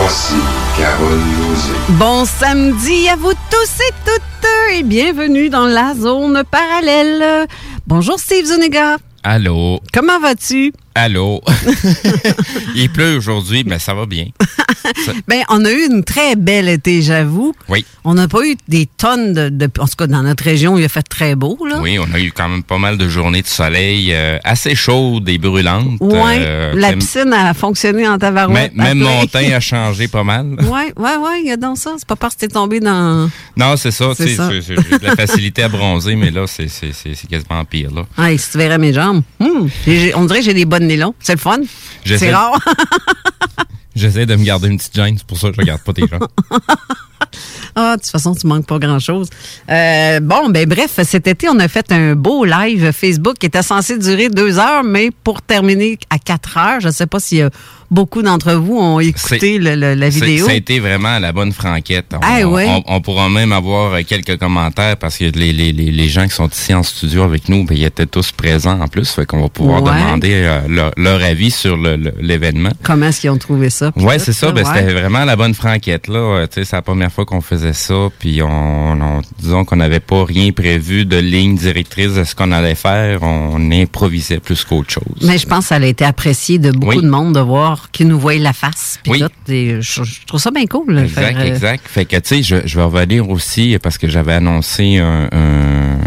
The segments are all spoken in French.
Voici Carole Lozé. Bon samedi à vous tous et toutes et bienvenue dans la zone parallèle. Bonjour Steve Zuniga. Allô? Comment vas-tu? Allô? Il pleut aujourd'hui, mais ça va bien. Ça- Ben, on a eu une très belle été, j'avoue. Oui. On n'a pas eu des tonnes de, de- En tout cas, dans notre région, il a fait très beau, là. Oui, on a eu quand même pas mal de journées de soleil euh, assez chaudes et brûlantes. Ouais, Euh, la même- piscine a fonctionné en tabarouette. Même, mon teint a changé pas mal. Ouais, ouais, ouais, il y a donc ça. C'est pas parce que t'es tombé dans. Non, c'est ça. C'est ça. J'ai de la facilité à bronzer, mais là, c'est quasiment pire. Là. Ah, si tu verrais mes jambes. Hum, j'ai- on dirait que j'ai des bonnes C'est le fun. C'est rare. J'essaie de me garder une petite gêne, c'est pour ça que je regarde pas tes gens. Ah, de toute façon, tu manques pas grand-chose. Euh, bon, ben bref, cet été, on a fait un beau live Facebook qui était censé durer deux heures, mais pour terminer à quatre heures. Je ne sais pas si euh, beaucoup d'entre vous ont écouté C'est- le- le- la vidéo. Ça a été vraiment la bonne franquette. On, Ah, ouais. on- on pourra même avoir quelques commentaires parce que les, les, les, les gens qui sont ici en studio avec nous, ben, ils étaient tous présents en plus. Fait qu'on va pouvoir Ouais. demander euh, leur, leur avis sur l'événement. Comment est-ce qu'ils ont trouvé ça? tout, c'est ça. Ben, ouais. C'était vraiment la bonne franquette. là. Euh, C'est la première fois qu'on faisait ça. Puis on, on- disons qu'on n'avait pas rien prévu de ligne directrice de ce qu'on allait faire. On improvisait plus qu'autre chose. Mais je pense que ça a été apprécié de beaucoup Oui. de monde de voir qu'ils nous voyaient la face. puis Oui. et je, je trouve ça bien cool. Exact, faire, euh, exact. Fait que, tu sais, je, je vais revenir aussi parce que j'avais annoncé un, un,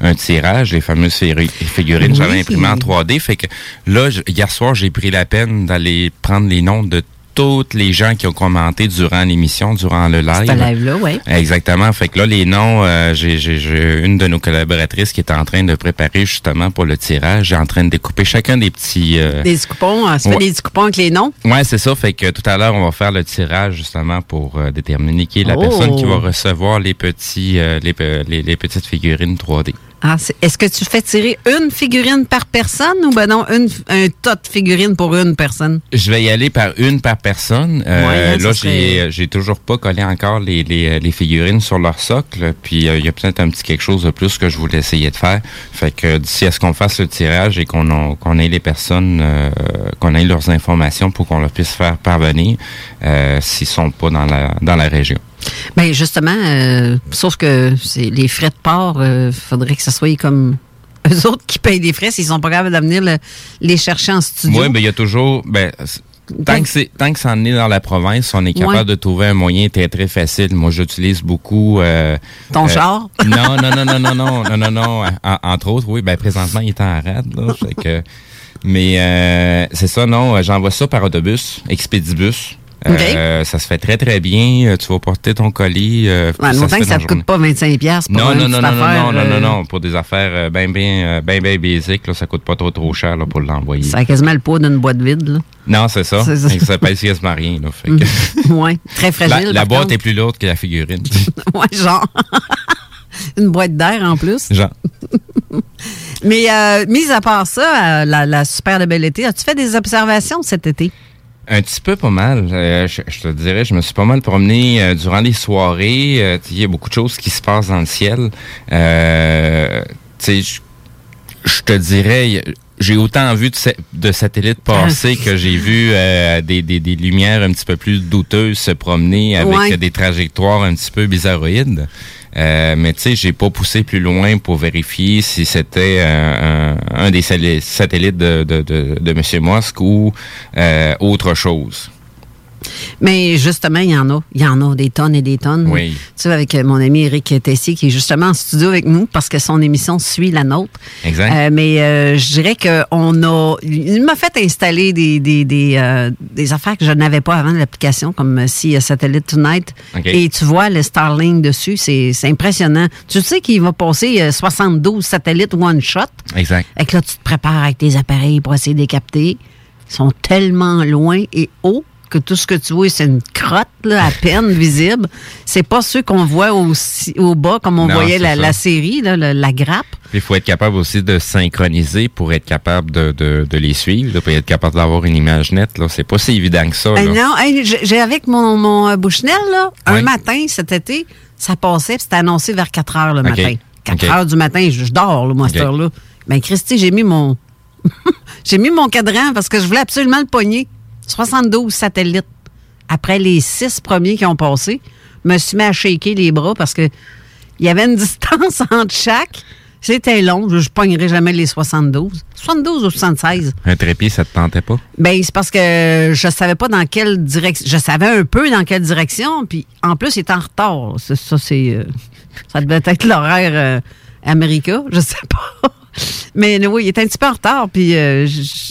un tirage, les fameuses figuri- figurines que j'avais Oui. imprimées en 3D. Fait que là, je- hier soir, j'ai pris la peine d'aller prendre les noms de toutes les gens qui ont commenté durant l'émission, durant le live. Ce live-là, ouais. Exactement. Fait que là, les noms, euh, j'ai j'ai- j'ai une de nos collaboratrices qui est en train de préparer justement pour le tirage. J'ai en train de découper chacun des petits... euh, Des coupons, euh, ça fait Ouais. des coupons avec les noms? Ouais, c'est ça. Fait que tout à l'heure, on va faire le tirage justement pour euh, déterminer qui est la Oh. personne qui va recevoir les petits, euh, les, pe- les, les petites figurines 3D. Ah, c'est- Est-ce que tu fais tirer une figurine par personne ou ben non, une, un tas de figurines pour une personne? Je vais y aller par une par personne. Euh, Ouais, hein, là, serait- j'ai j'ai toujours pas collé encore les, les, les figurines sur leur socle. Puis euh, il y a peut-être un petit quelque chose de plus que je voulais essayer de faire. Fait que d'ici à ce qu'on fasse le tirage et qu'on ait les personnes, euh, qu'on ait leurs informations pour qu'on leur puisse faire parvenir euh, s'ils sont pas dans la dans la région. Bien, justement, euh, sauf que c'est les frais de port, il faudrait que ça soit comme eux autres qui payent des frais s'ils sont pas capables d'amener le, les chercher en studio. Oui, mais il y a toujours. Ben, Tant ben que c'est tant que ça en est dans la province, on est capable de trouver un moyen très très facile. Moi, j'utilise beaucoup euh, ton euh, char? Non non non non non non non non en, entre autres, oui. Ben présentement, il est en rade que, mais euh, c'est ça non. J'envoie ça par autobus, expédibus. Euh, ça se fait très, très bien. Euh, Tu vas porter ton colis. Euh, Ouais, longtemps que ça ne coûte pas 25$ piastres pour non, une non, non, non, non, affaire, non, non, euh, non, non, pour des affaires euh, bien, bien, bien, bien basiques, là, ça coûte pas trop, trop cher là, pour l'envoyer. Ça a quasiment le poids d'une boîte vide. Là. Non, c'est ça. C'est ça. Ça pèse quasiment rien. Là, fait que- ouais, très fragile. la boîte contre. est plus lourde que la figurine. ouais, genre. Une boîte d'air en plus. Genre. Mais mis à part ça, la, la super de bel été, as-tu fait des observations cet été? Un petit peu pas mal. Euh, je, je te dirais, je me suis pas mal promené euh, durant les soirées. Euh, Il y a beaucoup de choses qui se passent dans le ciel. Je, je te dirais, j'ai autant vu de, sa- de satellites passer que j'ai vu des, des, des lumières un petit peu plus douteuses se promener avec Ouais. des trajectoires un petit peu bizarroïdes. Euh, mais tu sais, j'ai pas poussé plus loin pour vérifier si c'était euh, un, des satellites de, de, de, de M. Musk ou euh, autre chose. Mais justement, il y en a. Il y en a des tonnes et des tonnes. Oui. Tu sais, avec euh, mon ami Eric Tessier, qui est justement en studio avec nous parce que son émission suit la nôtre. Exact. Euh, mais euh, je dirais qu'on a. Il m'a fait installer des, des, des, euh, des affaires que je n'avais pas avant de l'application, comme si Satellite Tonight. OK. Et tu vois le Starlink dessus, c'est impressionnant. Tu sais qu'il va passer euh, 72 satellites one shot. Exact. Fait que là, tu te prépares avec tes appareils pour essayer de les capter. Ils sont tellement loin et hauts que tout ce que tu vois, c'est une crotte, là, à peine visible. C'est pas ceux qu'on voit au, au bas, comme on Non, voyait la, série, là, la, la grappe. Il faut être capable aussi de synchroniser pour être capable de, de, de les suivre, là, pour être capable d'avoir une image nette. Là. C'est pas si évident que ça. Là. non, hey, j'ai avec mon, mon euh, Bushnell, là, un matin cet été, ça passait, puis c'était annoncé vers 4 heures le matin. 4 OK. heures du matin, je, je dors, là, moi, à cette heure-là. Ben, Christy, j'ai mis mon. j'ai mis mon cadran parce que je voulais absolument le pogner. 72 satellites. Après les six premiers qui ont passé, je me suis mis à shaker les bras parce que il y avait une distance entre chaque. C'était long. Je ne pognerai jamais les 72. 72 ou 76. Un trépied, ça te tentait pas? Ben, c'est parce que je savais pas dans quelle direction. Je savais un peu dans quelle direction, puis en plus, il était en retard. Ça, c'est. euh, ça devait être l'horaire euh, America, je sais pas. Mais oui, il était un petit peu en retard, puis euh,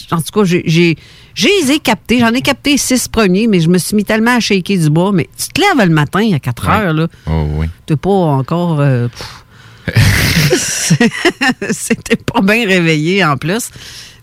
en tout cas, j'ai. J'ai j'ai les ai captés. J'en ai capté six premiers, mais je me suis mis tellement à shaker du bois. Mais tu te lèves le matin à 4 Ouais. heures, là. Oh oui. T'es pas encore. euh. C'était pas bien réveillé en plus.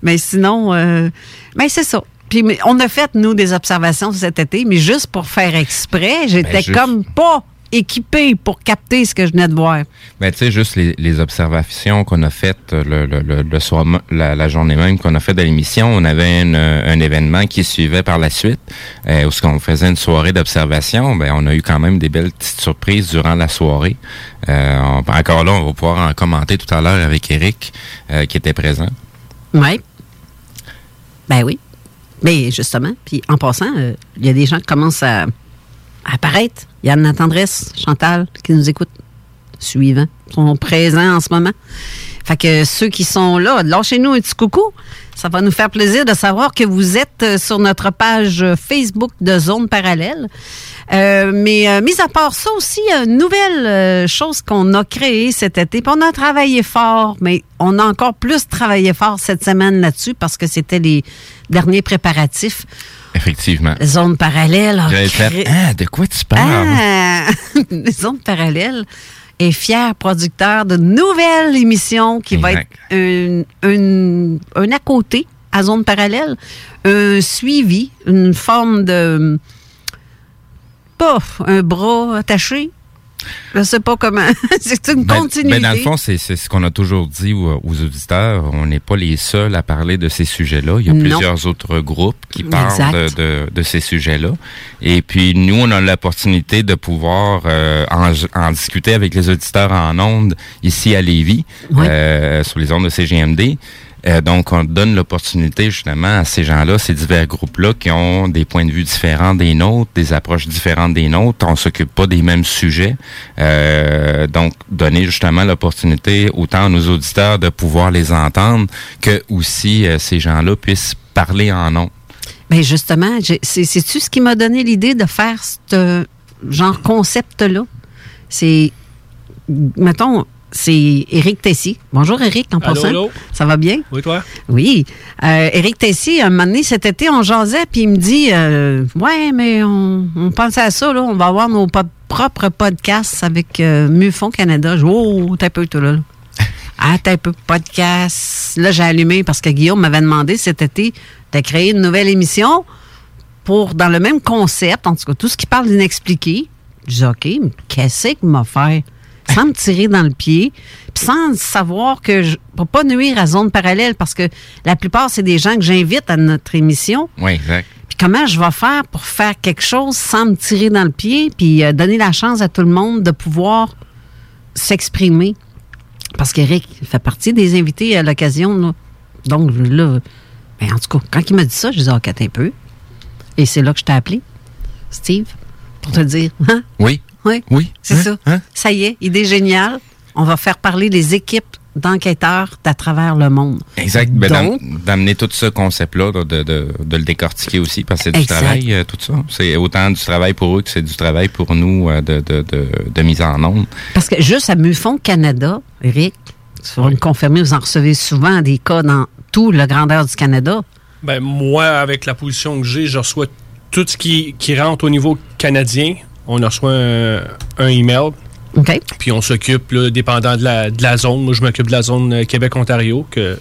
Mais sinon, euh, ben c'est ça. Puis mais on a fait, nous, des observations cet été, mais juste pour faire exprès, j'étais Ben, comme pas équipée pour capter ce que je venais de voir. Ben, tu sais, juste les, les observations qu'on a faites le, le, le, soir, la, la journée même qu'on a fait de l'émission, on avait une, euh, un événement qui suivait par la suite, euh, où ce qu'on faisait une soirée d'observation. Ben, on a eu quand même des belles petites surprises durant la soirée. Euh, on- encore là, on va pouvoir en commenter tout à l'heure avec Eric, euh, qui était présent. Oui. Ben oui. Mais justement, puis en passant, il y a des gens qui commencent à, apparaître. La Tendresse, Chantal, qui nous écoutent, suivants, sont présents en ce moment. Fait que ceux qui sont là, lâchez-nous un petit coucou. Ça va nous faire plaisir de savoir que vous êtes euh, sur notre page Facebook de Zone Parallèle. Euh, mais euh, mis à part ça aussi, une nouvelle chose qu'on a créée cet été. Puis on a travaillé fort, mais on a encore plus travaillé fort cette semaine là-dessus parce que c'était les derniers préparatifs. Effectivement. Zone Parallèle. J'avais fait, ah, de quoi tu parles? ah! Zone Parallèle est fier producteur de nouvelles émissions qui va être Exact. une, une- un à côté à Zone Parallèle, un suivi, une forme de pof, un bras attaché. Je sais pas comment. C'est une Ben- continuité. ben, dans le fond, c'est ce qu'on a toujours dit aux, aux auditeurs. On n'est pas les seuls à parler de ces sujets-là. Il y a Non. plusieurs autres groupes qui parlent de, de, de ces sujets-là. Et puis, nous, on a l'opportunité de pouvoir euh, en, en discuter avec les auditeurs en ondes ici à Lévis, Oui. euh, sur les ondes de CGMD. Euh, donc, on donne l'opportunité justement à ces gens-là, ces divers groupes-là qui ont des points de vue différents des nôtres, des approches différentes des nôtres. On s'occupe pas des mêmes sujets. Euh, donc, donner justement l'opportunité autant à nos auditeurs de pouvoir les entendre que aussi euh, ces gens-là puissent parler en nom. Ben justement, c'est-tu ce qui m'a donné l'idée de faire ce genre concept-là? C'est, mettons, c'est Éric Tessier. Bonjour Éric, en Allô, passant. allô? Ça va bien? Oui, toi? Oui. Euh, Éric Tessier, un moment donné, cet été, on jasait, puis il me dit euh, Ouais, mais on, on pensait à ça, là. On va avoir nos propres podcasts avec euh, Mufon Canada. Je dis Oh, t'as un peu, toi, là. Ah, t'as un peu podcast. Là, j'ai allumé parce que Guillaume m'avait demandé cet été de créer une nouvelle émission pour, dans le même concept, en tout cas, tout ce qui parle d'inexpliqué. Je dis, OK, mais qu'est-ce qu'il m'a fait? Sans me tirer dans le pied, puis sans savoir que je. Pour pas nuire à zone parallèle, parce que la plupart, c'est des gens que j'invite à notre émission. Oui, exact. Puis comment je vais faire pour faire quelque chose sans me tirer dans le pied, puis euh, donner la chance à tout le monde de pouvoir s'exprimer? Parce qu'Éric fait partie des invités à l'occasion. là. Donc là, ben, en tout cas, quand il m'a dit ça, je disais, OK, attends un peu. Et c'est là que je t'ai appelé, Steve, pour te dire, hein? Oui. Oui. Oui. C'est Hein? ça. Hein? Ça y est, idée géniale. On va faire parler les équipes d'enquêteurs d'à travers le monde. Exact. Ben, D'amener tout ce concept-là, là, de, de, de le décortiquer aussi, parce que c'est du Exact. travail, euh, tout ça. C'est autant du travail pour eux que c'est du travail pour nous euh, de, de, de, de mise en onde. parce que juste à Mufon Canada, Eric, tu vas me confirmer, vous en recevez souvent des cas dans tout le grandeur du Canada. Ben, moi, avec la position que j'ai, je reçois tout ce qui, qui rentre au niveau canadien. On reçoit un, un email, puis on s'occupe, dépendant de la, de la zone. Moi, je m'occupe de la zone euh, Québec-Ontario, que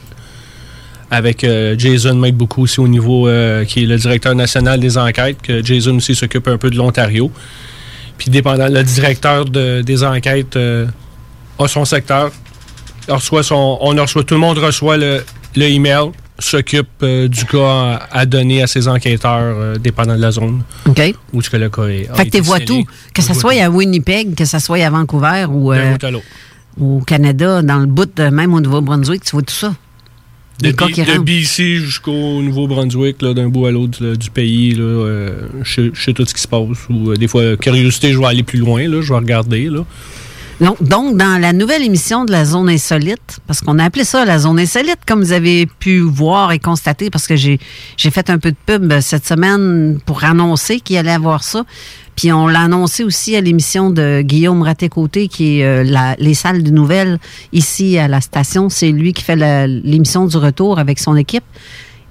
avec euh, Jason m'aide beaucoup aussi au niveau, euh, qui est le directeur national des enquêtes, que Jason aussi s'occupe un peu de l'Ontario. Puis dépendant, le directeur de- des enquêtes euh, a son secteur. On reçoit, son, on reçoit, tout le monde reçoit le, le email, s'occupe euh, du cas à, donner à ses enquêteurs, euh, dépendant de la zone OK? où ce que le cas est. fait que tu vois tout. Que ce soit à Winnipeg, que ce soit à Vancouver ou euh, l'autre. au Canada, dans le bout de même au Nouveau-Brunswick, tu vois tout ça. De, B- de. BC jusqu'au Nouveau-Brunswick, d'un bout à l'autre du pays, là, euh, je, sais- je sais tout ce qui se passe. Ou, euh, des fois, curiosité, je vais aller plus loin, là, je vais regarder. Là. Donc, dans la nouvelle émission de la zone insolite, parce qu'on a appelé ça la zone insolite, comme vous avez pu voir et constater, parce que j'ai fait un peu de pub cette semaine pour annoncer qu'il allait avoir ça. Puis on l'a annoncé aussi à l'émission de Guillaume Raté-Côté, qui est euh, la- les salles de nouvelles ici à la station. C'est lui qui fait l'émission du retour avec son équipe.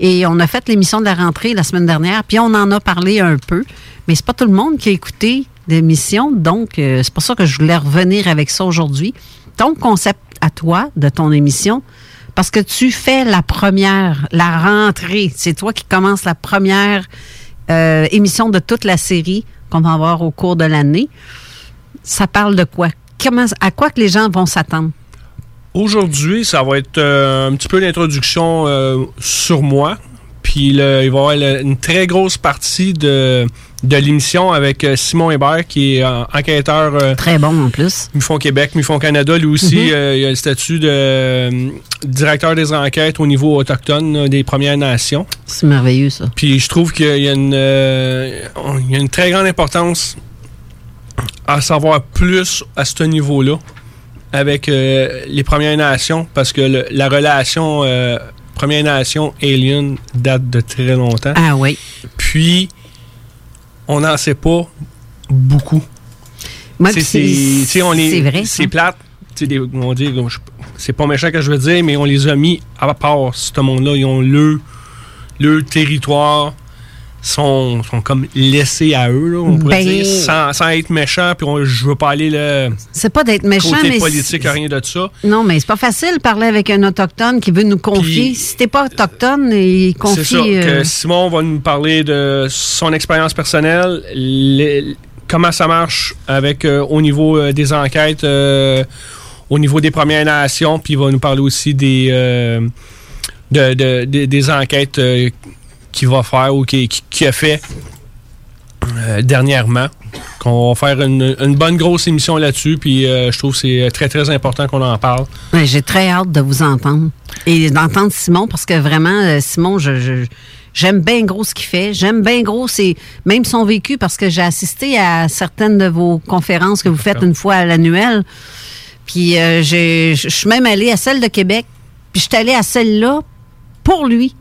Et on a fait l'émission de la rentrée la semaine dernière, puis on en a parlé un peu. Mais c'est pas tout le monde qui a écouté l'émission, donc euh, c'est pour ça que je voulais revenir avec ça aujourd'hui. Ton concept à toi de ton émission, parce que tu fais la première, la rentrée. C'est toi qui commences la première euh, émission de toute la série qu'on va avoir au cours de l'année. Ça parle de quoi? Comment, à quoi que les gens vont s'attendre? Aujourd'hui, ça va être euh, un petit peu l'introduction sur moi. Puis le- il va y avoir une très grosse partie de, de l'émission avec euh, Simon Hébert, qui est euh, enquêteur euh, Très bon en plus. MUFON Québec, MUFON Canada. Lui aussi, Mhm. euh, il a le statut de euh, directeur des enquêtes au niveau autochtone des Premières Nations. C'est merveilleux, ça. Puis je trouve qu'il y a une, il y a une très grande importance à savoir plus à ce niveau-là avec les Premières Nations parce que le- la relation Premières Nations Alien date de très longtemps. Ah oui. Puis on n'en sait pas beaucoup. C'est- vrai, C'est plate. Des- on dit, c'est pas méchant que je veux dire, mais on les a mis à part ce monde-là. Ils ont le, le territoire, sont, sont comme laissés à eux, là, on pourrait Ben- dire, sans, sans être méchant. Puis on- je veux pas aller le C'est pas d'être méchant, côté mais politique, c'est- rien de ça. Non, mais c'est pas facile de parler avec un autochtone qui veut nous confier. Puis- si t'es pas autochtone, il C'est confie. ça, euh, que Simon va nous parler de son expérience personnelle, les- comment ça marche avec euh, au niveau euh, des enquêtes, euh, au niveau des Premières Nations, puis il va nous parler aussi des, de- de- de- des enquêtes euh, qu'il va faire ou qui, qui a fait euh, dernièrement. Qu'on va faire une, une bonne grosse émission là-dessus, puis euh, je trouve que c'est très très important qu'on en parle. J'ai très hâte de vous entendre. Et d'entendre Simon, parce que vraiment, euh, Simon, je. je- J'aime bien gros ce qu'il fait. J'aime bien gros c'est même son vécu parce que j'ai assisté à certaines de vos conférences que vous faites une fois à l'annuel. Puis euh, je suis même allée à celle de Québec. Puis je suis allée à celle-là pour lui.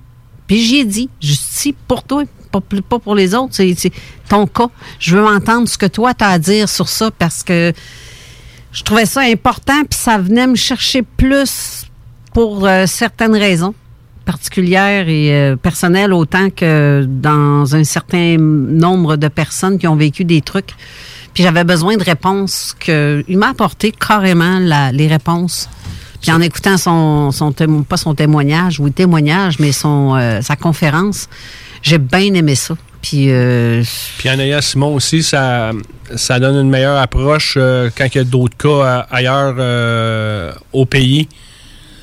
Puis j'y ai dit, je suis ici pour toi, pas, pas pour les autres. C'est ton cas. Je veux entendre ce que toi tu as à dire sur ça parce que je trouvais ça important, puis ça venait me chercher plus pour euh, certaines raisons particulières et euh, personnelles, autant que dans un certain nombre de personnes qui ont vécu des trucs. Puis j'avais besoin de réponses que il m'a apporté carrément les réponses. Puis en écoutant son, son pas son témoignage ou témoignage, mais son euh, sa conférence, j'ai bien aimé ça. Puis euh, Puis en ayant Simon aussi, ça, ça donne une meilleure approche euh, quand il y a d'autres cas euh, ailleurs au pays.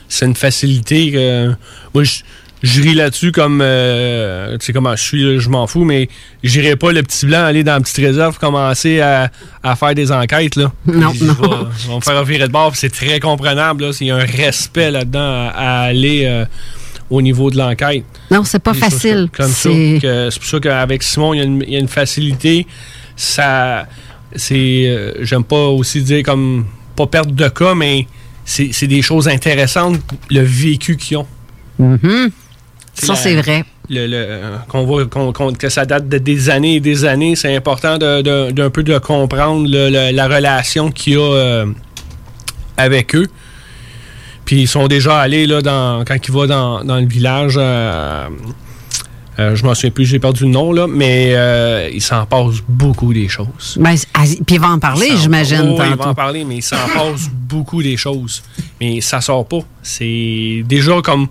C'est une facilité. moi, je, je ris là-dessus comme. euh, tu sais comment je suis, je m'en fous, mais j'irai pas le petit blanc aller dans la petite réserve commencer à, à faire des enquêtes. Là. Non, Je non. je vais me faire virer de bord. puis C'est très comprenable. là. Il y a un respect là-dedans à, à aller euh, au niveau de l'enquête. non, c'est pas facile. Comme ça. C'est- pour ça qu'avec Simon, il y, a une, il y a une facilité. Ça. C'est. euh, J'aime pas aussi dire comme. Pas perdre de cas, mais c'est des choses intéressantes, le vécu qu'ils ont. C'est Ça, c'est vrai. Le, le- qu'on voit qu'on- qu'on- que ça date de des années et des années, c'est important de- de- d'un peu de comprendre le- la relation qu'il y a euh, avec eux. Puis ils sont déjà allés là dans quand il va dans, dans le village. euh, euh, je m'en souviens plus, j'ai perdu le nom là, mais euh, il s'en passe beaucoup des choses. Ben, ah, puis il va en parler, Il j'imagine, Oh, il va en parler, mais il s'en passe beaucoup des choses. Mais ça sort pas. C'est déjà comme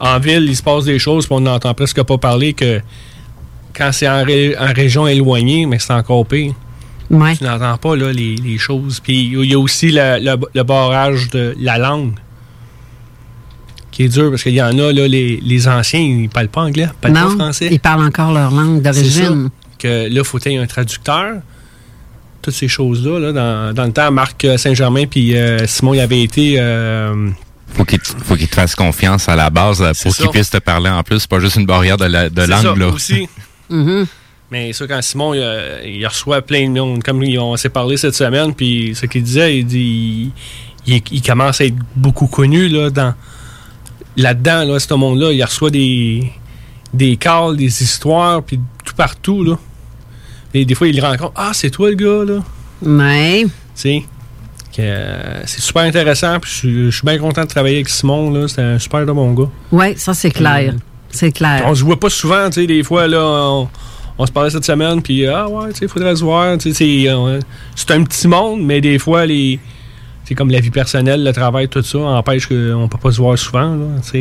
en ville, il se passe des choses, puis on n'entend presque pas parler que quand c'est en, ré- en région éloignée, mais c'est encore pire. Ouais. Tu n'entends pas là, les, les choses. Puis il y a aussi la- le, le barrage de la langue qui est dur parce qu'il y en a, là, les, les anciens, ils parlent pas anglais, ils parlent non, pas français. ils parlent encore leur langue d'origine. Que là, il faut qu'il y ait un traducteur. Toutes ces choses-là. Là, dans, dans le temps, Marc Saint-Germain puis euh, Simon, il avait été. euh, Faut qu'il te, faut qu'il te fasse confiance à la base euh, pour qu'il puisse te parler en plus. C'est pas juste une barrière de, la- de c'est ça, langue, là. aussi. Mhm. Mais ça, quand Simon, il, euh, il reçoit plein de monde, comme ils- on s'est parlé cette semaine, puis ce qu'il disait, il dit il, il commence à être beaucoup connu là, dans, là-dedans, là, ce monde-là. Il reçoit des, des calls, des histoires, puis tout partout. Là. Et des fois, il rencontre. Ah, c'est toi le gars, là. Ouais. Tu sais, euh, c'est super intéressant. Puis je suis- bien content de travailler avec Simon. Là. C'est un super de bon gars. Ouais, ça, c'est clair. Euh, C'est clair. On se voit pas souvent, tu sais, des fois, là, on, on se parlait cette semaine, puis ah ouais, tu sais, faudrait se voir. tu sais, C'est euh, c'est un petit monde, mais des fois, les. C'est comme la vie personnelle, le travail, tout ça, empêche qu'on peut pas se voir souvent.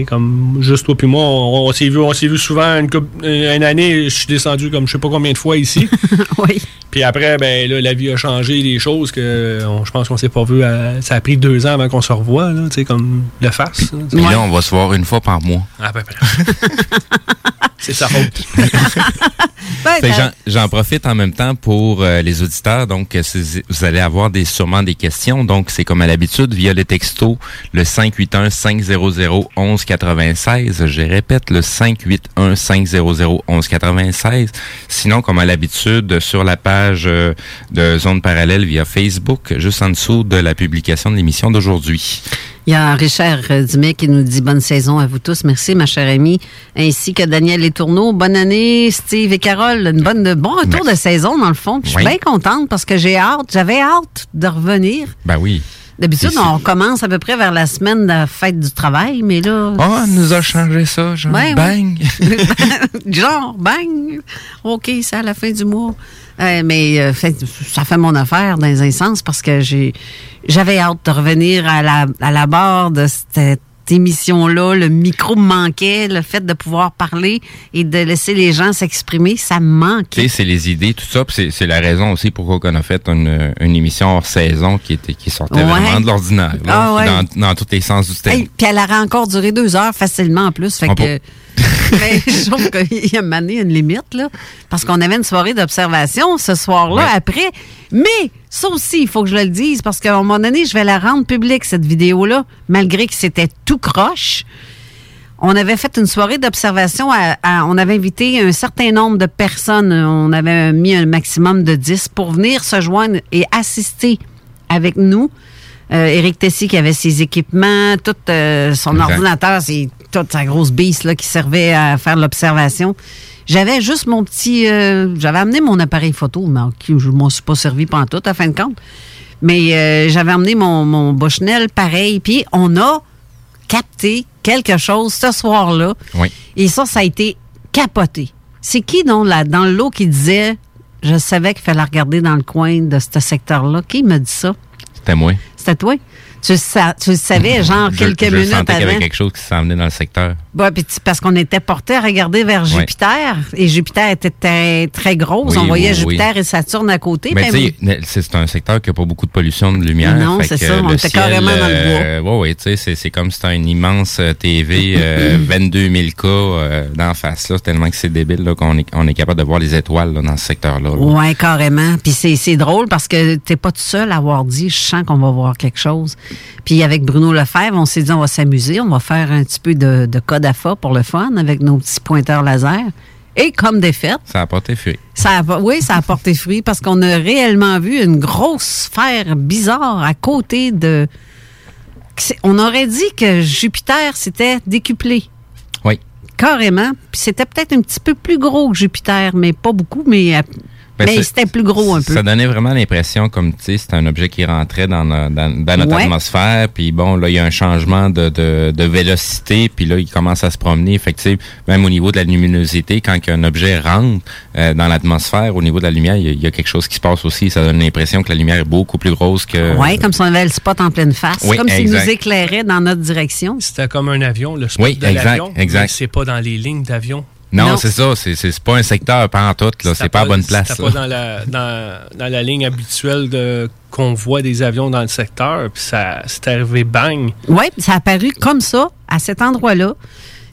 Comme juste toi puis moi, on, on s'est vu, on s'est vu souvent une, couple- une année, je suis descendu comme je sais pas combien de fois ici. oui. Puis après, ben là, la vie a changé des choses que on- je pense qu'on s'est pas vu. à- ça a pris deux ans avant qu'on se revoie, là, tu sais, comme de face. là. Puis là, on va se voir une fois par mois. À peu près. C'est sa faute. T'as- j'en- profite en même temps pour euh, les auditeurs. Donc, euh, vous allez avoir des, sûrement des questions. Donc, c'est comme à l'habitude, via le texto, le 581-500-1196. Je répète, le 581-500-1196. Sinon, comme à l'habitude, sur la page euh, de Zone Parallèle via Facebook, juste en dessous de la publication de l'émission d'aujourd'hui. Il y a Richard Dumais qui nous dit bonne saison à vous tous. Merci, ma chère amie. Ainsi que Daniel Letourneau. Bonne année, Steve et Carole. Une bonne, bon retour de saison, dans le fond. Puis Je suis Oui. bien contente parce que j'ai hâte, j'avais hâte de revenir. Ben oui. D'habitude, on commence à peu près vers la semaine de la fête du travail, mais là. Oh, elle nous a changé ça, genre, Ouais, ouais. bang! Genre, bang! OK, c'est à la fin du mois. Euh, mais euh, fait- ça fait mon affaire dans un sens parce que j'ai j'avais hâte de revenir à la, à la barre de cette émission-là. Le micro me manquait, le fait de pouvoir parler et de laisser les gens s'exprimer, ça me manquait. c'est les idées, tout ça. puis C'est, la raison aussi pourquoi on a fait une, une émission hors saison qui était qui sortait Ouais. vraiment de l'ordinaire. Ah ouais. dans, dans tous les sens du terme. Hey, puis elle aurait encore duré deux heures facilement en plus. Fait On que. Mais je trouve qu'il y a une une limite, là. Parce qu'on avait une soirée d'observation ce soir-là Ouais. après. Mais ça aussi, il faut que je le dise, parce qu'à un moment donné, je vais la rendre publique, cette vidéo-là, malgré que c'était tout croche. On avait fait une soirée d'observation. À, à- on avait invité un certain nombre de personnes. On avait mis un maximum de 10 pour venir se joindre et assister avec nous. Euh, Éric Tessy qui avait ses équipements, tout euh, son Exact. ordinateur, c'est toute sa grosse bise là, qui servait à faire l'observation. J'avais juste mon petit... euh, J'avais amené mon appareil photo, mais qui je m'en suis pas servi pendant tout, à fin de compte. Mais euh, j'avais emmené mon, mon Bushnell pareil, puis on a capté quelque chose ce soir-là. Oui. Et ça, ça a été capoté. C'est qui, donc, là, dans l'eau qui disait Je savais qu'il fallait regarder dans le coin de ce secteur-là? Qui me dit ça? C'était moi. C'était toi? Tu, le sa- tu le savais, genre, Je- quelques je minutes sentais qu'il y avant. avait quelque chose qui s'en venait dans le secteur. Ouais, puis parce qu'on était porté à regarder vers Ouais. Jupiter, et Jupiter était très, très grosse. Oui, on voyait oui, Jupiter oui. et Saturne à côté. Mais Ben, c'est un secteur qui n'a pas beaucoup de pollution de lumière. Non, c'est ça, on était ciel, carrément dans le euh, ouais, ouais, tu sais, c'est- comme si c'était une immense euh, TV, euh, 22 000 cas euh, d'en face, là. Tellement que c'est débile, là, qu'on est, on est capable de voir les étoiles, là, dans ce secteur-là. là. Ouais, carrément. Puis c'est, c'est drôle parce que t'es pas tout seul à avoir dit, je sens qu'on va voir quelque chose. Puis avec Bruno Lefebvre, on s'est dit, on va s'amuser, on va faire un petit peu de, de code à fa pour le fun avec nos petits pointeurs laser. Et comme des fêtes, Ça a porté fruit. ça a, oui, ça a porté fruit parce qu'on a réellement vu une grosse sphère bizarre à côté de. On aurait dit que Jupiter s'était décuplé. Oui. Carrément. Puis c'était peut-être un petit peu plus gros que Jupiter, mais pas beaucoup, mais, Ben, mais c'était plus gros un peu. Ça donnait vraiment l'impression comme, tu sais, c'était un objet qui rentrait dans, no- dans, dans notre Ouais. atmosphère, puis bon, là, il y a un changement de, de, de vélocité, puis là, il commence à se promener. Fait que, tu sais, même au niveau de la luminosité, quand un objet rentre euh, dans l'atmosphère, au niveau de la lumière, il y, a- il y a quelque chose qui se passe aussi. Ça donne l'impression que la lumière est beaucoup plus grosse que... Oui, comme si on avait le spot en pleine face. Oui, comme s'il exact. nous éclairait dans notre direction. C'était comme un avion, le spot Oui, de exact, l'avion. exact. mais C'est pas dans les lignes d'avion. Non, Non. c'est ça. C'est, c'est, c'est pas un secteur pas en tout, là. C'est pas à bonne place, là. pas dans la, dans, dans la ligne habituelle de, qu'on voit des avions dans le secteur. Puis ça, c'est arrivé bang. Oui, ça a apparu comme ça, à cet endroit-là,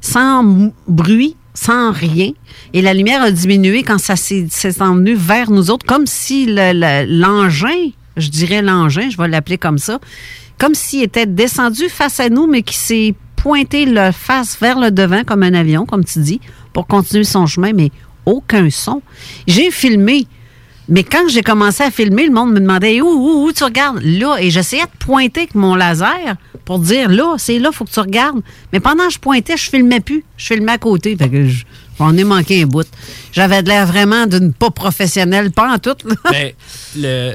sans bruit, sans rien. Et la lumière a diminué quand ça s'est envenu vers nous autres, comme si le- le- l'engin, je dirais l'engin, je vais l'appeler comme ça, comme s'il était descendu face à nous, mais qui s'est pointé le face vers le devant comme un avion, comme tu dis, pour continuer son chemin, mais aucun son. J'ai filmé. Mais quand j'ai commencé à filmer, le monde me demandait où, où, où tu regardes? Là. Et j'essayais de pointer avec mon laser pour dire là, c'est là, faut que tu regardes. Mais pendant que je pointais, je filmais plus. Je filmais à côté. Fait que je- j'en ai manqué un bout. J'avais l'air vraiment d'une pas professionnelle, pas en tout. Mais le,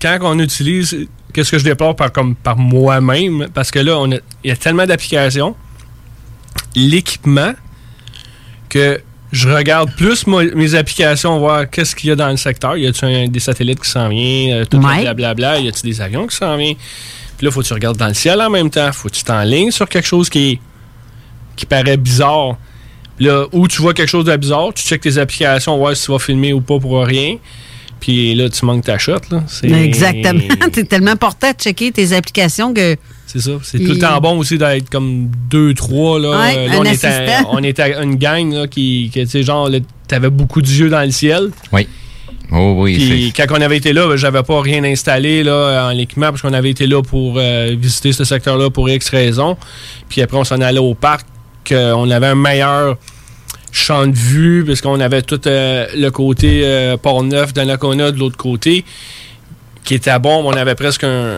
quand on utilise, qu'est-ce que je déplore par, comme, par moi-même, parce que là, on a- il y a tellement d'applications, l'équipement, que je regarde plus mes applications, voir qu'est-ce qu'il y a dans le secteur. Y a-t-il des satellites qui s'en viennent, euh, tout blablabla, y a-t-il des avions qui s'en viennent. Puis là, faut que tu regardes dans le ciel en même temps, faut que tu t'enlignes sur quelque chose qui, qui paraît bizarre. Là, où tu vois quelque chose de bizarre, tu checkes tes applications, voir si tu vas filmer ou pas pour rien. Puis là, tu manques ta shot. Là. Exactement. T'es tellement porté à checker tes applications que. C'est ça. C'est tout le temps bon aussi d'être comme deux, trois. Là. Ouais, Euh, là, un on, était, assistant. on était une gang là, qui, qui tu sais, genre, t'avais beaucoup d'yeux dans le ciel. Oui. Oh, oui, Puis quand on avait été là, ben, j'avais pas rien installé là, en équipement parce qu'on avait été là pour euh, visiter ce secteur-là pour X raisons. Puis après, on s'en allait au parc. euh, on avait un meilleur champ de vue parce qu'on avait tout euh, le côté euh, Port-Neuf d'Anacona de l'autre côté qui était bon. On avait presque un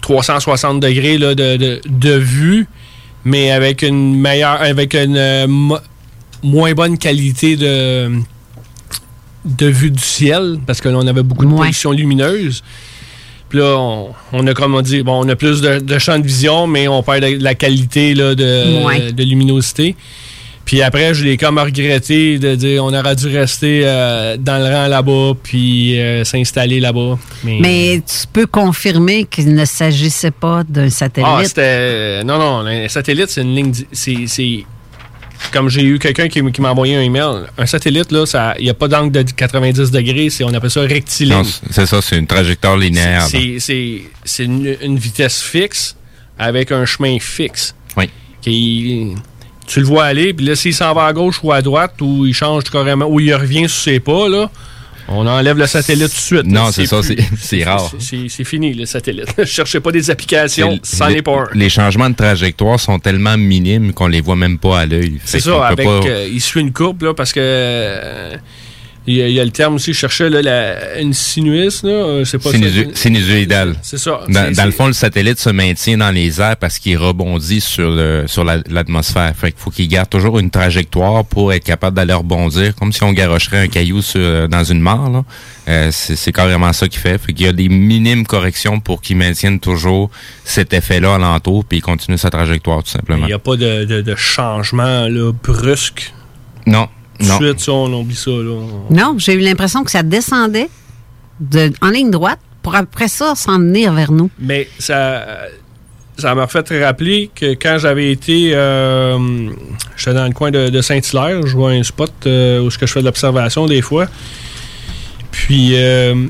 360 degrés là, de, de, de vue, mais avec une meilleure, avec une euh, mo- moins bonne qualité de, de vue du ciel, parce que là, on avait beaucoup de Ouais. pollution lumineuse. Puis là, on, on a, comme on dit, bon, on a plus de, de champ de vision, mais on perd de la qualité là, de, Ouais. de luminosité. Puis après, je l'ai comme regretté de dire on aurait dû rester euh, dans le rang là-bas, puis euh, s'installer là-bas. Mais, Mais tu peux confirmer qu'il ne s'agissait pas d'un ah, satellite. c'était. Non, non, un satellite, c'est une ligne. C'est. c'est- Comme j'ai eu quelqu'un qui, m'a envoyé un email, un satellite, là, ça- il n'y a pas d'angle de 90 degrés, c'est, on appelle ça rectiligne. Non, c'est ça, c'est une trajectoire linéaire. là. C'est- C'est c'est une, une vitesse fixe avec un chemin fixe. Oui. Qui, tu le vois aller, puis là, s'il s'en va à gauche ou à droite, ou il change carrément, ou il revient sur ses pas, là, on enlève le satellite tout de suite. Non, c'est ça, c'est- rare. C'est fini, le satellite. Je cherchais pas des applications, C'est- c'en les, est pas un. les changements de trajectoire sont tellement minimes qu'on les voit même pas à l'œil. C'est ça, avec, pas- euh, il suit une courbe, là, parce que euh, Il y, a, il y a le terme aussi, je cherchais là, la, une sinuus, là, euh, c'est pas ça. Sinusu- Sinusoïdal. C'est ça. Dans, le fond, le satellite se maintient dans les airs parce qu'il rebondit sur le sur la- l'atmosphère. fait qu'il faut qu'il garde toujours une trajectoire pour être capable d'aller rebondir, comme si on garocherait un caillou sur, dans une mare. Euh, c'est carrément ça qu'il fait. Fait qu'il y a des minimes corrections pour qu'il maintienne toujours cet effet-là alentour, puis il continue sa trajectoire tout simplement. Il n'y a pas de, de- de changement là, brusque? Non, de non. suite, ça, on oublie ça. Là. Non, j'ai eu l'impression que ça descendait de, en ligne droite pour après ça s'en venir vers nous. Mais ça ça m'a fait rappeler que quand j'avais été euh, j'étais dans le coin de, de Saint-Hilaire, je vois un spot euh, où ce que je fais de l'observation des fois. Puis euh,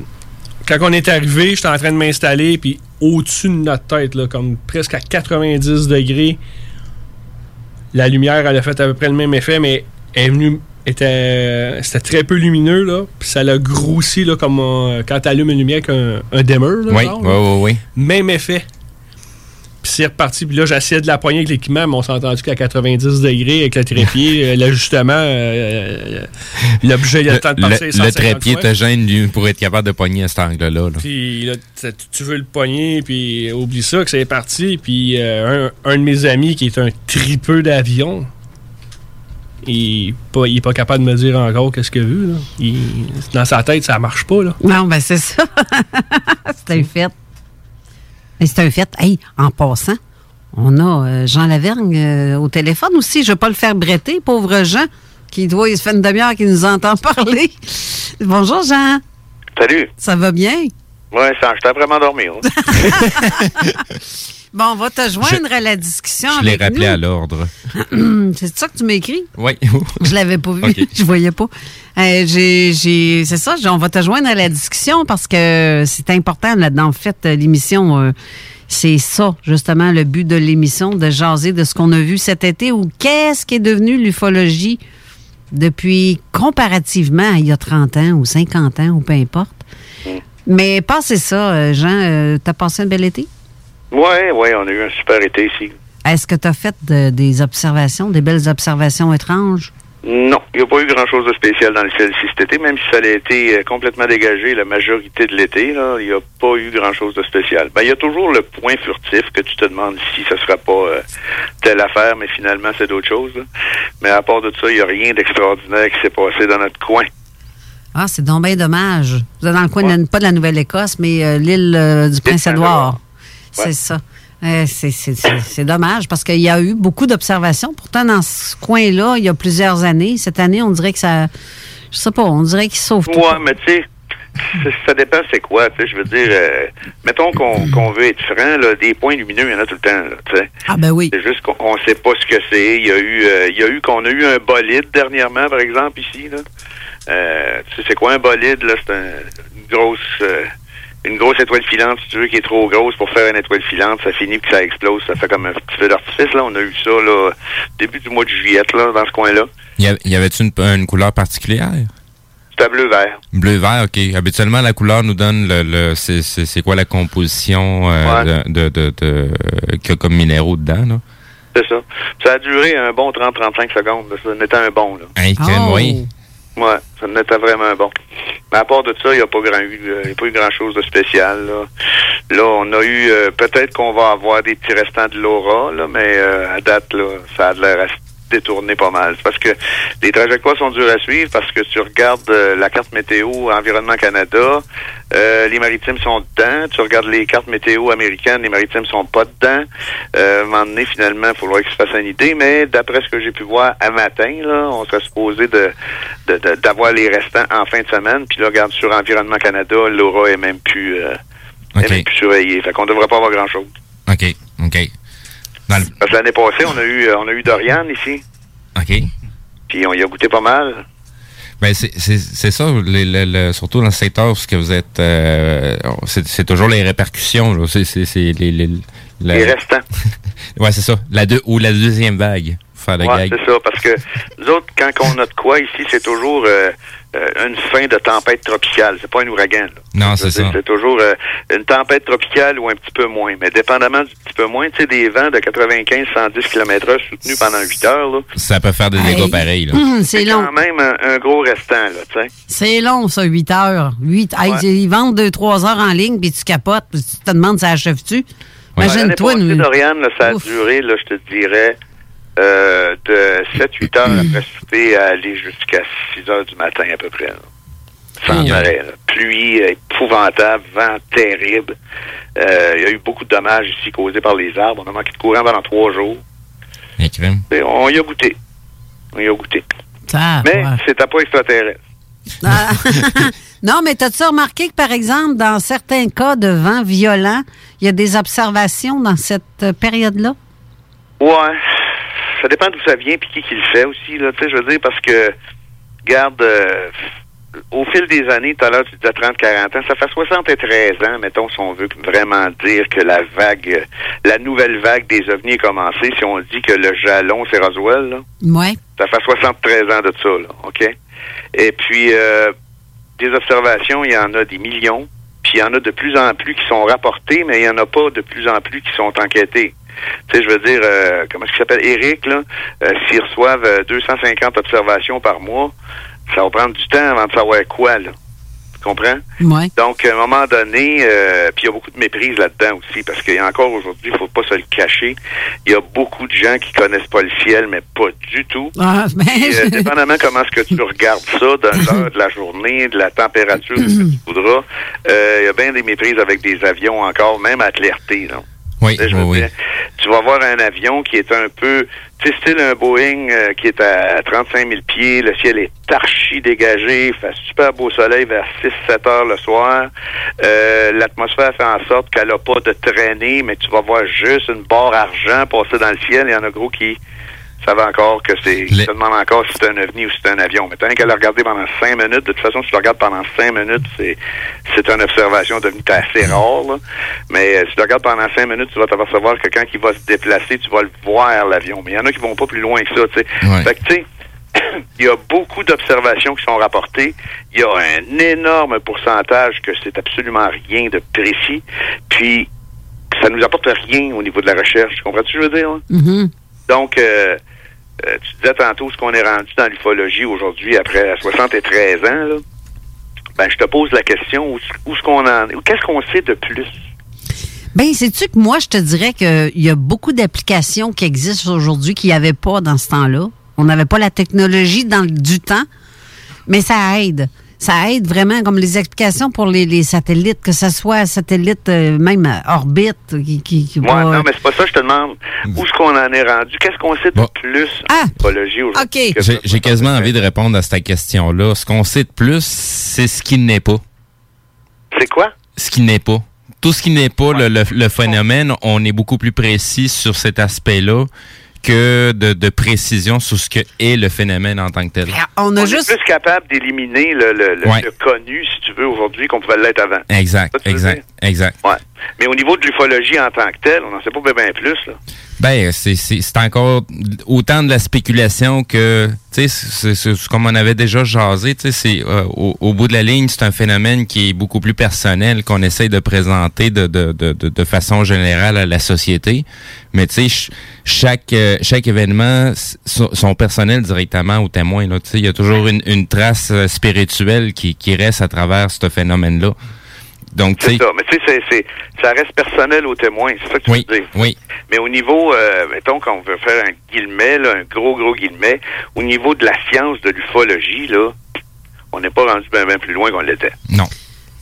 quand on est arrivé, j'étais en train de m'installer puis au-dessus de notre tête là, comme presque à 90 degrés, la lumière elle a fait à peu près le même effet mais elle est venue était c'était très peu lumineux là, puis ça l'a grossi là comme euh, quand tu allumes une lumière avec un, un dimmer là, Oui, genre, oui, oui, oui. Même effet. Puis c'est reparti. Puis là, j'essayais de la poigner avec l'équipement, mais on s'est entendu qu'à 90 degrés avec le trépied, euh, l'ajustement, euh, euh, l'objet, il a le temps de Le, passer le 150 trépied fois. te gêne lui, pour être capable de pogner à cet angle-là. là. Puis là, tu veux le pogner, puis oublie ça que c'est parti. Puis euh, un, un de mes amis qui est un tripeux d'avion, il n'est pas, il est pas capable de me dire encore qu'est-ce qu'il a vu. Là. Il- dans sa tête, ça marche pas. Là. Non, ben c'est ça. c'est un fait. C'est un fait. Hey, en passant, on a euh, Jean Lavergne euh, au téléphone aussi. Je ne vais pas le faire bretter, pauvre Jean, qui doit, il se fait une demi-heure qu'il nous entend parler. Bonjour, Jean. Salut. Ça va bien? Ouais, ça, j'étais vraiment dormi. hein. Bon, on va te joindre à la discussion. Je l'ai rappelé nous. à l'ordre. c'est ça que tu m'écris? Oui. Je l'avais pas vu. Ok. Je voyais pas. Euh, j'ai, c'est ça, on va te joindre à la discussion parce que c'est important là-dedans. En fait, euh, l'émission, euh, c'est ça, justement, le but de l'émission, de jaser de ce qu'on a vu cet été ou qu'est-ce qui est devenu l'ufologie depuis comparativement à il y a 30 ans ou 50 ans ou peu importe. Mais passez ça, Jean, euh, t'as passé un bel été? Ouais, ouais, on a eu un super été ici. Est-ce que tu as fait de- des observations, des belles observations étranges? Non, il n'y a pas eu grand-chose de spécial dans le ciel ici cet été, même si ça a été euh, complètement dégagé la majorité de l'été, il n'y a pas eu grand-chose de spécial. Ben, il y a toujours le point furtif que tu te demandes si ça sera pas euh, telle affaire, mais finalement, c'est d'autres choses. là. Mais à part de ça, il n'y a rien d'extraordinaire qui s'est passé dans notre coin. Ah, c'est donc bien dommage. Vous êtes dans le coin, de- pas de la Nouvelle-Écosse, mais euh, l'île euh, du Prince-Édouard. C'est ça. C'est- dommage parce qu'il y a eu beaucoup d'observations. Pourtant, dans ce coin-là, il y a plusieurs années, cette année, on dirait que ça. Je sais pas, on dirait qu'il sauve tout. Ouais, mais tu sais, ça dépend c'est quoi, tu sais, je veux dire, euh, mettons qu'on veut être franc, là, des points lumineux, il y en a tout le temps, là, tu sais. Ah ben oui. C'est juste qu'on on sait pas ce que c'est. Il y a eu, euh, il y a eu qu'on a eu un bolide dernièrement, par exemple, ici, là. Euh, tu sais, c'est quoi un bolide, là? C'est un- une grosse, une grosse étoile filante, si tu veux, qui est trop grosse pour faire une étoile filante. Ça finit puis ça explose. Ça fait comme un petit feu d'artifice, là. On a eu ça, là, début du mois de juillet, là, dans ce coin-là. Y, avait-tu une, une couleur particulière? C'était bleu-vert. Bleu-vert, OK. Habituellement, la couleur nous donne le, le c'est, quoi la composition euh, de, de, de, de- qu'il y a comme minéraux dedans, là? C'est ça. Ça a duré un bon 30-35 secondes. là. Ça en était un bon, là. Hein, crème, Oh. oui. Ouais, ça en était vraiment bon. Mais à part de ça, il n'y a pas grand eu, y a pas eu grand chose de spécial. Là, là on a eu euh, peut-être qu'on va avoir des petits restants de l'aura, là, mais euh, à date, là, ça a l'air à détourner pas mal. C'est parce que les trajectoires sont dures à suivre parce que tu regardes euh, la carte météo Environnement Canada, euh, les maritimes sont dedans. Tu regardes les cartes météo américaines, les maritimes sont pas dedans. Euh, à un moment donné, finalement, il faudra qu'ils se fassent une idée, mais d'après ce que j'ai pu voir à matin, là, on serait supposé de d'avoir les restants en fin de semaine. Puis là, regarde, sur Environnement Canada, l'aura est même plus, euh, est même plus surveillée. Fait qu'on devrait pas avoir grand-chose. OK, OK. Dans le- Parce que l'année passée, on a eu euh, on a eu Dorian ici. OK. Puis on y a goûté pas mal. Ben c'est, ça, les- surtout dans le secteur où ce que vous êtes, euh, c'est, toujours les répercussions. C'est, les, les, la- Les restants. ouais, c'est ça. La deux, ou la deuxième vague. Faire Ouais, c'est ça. Parce que nous autres, quand on a de quoi ici, c'est toujours euh, euh, une fin de tempête tropicale. C'est pas un ouragan. là. Non, c'est ça. C'est toujours euh, une tempête tropicale ou un petit peu moins. Mais dépendamment du petit peu moins, tu sais, des vents de 95-110 km heure soutenus pendant 8 heures, là, Ça peut faire des Hey. dégâts pareils. Là. Hum, c'est long. quand même un, un gros restant, là, tu sais. C'est long, ça, 8 heures. 8, Hey, Ouais. ils vendent 2-3 heures en ligne, puis tu capotes, puis tu te demandes ça achève-tu? Imagine-toi. nous- Dorian, là, ça a Ouf. duré, là, je te dirais, euh, de 7-8 heures après souper à aller jusqu'à 6 heures du matin à peu près. là. Sans arrêt. là. Pluie euh, épouvantable, vent terrible. Euh, Il y a eu beaucoup de dommages ici causés par les arbres. On a manqué de courant pendant trois jours. Et on y a goûté. On y a goûté. Ça, Mais ouais. c'était pas extraterrestre. Ah. non, mais t'as-tu remarqué que, par exemple, dans certains cas de vent violent, il y a des observations dans cette période-là? Ouais. Ça dépend d'où ça vient puis qui qui le fait aussi, là. Tu sais, je veux dire, parce que, garde, euh, au fil des années, tout à l'heure, tu disais 30, 40 ans, ça fait 73 ans, mettons, si on veut vraiment dire que la vague, la nouvelle vague des ovnis est commencée, si on dit que le jalon, c'est Roswell, là. Ça fait 73 ans de ça, là, OK? Et puis, euh, des observations, il y en a des millions, puis il y en a de plus en plus qui sont rapportées, mais il y en a pas de plus en plus qui sont enquêtés. Tu sais, je veux dire, euh, comment est-ce qu'il s'appelle? Eric, là, euh, s'ils reçoivent euh, 250 observations par mois, ça va prendre du temps avant de savoir quoi, là. Tu comprends? Oui. Donc, à un moment donné, euh, puis il y a beaucoup de méprise là-dedans aussi, parce qu'il y a encore aujourd'hui, il faut pas se le cacher, il y a beaucoup de gens qui connaissent pas le ciel, mais pas du tout. Ah, ben, euh, dépendamment comment est-ce que tu regardes ça, de l'heure de la journée, de la température, de ce que tu voudras, euh, il y a bien des méprises avec des avions encore, même alertés. là. Oui, je oui. dire, tu vas voir un avion qui est un peu, tu sais, style un Boeing euh, qui est à 35 000 pieds, le ciel est archi dégagé, il fait super beau soleil vers 6-7 heures le soir. Euh, L'atmosphère fait en sorte qu'elle n'a pas de traînée, mais tu vas voir juste une barre argent passer dans le ciel. Il y en a gros qui savent encore que c'est, qui se demandent encore si c'est un ovni ou si c'est un avion. Mais t'as qu'à le regarder pendant 5 minutes. De toute façon, si tu le regardes pendant 5 minutes, c'est, c'est une observation devenue assez rare, là. Mais euh, si tu le regardes pendant 5 minutes, tu vas t'apercevoir que quand il va se déplacer, tu vas le voir, l'avion. Mais il y en a qui vont pas plus loin que ça, tu sais. Ouais. Fait que, tu sais, il y a beaucoup d'observations qui sont rapportées. Il y a un énorme pourcentage que c'est absolument rien de précis. Puis, ça nous apporte rien au niveau de la recherche. Tu comprends ce que je veux dire? là? Mhm. Donc, euh, euh, tu disais tantôt ce qu'on est rendu dans l'ufologie aujourd'hui après 73 ans. Ben, je te pose la question, où, où est-ce qu'on? Qu'est-ce qu'on sait de plus? Ben, sais-tu que moi, je te dirais qu'il y a beaucoup d'applications qui existent aujourd'hui qu'il n'y avait pas dans ce temps-là. On n'avait pas la technologie dans du temps, mais ça aide. Ça aide vraiment, comme les explications pour les, les satellites, que ce soit satellite euh, même euh, orbite, qui, qui, qui Ouais, va- non, mais c'est pas ça, je te demande. Où est-ce qu'on en est rendu? Qu'est-ce qu'on sait de Bon. plus Ah! en ufologie aujourd'hui? OK. que J'ai quasiment envie de répondre à cette question-là. Ce qu'on sait de plus, c'est ce qui n'est pas. C'est quoi? Ce qui n'est pas. Tout ce qui n'est pas le, le- le phénomène, on est beaucoup plus précis sur cet aspect-là que de, de précision sur ce que est le phénomène en tant que tel. On a On juste. est plus capable d'éliminer le, le- le- Ouais. le connu, si tu veux, aujourd'hui, qu'on pouvait l'être avant. Exact, exact, exact. Ouais. Mais au niveau de l'ufologie en tant que telle, on n'en sait pas bien plus. Là. Ben, c'est- encore autant de la spéculation que, tu sais, c'est- comme on avait déjà jasé, tu sais, c'est euh, au, au bout de la ligne, c'est un phénomène qui est beaucoup plus personnel qu'on essaye de présenter de, de, de, de, façon générale à la société. Mais tu sais, ch- chaque euh, chaque événement s- sont, sont personnels directement au témoin. Tu sais, il y a toujours une, une trace euh, spirituelle qui, qui reste à travers ce phénomène-là. Donc, tu C'est sais, ça. Mais tu sais, ça reste personnel au témoin. C'est ça que tu oui, veux dire. oui. Mais au niveau, euh, mettons qu'on veut faire un guillemet, là, un gros, gros guillemet, au niveau de la science de l'ufologie, là, on n'est pas rendu bien plus loin qu'on l'était. Non.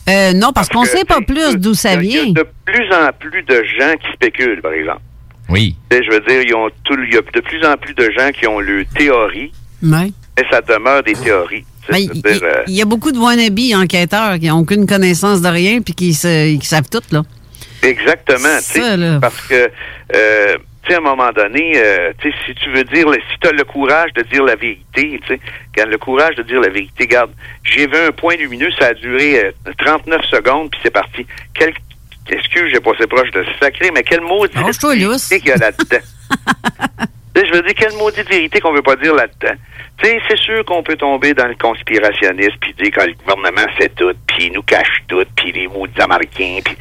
Euh, non, parce qu'on ne sait pas plus d'où ça Il y a vient. de plus en plus de gens qui spéculent, par exemple. Oui. Tu sais, je veux dire, ils ont tout, il y a de plus en plus de gens qui ont le théorie, Ouais. mais ça demeure des théories. Ben, Il euh, il y, a beaucoup de wannabes enquêteurs qui n'ont aucune connaissance de rien puis qui, se- qui savent tout, là. Exactement. tu sais, Ça, là. Parce que, euh, tu sais, à un moment donné, euh, tu sais, si tu veux dire, si tu as le courage de dire la vérité, tu sais, le courage de dire la vérité, garde, j'ai vu un point lumineux, ça a duré euh, 39 secondes, puis c'est parti. Quel, excuse, j'ai passé proche de sacré, mais quel mot qu'il y a là-dedans? Je veux dire, quelle maudite vérité qu'on veut pas dire là-dedans. Tu sais, c'est sûr qu'on peut tomber dans le conspirationnisme puis dire que le gouvernement sait tout, puis il nous cache tout, puis les maudits Américains. Puis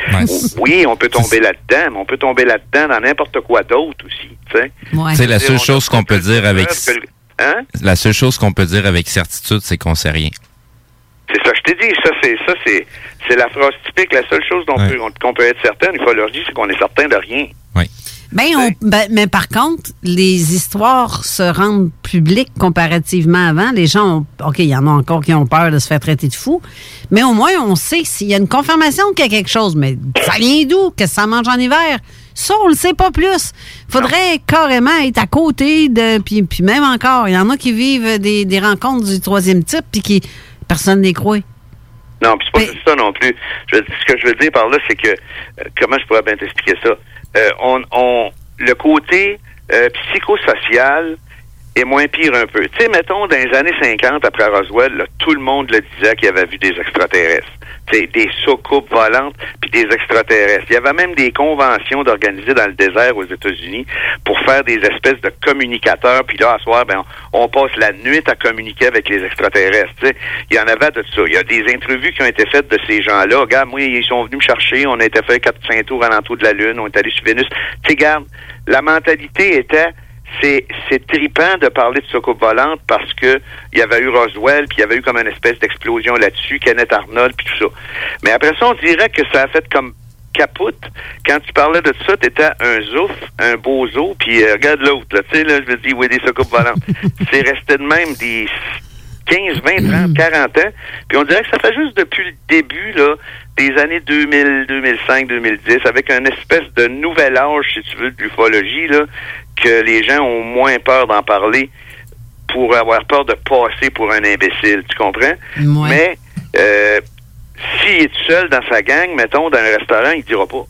oui, on peut tomber là-dedans, mais on peut tomber là-dedans dans n'importe quoi d'autre aussi. Tu sais, C'est la seule chose qu'on peut dire avec le- Hein? la seule chose qu'on peut dire avec certitude, c'est qu'on sait rien. C'est ça, je t'ai dit, ça c'est ça c'est c'est la phrase typique. La seule chose dont Ouais. peut- qu'on peut être certain, une fois leur dit, c'est qu'on est certain de rien. Ben, on- ben, mais par contre, les histoires se rendent publiques comparativement avant. Les gens, ont, OK, il y en a encore qui ont peur de se faire traiter de fou, mais au moins, on sait s'il y a une confirmation qu'il y a quelque chose. Mais ça vient d'où? Qu'est-ce que ça mange en hiver? Ça, on le sait pas plus. faudrait carrément être à côté de... Puis, puis même encore, il y en a qui vivent des, des rencontres du troisième type puis qui... Personne n'y croit. Non, puis c'est pas juste ça non plus. Je ce que je veux dire par là, c'est que euh, comment je pourrais bien t'expliquer ça? Euh, on, on le côté euh, psychosocial est moins pire un peu. Tu sais, mettons, dans les années 50, après Roswell, là, tout le monde le disait qu'il avait vu des extraterrestres. Tu sais, des soucoupes volantes, puis des extraterrestres. Il y avait même des conventions d'organiser dans le désert aux États-Unis pour faire des espèces de communicateurs. Puis là, à soir, ben, on, passe la nuit à communiquer avec les extraterrestres. Tu sais, il y en avait de ça. Il y a des entrevues qui ont été faites de ces gens-là. Regarde, moi, ils sont venus me chercher. On a été fait quatre cinq tours à l'entour de la Lune. On est allé sur Vénus. Tu sais, regarde, la mentalité était c'est c'est tripant de parler de soucoupe volante parce que il y avait eu Roswell puis il y avait eu comme une espèce d'explosion là-dessus, Kenneth Arnold puis tout ça. Mais après ça, on dirait que ça a fait comme capote. Quand tu parlais de ça, t'étais un zouf, un beau zoo, puis euh, regarde l'autre, là, tu sais, là, je me dis, oui, des soucoupes volantes. c'est resté de même des 15, 20, 30, 40 ans. Puis on dirait que ça fait juste depuis le début, là, des années 2000, 2005, 2010, avec un espèce de nouvel âge, si tu veux, de l'ufologie, là, que les gens ont moins peur d'en parler pour avoir peur de passer pour un imbécile, tu comprends? Mais euh, s'il est tout seul dans sa gang, mettons, dans un restaurant, il dira pas.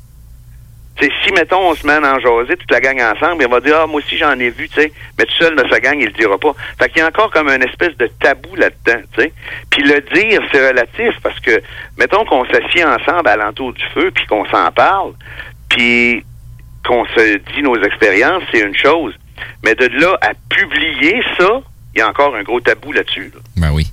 Tu sais, si, mettons, on se met en jaser, toute la gang ensemble, il va dire, ah, moi aussi, j'en ai vu, tu sais, mais tout seul dans sa gang, il le dira pas. Fait qu'il y a encore comme une espèce de tabou là-dedans, tu sais. Puis le dire, c'est relatif, parce que, mettons qu'on s'assied ensemble à l'entour du feu, puis qu'on s'en parle, puis qu'on se dit nos expériences, c'est une chose. Mais de là à publier ça, il y a encore un gros tabou là-dessus. là. Ben oui.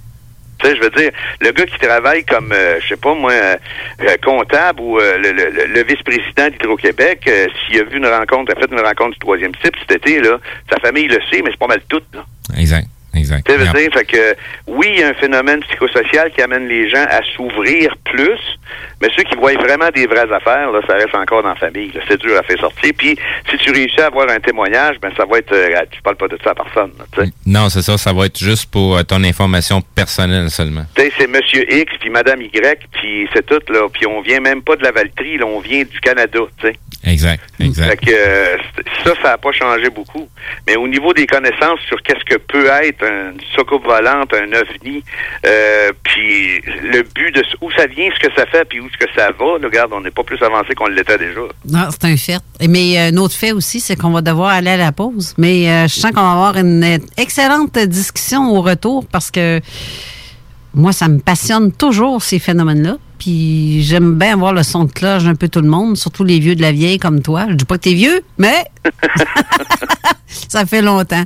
Tu sais, je veux dire, le gars qui travaille comme, euh, je sais pas moi, euh, euh, comptable ou euh, le, le- le vice-président d'Hydro-Québec, s'il a vu une rencontre, a fait une rencontre du troisième type cet été, là, sa famille le sait, mais c'est pas mal tout. Là. Exact. Exact. Tu veux dire, fait que oui, il y a un phénomène psychosocial qui amène les gens à s'ouvrir plus, mais ceux qui voient vraiment des vraies affaires, là, ça reste encore dans la famille. là. C'est dur à faire sortir. Puis si tu réussis à avoir un témoignage, ben ça va être, euh, tu parles pas de ça à personne. là, tu sais. Non, c'est ça. Ça va être juste pour euh, ton information personnelle seulement. Tu sais, c'est Monsieur X puis Madame Y, puis c'est tout là. Puis on vient même pas de la Valtrie, là, on vient du Canada, tu sais. Exact. Exact. Fait que euh, ça, ça n'a pas changé beaucoup. Mais au niveau des connaissances sur qu'est-ce que peut être une soucoupe volante, un ovni, euh, puis le but de où ça vient, ce que ça fait, puis où ce que ça va, regarde, on n'est pas plus avancé qu'on l'était déjà. Non, c'est un fait. Mais euh, un autre fait aussi, c'est qu'on va devoir aller à la pause. Mais euh, je sens qu'on va avoir une excellente discussion au retour parce que moi, ça me passionne toujours ces phénomènes-là. Puis j'aime bien avoir le son de cloche d'un peu tout le monde, surtout les vieux de la vieille comme toi. Je dis pas que t'es vieux, mais ça fait longtemps.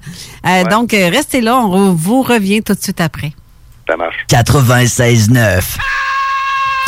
Euh, Donc, euh, restez là, on vous revient tout de suite après. Ça marche. 96.9.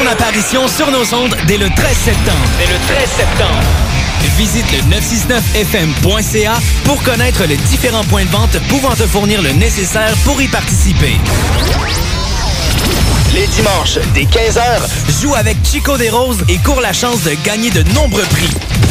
son apparition sur nos ondes dès le 13 septembre. Dès le 13 septembre. Visite le 969fm.ca pour connaître les différents points de vente pouvant te fournir le nécessaire pour y participer. Les dimanches, dès 15h, joue avec Chico des Roses et cours la chance de gagner de nombreux prix.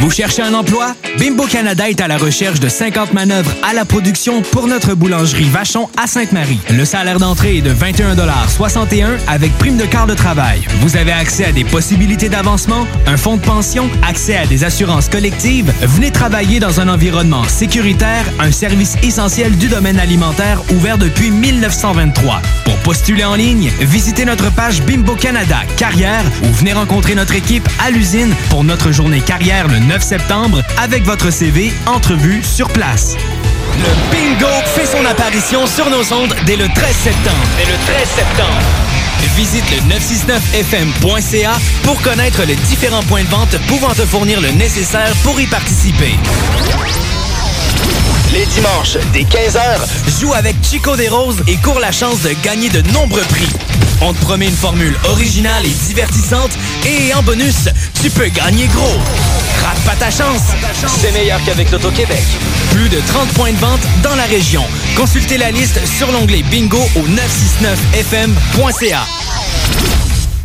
Vous cherchez un emploi? Bimbo Canada est à la recherche de 50 manœuvres à la production pour notre boulangerie Vachon à Sainte-Marie. Le salaire d'entrée est de 21,61 avec prime de quart de travail. Vous avez accès à des possibilités d'avancement, un fonds de pension, accès à des assurances collectives. Venez travailler dans un environnement sécuritaire, un service essentiel du domaine alimentaire ouvert depuis 1923. Pour postuler en ligne, visitez notre page Bimbo Canada Carrière ou venez rencontrer notre équipe à l'usine pour notre journée carrière le 9 septembre avec votre CV, entrevue sur place. Le bingo fait son apparition sur nos ondes dès le 13 septembre. Dès le 13 septembre. Visite le 969fm.ca pour connaître les différents points de vente pouvant te fournir le nécessaire pour y participer. Les dimanches, dès 15h, joue avec Chico des Roses et cours la chance de gagner de nombreux prix. On te promet une formule originale et divertissante et en bonus, tu peux gagner gros. Rate pas ta chance. C'est meilleur qu'avec l'Auto-Québec. Plus de 30 points de vente dans la région. Consultez la liste sur l'onglet bingo au 969fm.ca.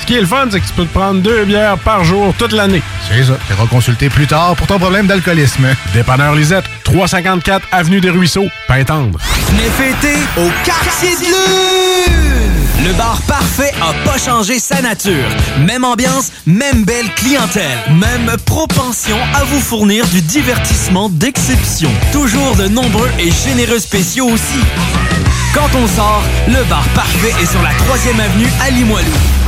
Ce qui est le fun, c'est que tu peux te prendre deux bières par jour toute l'année. C'est ça. Tu consulter plus tard pour ton problème d'alcoolisme. Dépanneur Lisette, 354 Avenue des Ruisseaux, Pintendre. Venez fêter au Quartier de Lune! Le bar parfait a pas changé sa nature. Même ambiance, même belle clientèle, même propension à vous fournir du divertissement d'exception. Toujours de nombreux et généreux spéciaux aussi. Quand on sort, le bar parfait est sur la 3e avenue à Limoilou.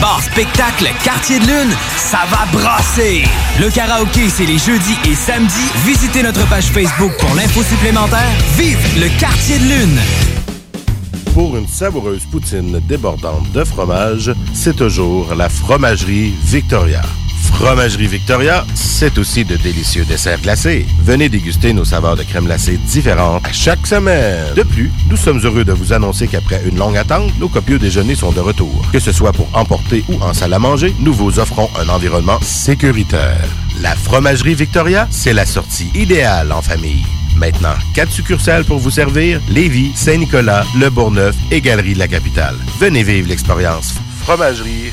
Bar spectacle Quartier de Lune, ça va brasser! Le karaoké, c'est les jeudis et samedis. Visitez notre page Facebook pour l'info supplémentaire. Vive le Quartier de Lune! Pour une savoureuse poutine débordante de fromage, c'est toujours la Fromagerie Victoria. Fromagerie Victoria, c'est aussi de délicieux desserts glacés. Venez déguster nos saveurs de crème glacée différentes à chaque semaine. De plus, nous sommes heureux de vous annoncer qu'après une longue attente, nos copieux déjeuners sont de retour. Que ce soit pour emporter ou en salle à manger, nous vous offrons un environnement sécuritaire. La Fromagerie Victoria, c'est la sortie idéale en famille. Maintenant, quatre succursales pour vous servir Lévis, Saint-Nicolas, Le Bourgneuf et Galerie de la Capitale. Venez vivre l'expérience Fromagerie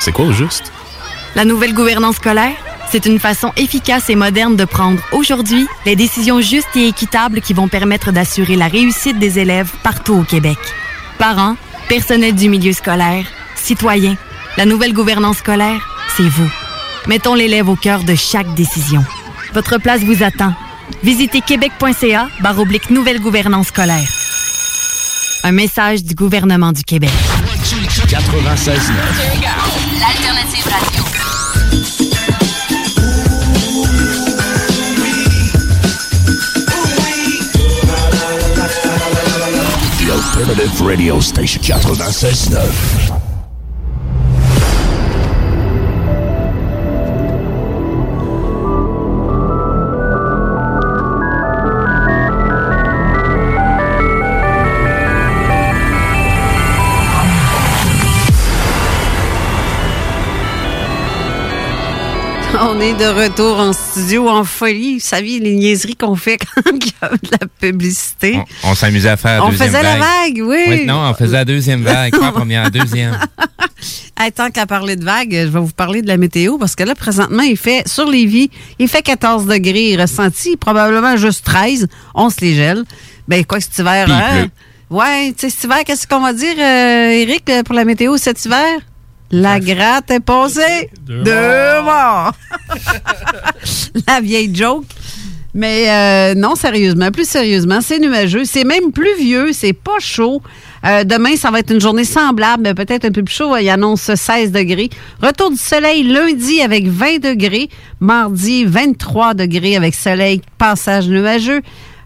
C'est quoi au juste? La nouvelle gouvernance scolaire, c'est une façon efficace et moderne de prendre aujourd'hui les décisions justes et équitables qui vont permettre d'assurer la réussite des élèves partout au Québec. Parents, personnel du milieu scolaire, citoyens, la nouvelle gouvernance scolaire, c'est vous. Mettons l'élève au cœur de chaque décision. Votre place vous attend. Visitez québec.ca oblique nouvelle gouvernance scolaire. Un message du gouvernement du Québec. 96 L'alternative radio. The Alternative Radio Station 96.9. On est de retour en studio en folie. Vous saviez les niaiseries qu'on fait quand il y a de la publicité. On s'amusait à faire la On faisait la vague, oui. non, on faisait la deuxième vague. Pas la première, la deuxième? Hey, tant qu'à parler de vagues, je vais vous parler de la météo parce que là, présentement, il fait, sur Lévis, il fait 14 degrés ressenti, probablement juste 13. On se les gèle. Ben, quoi, cet hiver, hein? Ouais, tu sais, cet hiver, qu'est-ce qu'on va dire, euh, Eric, euh, pour la météo cet hiver? La gratte est passée. Deux morts. la vieille joke. Mais euh, non, sérieusement, plus sérieusement, c'est nuageux. C'est même pluvieux, c'est pas chaud. Euh, demain, ça va être une journée semblable, mais peut-être un peu plus chaud. Il annonce 16 degrés. Retour du soleil lundi avec 20 degrés. Mardi, 23 degrés avec soleil, passage nuageux.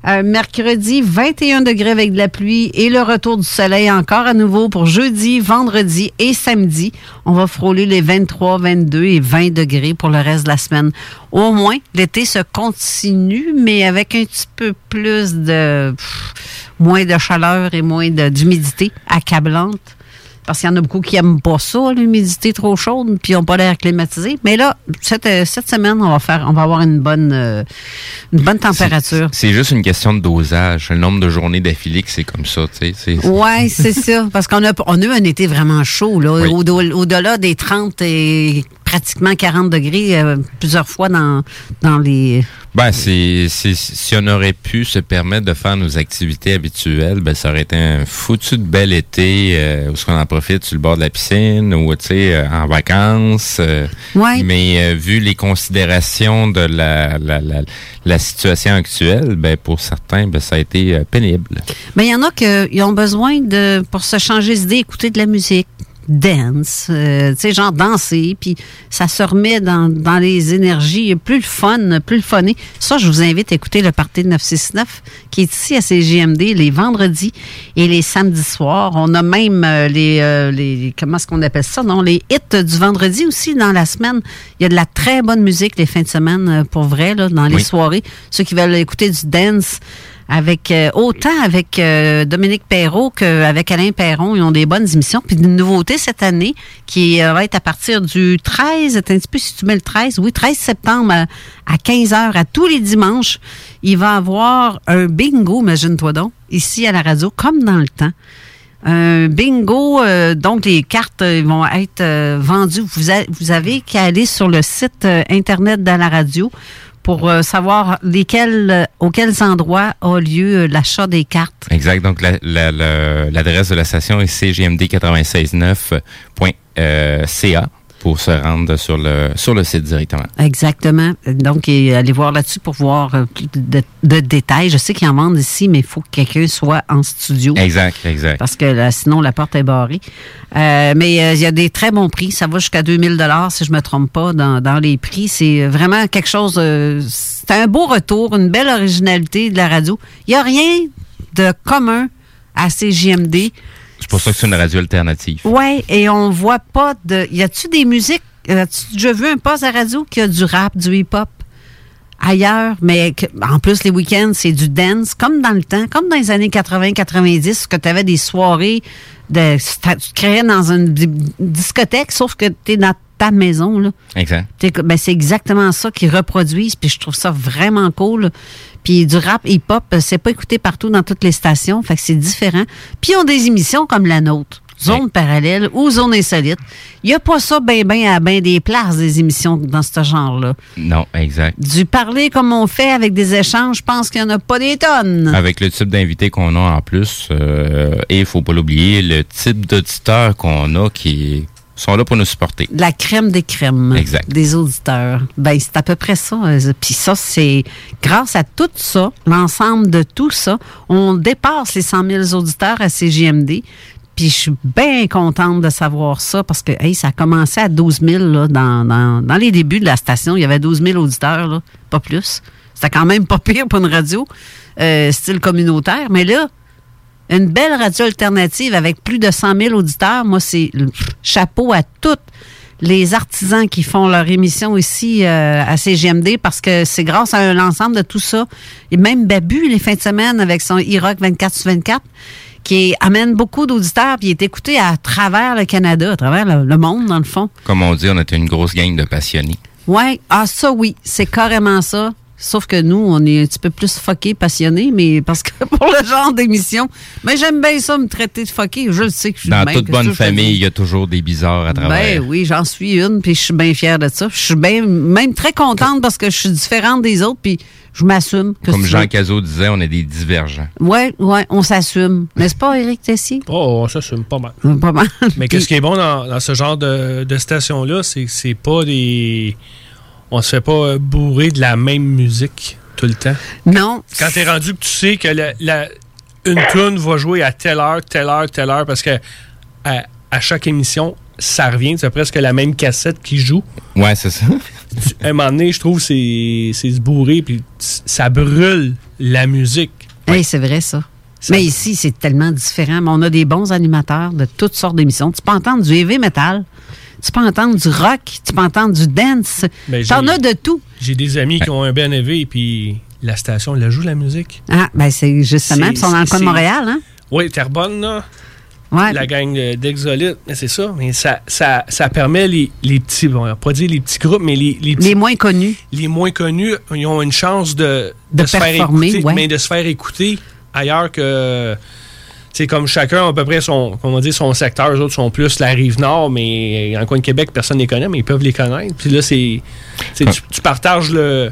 Euh, mercredi, 21 degrés avec de la pluie et le retour du soleil encore à nouveau pour jeudi, vendredi et samedi. On va frôler les 23, 22 et 20 degrés pour le reste de la semaine. Au moins, l'été se continue, mais avec un petit peu plus de... moins de chaleur et moins d'humidité accablante. Parce qu'il y en a beaucoup qui n'aiment pas ça, l'humidité trop chaude, puis ils n'ont pas l'air climatisé. Mais là, cette, euh, cette semaine, on va faire, on va avoir une bonne, euh, une bonne température. C'est juste une question de dosage. Le nombre de journées d'affilée que c'est comme ça, tu sais. Oui, c'est ça. Parce qu'on a, on a eu un été vraiment chaud, là, au- au-delà des 30 et pratiquement 40 degrés euh, plusieurs fois dans, dans les. Ben, c'est, si on aurait pu se permettre de faire nos activités habituelles, ben, ça aurait été un foutu de bel été euh, où ce qu'on en profite sur le bord de la piscine ou, tu sais, euh, en vacances. euh, Ouais. Mais vu les considérations de la, la, la, la situation actuelle, ben, pour certains, ben, ça a été pénible. Mais il y en a qui ont besoin de, pour se changer d'idée, écouter de la musique. Dance, euh, tu sais, genre danser, puis ça se remet dans, dans les énergies, plus le fun, plus le funné. Ça, je vous invite à écouter le Parti de 969 qui est ici à CGMD les vendredis et les samedis soirs. On a même euh, les, euh, les, comment est-ce qu'on appelle ça, non? Les hits du vendredi aussi dans la semaine. Il y a de la très bonne musique les fins de semaine, euh, pour vrai, là, dans les Oui. soirées. Ceux qui veulent écouter du dance, avec euh, autant avec euh, Dominique Perrault qu'avec Alain Perron, ils ont des bonnes émissions. Puis une nouveauté cette année qui euh, va être à partir du 13, attends un petit peu si tu mets le 13, oui, 13 septembre à, à 15h à tous les dimanches. Il va avoir un bingo, imagine-toi donc, ici à la radio, comme dans le temps. Un bingo, euh, donc les cartes euh, vont être vendues. Vous, a- vous avez qu'à aller sur le site Internet de la radio pour euh, savoir lesquels, euh, auxquels endroits a lieu euh, l'achat des cartes. Exact. Donc, la- la- la- l'adresse de la station est cgmd969.ca pour se rendre sur le, sur le site directement. Exactement. Donc, et allez voir là-dessus pour voir euh, plus de, de détails. Je sais qu'ils en vendent ici, mais il faut que quelqu'un soit en studio. Exact, exact. Parce que là, sinon, la porte est barrée. Euh, mais euh, il y a des très bons prix. Ça va jusqu'à 2000 dollars si je me trompe pas dans, dans les prix. C'est vraiment quelque chose... euh, c'est un beau retour, une belle originalité de la radio. Il n'y a rien de commun à CJMD. C'est pour ça que c'est une radio alternative. Ouais, et on voit pas de. Y a-tu des musiques? As-tu déjà vu un poste à radio qui a du rap, du hip-hop ailleurs? Mais en plus, les week-ends, c'est du dance, comme dans le temps, comme dans les années 80-90, que tu avais des soirées, de, tu te créais dans une di- discothèque, sauf que tu es dans ta maison, là. Exact. Ben, c'est exactement ça qu'ils reproduisent, puis je trouve ça vraiment cool. Puis du rap hip-hop, euh, c'est pas écouté partout dans toutes les stations, fait que c'est différent. Puis ils ont des émissions comme la nôtre, Zone parallèle ou Zone insolite. Il y a pas ça ben ben à ben des places, des émissions dans ce genre-là. Non, exact. Du parler comme on fait avec des échanges, je pense qu'il y en a pas des tonnes. Avec le type d'invité qu'on a en plus, euh, et il faut pas l'oublier, le type d'auditeurs qu'on a qui sont là pour nous supporter. la crème des crèmes Exact. des auditeurs. Ben, c'est à peu près ça. Euh, Puis ça, c'est grâce à tout ça, l'ensemble de tout ça, on dépasse les 100 000 auditeurs à CGMD. Puis je suis bien contente de savoir ça parce que hey, ça a commencé à 12 000 là, dans, dans, dans les débuts de la station. Il y avait 12 000 auditeurs, là, pas plus. C'était quand même pas pire pour une radio euh, style communautaire. Mais là, une belle radio alternative avec plus de 100 000 auditeurs. Moi, c'est le chapeau à tous les artisans qui font leur émission ici euh, à CGMD parce que c'est grâce à l'ensemble de tout ça. Et même Babu, les fins de semaine, avec son e-rock 24 sur 24, qui amène beaucoup d'auditeurs, puis il est écouté à travers le Canada, à travers le, le monde, dans le fond. Comme on dit, on est une grosse gang de passionnés. Ouais, ah ça oui, c'est carrément ça. Sauf que nous, on est un petit peu plus fuckés, passionnés, mais parce que pour le genre d'émission, mais j'aime bien ça, me traiter de fucké. Je le sais que je suis Dans toute bonne famille, il y a toujours des bizarres à travers. Ben oui, j'en suis une, puis je suis bien fière de ça. Je suis bien, même très contente parce que je suis différente des autres, puis je m'assume. que Comme Jean. Cazot disait, on est des divergents. Ouais, ouais, on s'assume. N'est-ce pas, Éric Tessier? Oh, on s'assume pas mal. Pas mal. Mais qu'est-ce qui est bon dans, dans ce genre de, de station-là, c'est que c'est pas des. On se fait pas euh, bourrer de la même musique. tout le temps? Non. Quand t'es rendu que tu sais que la, la- une tune va jouer à telle heure, telle heure, telle heure, parce que à, à chaque émission, ça revient, c'est presque la même cassette qui joue. Ouais, c'est ça. À un moment donné, je trouve c'est c'est se bourrer, puis ça brûle la musique. Hey, c'est vrai, ça. Mais ici, c'est tellement différent. Mais on a des bons animateurs de toutes sortes d'émissions. Tu peux entendre du heavy metal, tu peux entendre du rock, tu peux entendre du dance. Ben, T'en as de tout. J'ai des amis qui ont un BNV, puis la station, elle joue la musique. Ah, ben c'est justement, ils sont dans le coin de Montréal, hein? Oui, Terrebonne, là. Ouais. La gang de- d'Exolite, mais c'est ça. Mais ça, ça, ça permet les, les petits, bon, on va pas dire les petits groupes, mais les, les, petits- Les moins connus. les moins connus, ils ont une chance de, De se faire performer, écouter, ouais. mais de se faire écouter ailleurs que. C'est comme chacun a à peu près son, comment dire, son secteur. Les autres sont plus la rive nord, mais en coin de Québec, personne ne les connaît, mais ils peuvent les connaître. Puis là, c'est. c'est- Tu, tu partages le,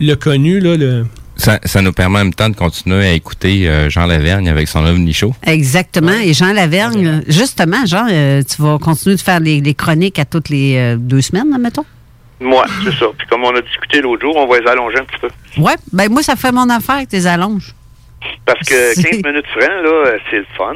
le connu, là, le. Ça, ça nous permet en même temps de continuer à écouter euh, Jean Lavergne avec son OVNI Show. Exactement. Et Jean Lavergne, justement, Jean, euh, tu vas continuer de faire les, les chroniques à toutes les euh, deux semaines, mettons? Moi, c'est ça. Puis comme on a discuté l'autre jour, on va les allonger un petit peu. Ouais. Ben moi, ça fait mon affaire avec tes allonges. Parce que C'est- 15 minutes francs, là, c'est le fun.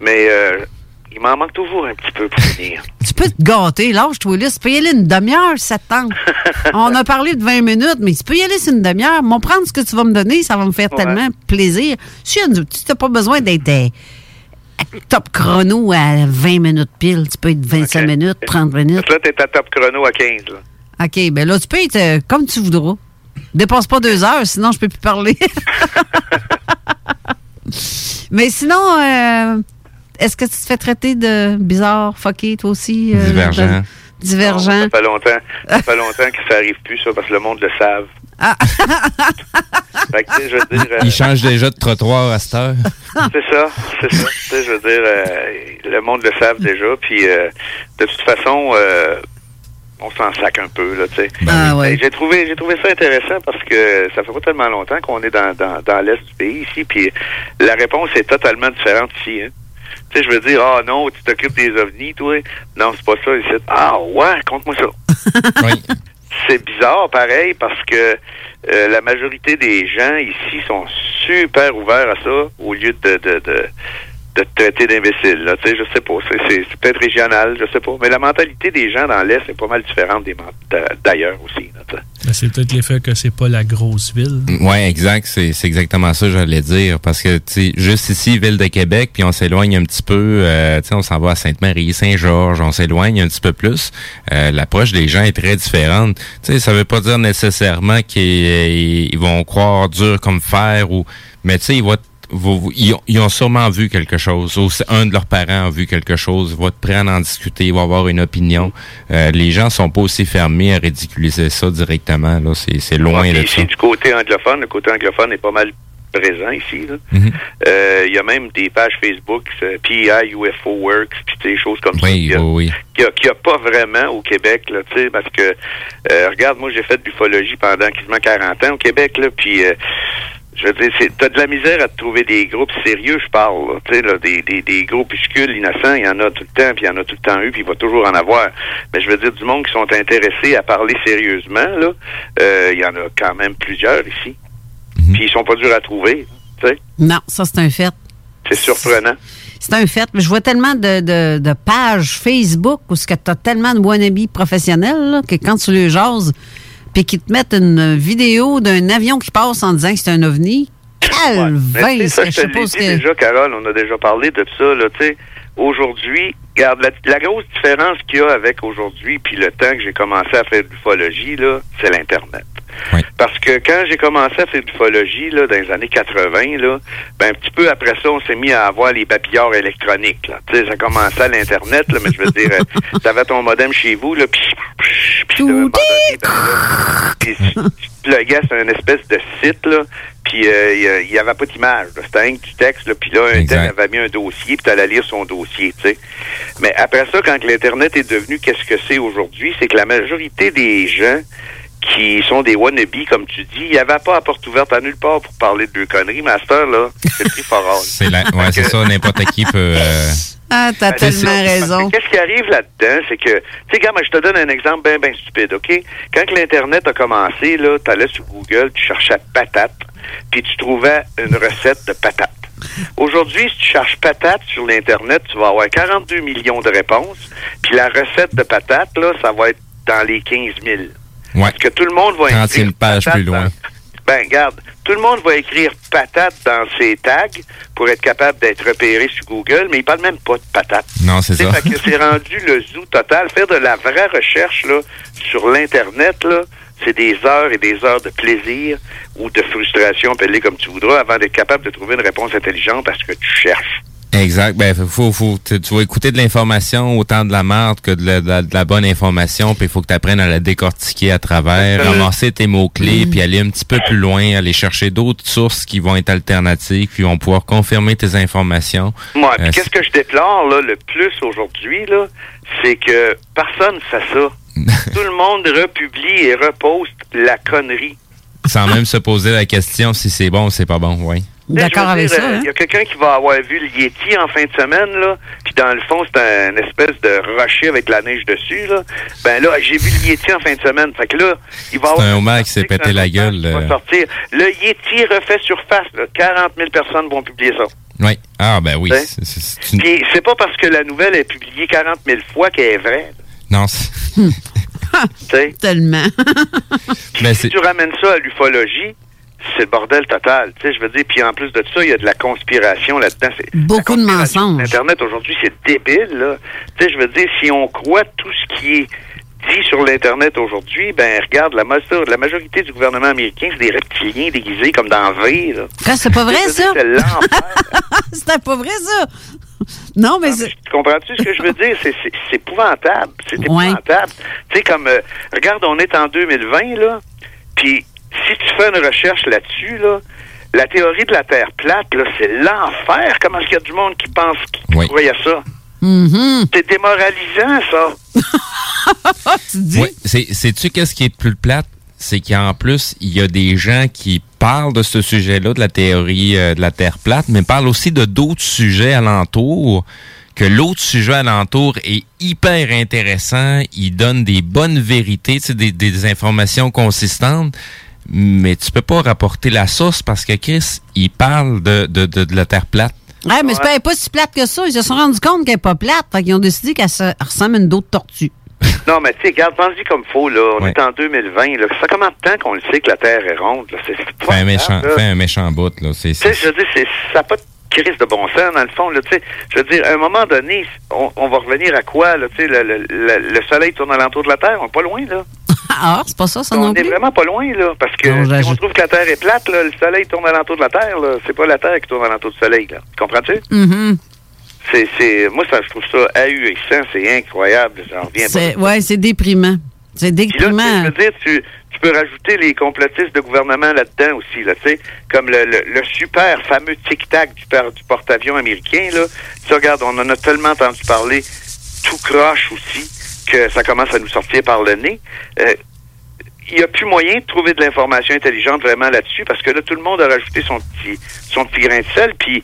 Mais euh, il m'en manque toujours un petit peu pour finir. Tu peux te gâter, lâche-toi là. Tu peux y aller une demi-heure, ça te tente. On a parlé de 20 minutes, mais tu peux y aller sur une demi-heure. M'en prendre ce que tu vas me donner, ça va me faire Ouais. tellement plaisir. Si tu n'as pas besoin d'être euh, top chrono à 20 minutes pile, tu peux être 25 minutes, 30 minutes. Parce que là, t'es à top chrono à 15. Là. OK, ben là, tu peux être euh, comme tu voudras. Dépasse pas deux heures, sinon je peux plus parler. Mais sinon, euh, est-ce que tu te fais traiter de bizarre, fucké, toi aussi? euh, Divergent. de- divergent. Ça fait longtemps, ça fait longtemps que ça arrive plus, ça, parce que le monde le savent. Ah. Fait que, je veux dire... euh, Il change déjà de trottoir à cette heure. C'est ça, c'est ça. Je veux dire, euh, le monde le savent déjà, puis euh, de toute façon, euh, on s'en sac un peu, là, tu sais. Ah, ouais. J'ai trouvé, j'ai trouvé ça intéressant parce que ça fait pas tellement longtemps qu'on est dans, dans, dans l'est du pays ici, puis la réponse est totalement différente ici. Hein. Tu sais, je veux dire, ah non, tu t'occupes des ovnis, toi. Non, c'est pas ça ici. Ah ouais, compte-moi ça. C'est bizarre, pareil, parce que euh, la majorité des gens ici sont super ouverts à ça, au lieu de, de, de, de te traiter d'imbécile. là. Tu sais, je sais pas. C'est, c'est, c'est peut-être régional, je sais pas. Mais la mentalité des gens dans l'Est est pas mal différente des d'ailleurs aussi. là, tu sais. Ben, c'est peut-être l'effet que c'est pas la grosse ville. Ouais, exact. C'est c'est exactement ça que j'allais dire. Parce que, tu sais, juste ici, ville de Québec, puis on s'éloigne un petit peu. euh, tu sais, on s'en va à Sainte-Marie, Saint-Georges, on s'éloigne un petit peu plus. Euh, L'approche des gens est très différente. Tu sais, ça veut pas dire nécessairement qu'ils ils vont croire dur comme fer ou, mais tu sais, ils vont vous- vous- ils, ont, ils ont sûrement vu quelque chose. Ou un de leurs parents a vu quelque chose. Ils vont être prêts à en discuter. Ils vont avoir une opinion. Euh, les gens sont pas aussi fermés à ridiculiser ça directement. Là, c'est c'est loin Ouais, puis de ça. ici, du côté anglophone, le côté anglophone est pas mal présent ici. Mhm. Euh, Il y a même des pages Facebook, euh, PI, UFO Works, puis des choses comme ça. Oui, qu'il y a- oui, oui. qu'il n'y a, pas vraiment au Québec, là, tu sais, parce que, euh, regarde, moi, j'ai fait de l'ufologie pendant quasiment 40 ans au Québec, là, puis, euh, je veux dire, c'est, t'as de la misère à te trouver des groupes sérieux, je parle, là, tu sais, là, des, des, des groupuscules innocents, il y en a tout le temps, puis il y en a tout le temps eu, puis il va toujours en avoir. Mais je veux dire, du monde qui sont intéressés à parler sérieusement, là, euh, il y en a quand même plusieurs ici. Puis ils sont pas durs à trouver, tu sais. Non, ça, c'est un fait. C'est surprenant. C'est un fait. Mais je vois tellement de, de- de pages Facebook où tu as tellement de wannabes professionnels là, que quand tu les jases, puis qu'ils te mettent une vidéo d'un avion qui passe en disant que c'est un ovni, sais, ça, je sais pas ce que... déjà, Carole, on a déjà parlé de ça, là, tu sais. Aujourd'hui, regarde, la, la grosse différence qu'il y a avec aujourd'hui puis le temps que j'ai commencé à faire de l'ufologie, là, c'est l'Internet. Parce que quand j'ai commencé à faire de l'ufologie, là, dans les années 80, là, ben, un petit peu après ça, on s'est mis à avoir les papillards électroniques, là. Tu sais, ça commençait à l'Internet, là, mais je veux dire, euh, t'avais ton modem chez vous, là, puis tu pluguais sur une espèce de site, là, puis euh, il y a- il y avait pas d'image. là. C'était rien que du texte, là, puis là, un tel avait mis un dossier, puis tu allais lire son dossier, tu sais. Mais après ça, quand l'Internet est devenu qu'est-ce que c'est aujourd'hui, c'est que la majorité des gens qui sont des wannabes, comme tu dis, il n'y avait pas la porte ouverte à nulle part pour parler de deux conneries, à cette heure-là, c'est le prix C'est ouais, c'est ça, n'importe qui peut, euh, Ah, t'as Ben, tellement raison. Qu'est-ce qui arrive là-dedans, c'est que, tu sais, moi, je te donne un exemple bien, bien stupide, OK? Quand que l'Internet a commencé, là, t'allais sur Google, tu cherchais patate, puis tu trouvais une recette de patate. Aujourd'hui, si tu cherches patate sur l'Internet, tu vas avoir 42 millions de réponses, puis la recette de patate, là, ça va être dans les 15 000. Ouais. Parce que tout le monde va 31 écrire pages patate plus loin. dans- ben, regarde, tout le monde va écrire patate dans ses tags pour être capable d'être repéré sur Google, mais il parle même pas de patate. Non, c'est ça. fait que c'est rendu le zoo total. Faire de la vraie recherche là, sur l'Internet, là, c'est des heures et des heures de plaisir ou de frustration, appelle-les comme tu voudras, avant d'être capable de trouver une réponse intelligente à ce que tu cherches. Exact. Ben, faut, faut, tu, tu vas écouter de l'information, autant de la merde que de la, de la- de la bonne information, puis il faut que tu apprennes à la décortiquer à travers, Exactement. ramasser tes mots-clés, puis aller un petit peu plus loin, aller chercher d'autres sources qui vont être alternatives, qui vont pouvoir confirmer tes informations. Moi, puis Euh, qu'est-ce que je déplore là, le plus aujourd'hui, là, c'est que personne fait ça. Tout le monde republie et reposte la connerie. sans même se poser la question si c'est bon ou c'est pas bon, oui. D'accord avec dire, ça, euh, hein? Il y a quelqu'un qui va avoir vu le Yeti en fin de semaine, là, puis dans le fond, c'est un espèce de rocher avec la neige dessus, là. Ben là, j'ai vu le Yeti en fin de semaine. Fait que là, il va C'est avoir... un homard qui s'est pété la gueule. va euh, sortir. Le Yeti refait surface, là. 40 000 personnes vont publier ça. Oui. Ah, ben oui. Hein? c'est- c'est- c'est une- Puis c'est pas parce que la nouvelle est publiée 40 000 fois qu'elle est vraie. Non, c'est- Tu sais? Tellement. ben, si c'est- tu ramènes ça à l'ufologie, c'est le bordel total. Tu sais, je veux dire, puis en plus de ça, il y a de la conspiration là-dedans. Beaucoup de mensonges. Internet aujourd'hui, c'est débile, là. Tu sais, je veux dire, si on croit tout ce qui est dit sur l'Internet aujourd'hui, ben regarde, la, ma- la majorité du gouvernement américain, c'est des reptiliens déguisés comme dans V, là. Quoi, c'est pas vrai, ça? C'était pas vrai, ça? Non, mais c'est... Tu comprends-tu ce que je veux dire? C'est, c'est, c'est épouvantable. C'est Ouais. épouvantable. Tu sais, comme, euh, regarde, on est en 2020, là, puis si tu fais une recherche là-dessus, là, la théorie de la Terre plate, là, c'est l'enfer. Comment est-ce qu'il y a du monde qui pense, qui Oui. croit à ça? Mhm. C'est démoralisant, ça. tu dis? Oui, c'est, sais-tu qu'est-ce qui est plus plate? C'est qu'en plus, il y a des gens qui parlent de ce sujet-là, de la théorie euh, de la Terre plate, mais parlent aussi de d'autres sujets alentour, que l'autre sujet alentour est hyper intéressant, il donne des bonnes vérités, des informations consistantes, mais tu peux pas rapporter la sauce parce que Chris, il parle de, de, de, de la Terre plate. Ouais, mais c'est pas, elle est pas si plate que ça. Ils se sont rendus compte qu'elle est pas plate. Fait qu'ils ont décidé qu'elle se- ressemble à une d'autres tortue. Non, mais tu sais, regarde, pense-y comme faut, là. On Ouais. est en 2020, là. Ça fait combien de temps qu'on le sait que la Terre est ronde, là? C'est, un épouvantable, méchant, là. fais un méchant bout, là. C'est, Tu sais, je veux dire, c'est, ça n'a pas de crise de bon sens, dans le fond. Là, tu sais. je veux dire, à un moment donné, on, on va revenir à quoi? Là, tu sais, le, le, le- le soleil tourne alentour de la Terre, on n'est pas loin, là. Ah, c'est pas ça, ça on non est plus? vraiment pas loin, là. Parce que Non, si on trouve que la Terre est plate, là, le soleil tourne alentour de la Terre, là. C'est pas la Terre qui tourne alentour du soleil, là. Comprends-tu? Mhm. C'est, c'est, moi, ça, je trouve ça ahurissant, c'est incroyable. J'en reviens pas. Ouais, c'est déprimant. C'est là, tu déprimant. je veux dire, tu, tu peux rajouter les complotistes de gouvernement là-dedans aussi, là, tu sais, comme le, le, super fameux tic-tac du, du porte-avions américain, là. Tu sais, regarde, on en a tellement entendu parler, tout croche aussi, que ça commence à nous sortir par le nez. Euh, il n'y a plus moyen de trouver de l'information intelligente vraiment là-dessus, parce que là, tout le monde a rajouté son petit, son petit grain de sel, puis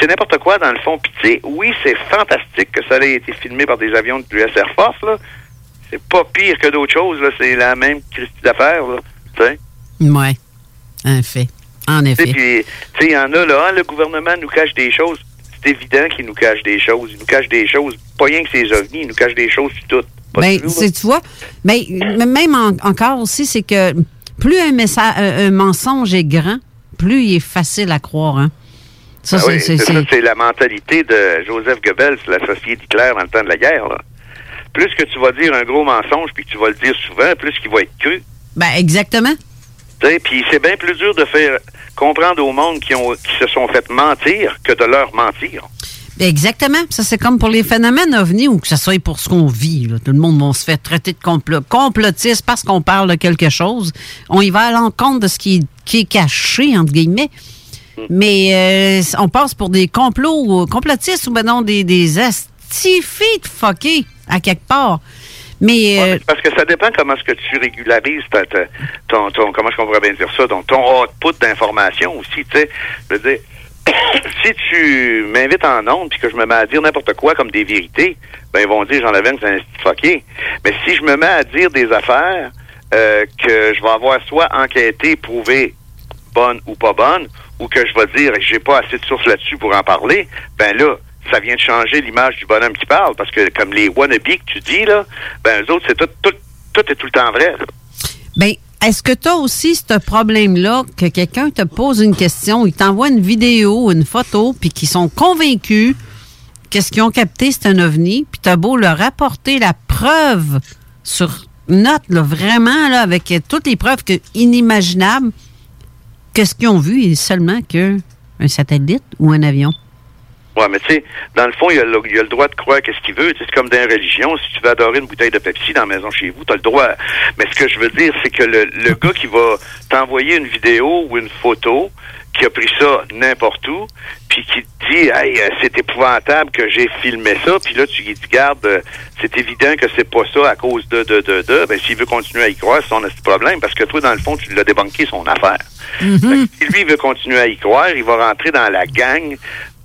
c'est n'importe quoi dans le fond. Puis tu sais, oui, c'est fantastique que ça ait été filmé par des avions de l'US Air Force, là. C'est pas pire que d'autres choses. C'est la même Christie d'affaires, là. Tu sais? Ouais. En fait. En effet. puis, tu sais, il y en a, là, ah, le gouvernement nous cache des choses. C'est évident qu'il nous cache des choses. Il nous cache des choses. Pas rien que ces ovnis, il nous cache des choses sur tout. Ben, tu vois, mais mais même en- encore aussi, c'est que plus un, message, un, un mensonge est grand, plus il est facile à croire. Hein? Ça, c'est, oui, c'est- c'est la mentalité de Joseph Goebbels, l'associé d'Hitler dans le temps de la guerre. Là. Plus que tu vas dire un gros mensonge puis que tu vas le dire souvent, plus qu'il va être cru. Ben, exactement. Puis c'est bien plus dur de faire comprendre au monde qui, ont, qui se sont fait mentir que de leur mentir. Ben, Exactement. Ça, c'est comme pour les phénomènes ovnis ou que ce soit pour ce qu'on vit. là. Tout le monde va se faire traiter de complot, complotiste parce qu'on parle de quelque chose. On y va à l'encontre de ce qui est, qui est caché, entre guillemets. Mais euh, on passe pour des complots complotistes ou ben non, des, des de fuckés à quelque part. Mais euh, Parce que ça dépend comment est-ce que tu régularises ta- ta- ton, ton, comment est-ce qu'on pourrait bien dire ça, donc ton output d'information aussi, tu sais. Je veux dire, si tu m'invites en ondes puis que je me mets à dire n'importe quoi comme des vérités, ben ils vont dire j'en avais c'est un fucké. Mais si je me mets à dire des affaires euh, que je vais avoir soit enquêté, prouvé bonne ou pas bonne, ou que je vais dire que j'ai pas assez de sources là-dessus pour en parler, ben là, ça vient de changer l'image du bonhomme qui parle, parce que comme les wannabes que tu dis, là, ben eux autres, c'est tout, tout, tout est tout le temps vrai. Ben, est-ce que tu as aussi ce problème-là que quelqu'un te pose une question, il t'envoie une vidéo, une photo, puis qu'ils sont convaincus que ce qu'ils ont capté, c'est un ovni, puis t'as beau leur apporter la preuve sur note, là, vraiment, là, avec toutes les preuves que, inimaginables, que ce qu'ils ont vu est seulement que un satellite ou un avion? Ouais, mais tu sais, dans le fond, il a, le, il a le droit de croire qu'est-ce qu'il veut. C'est comme dans une religion. Si tu veux adorer une bouteille de Pepsi dans la maison chez vous, tu as le droit. Mais ce que je veux dire, c'est que le, le gars qui va t'envoyer une vidéo ou une photo, qui a pris ça n'importe où, puis qui te dit, hey, euh, c'est épouvantable que j'ai filmé ça, puis là, tu lui dis, garde, euh, c'est évident que c'est pas ça à cause de, de, de, de. Ben, s'il veut continuer à y croire, c'est son petit problème, parce que toi, dans le fond, tu l'as débanqué son affaire. Que si lui veut continuer à y croire, il va rentrer dans la gang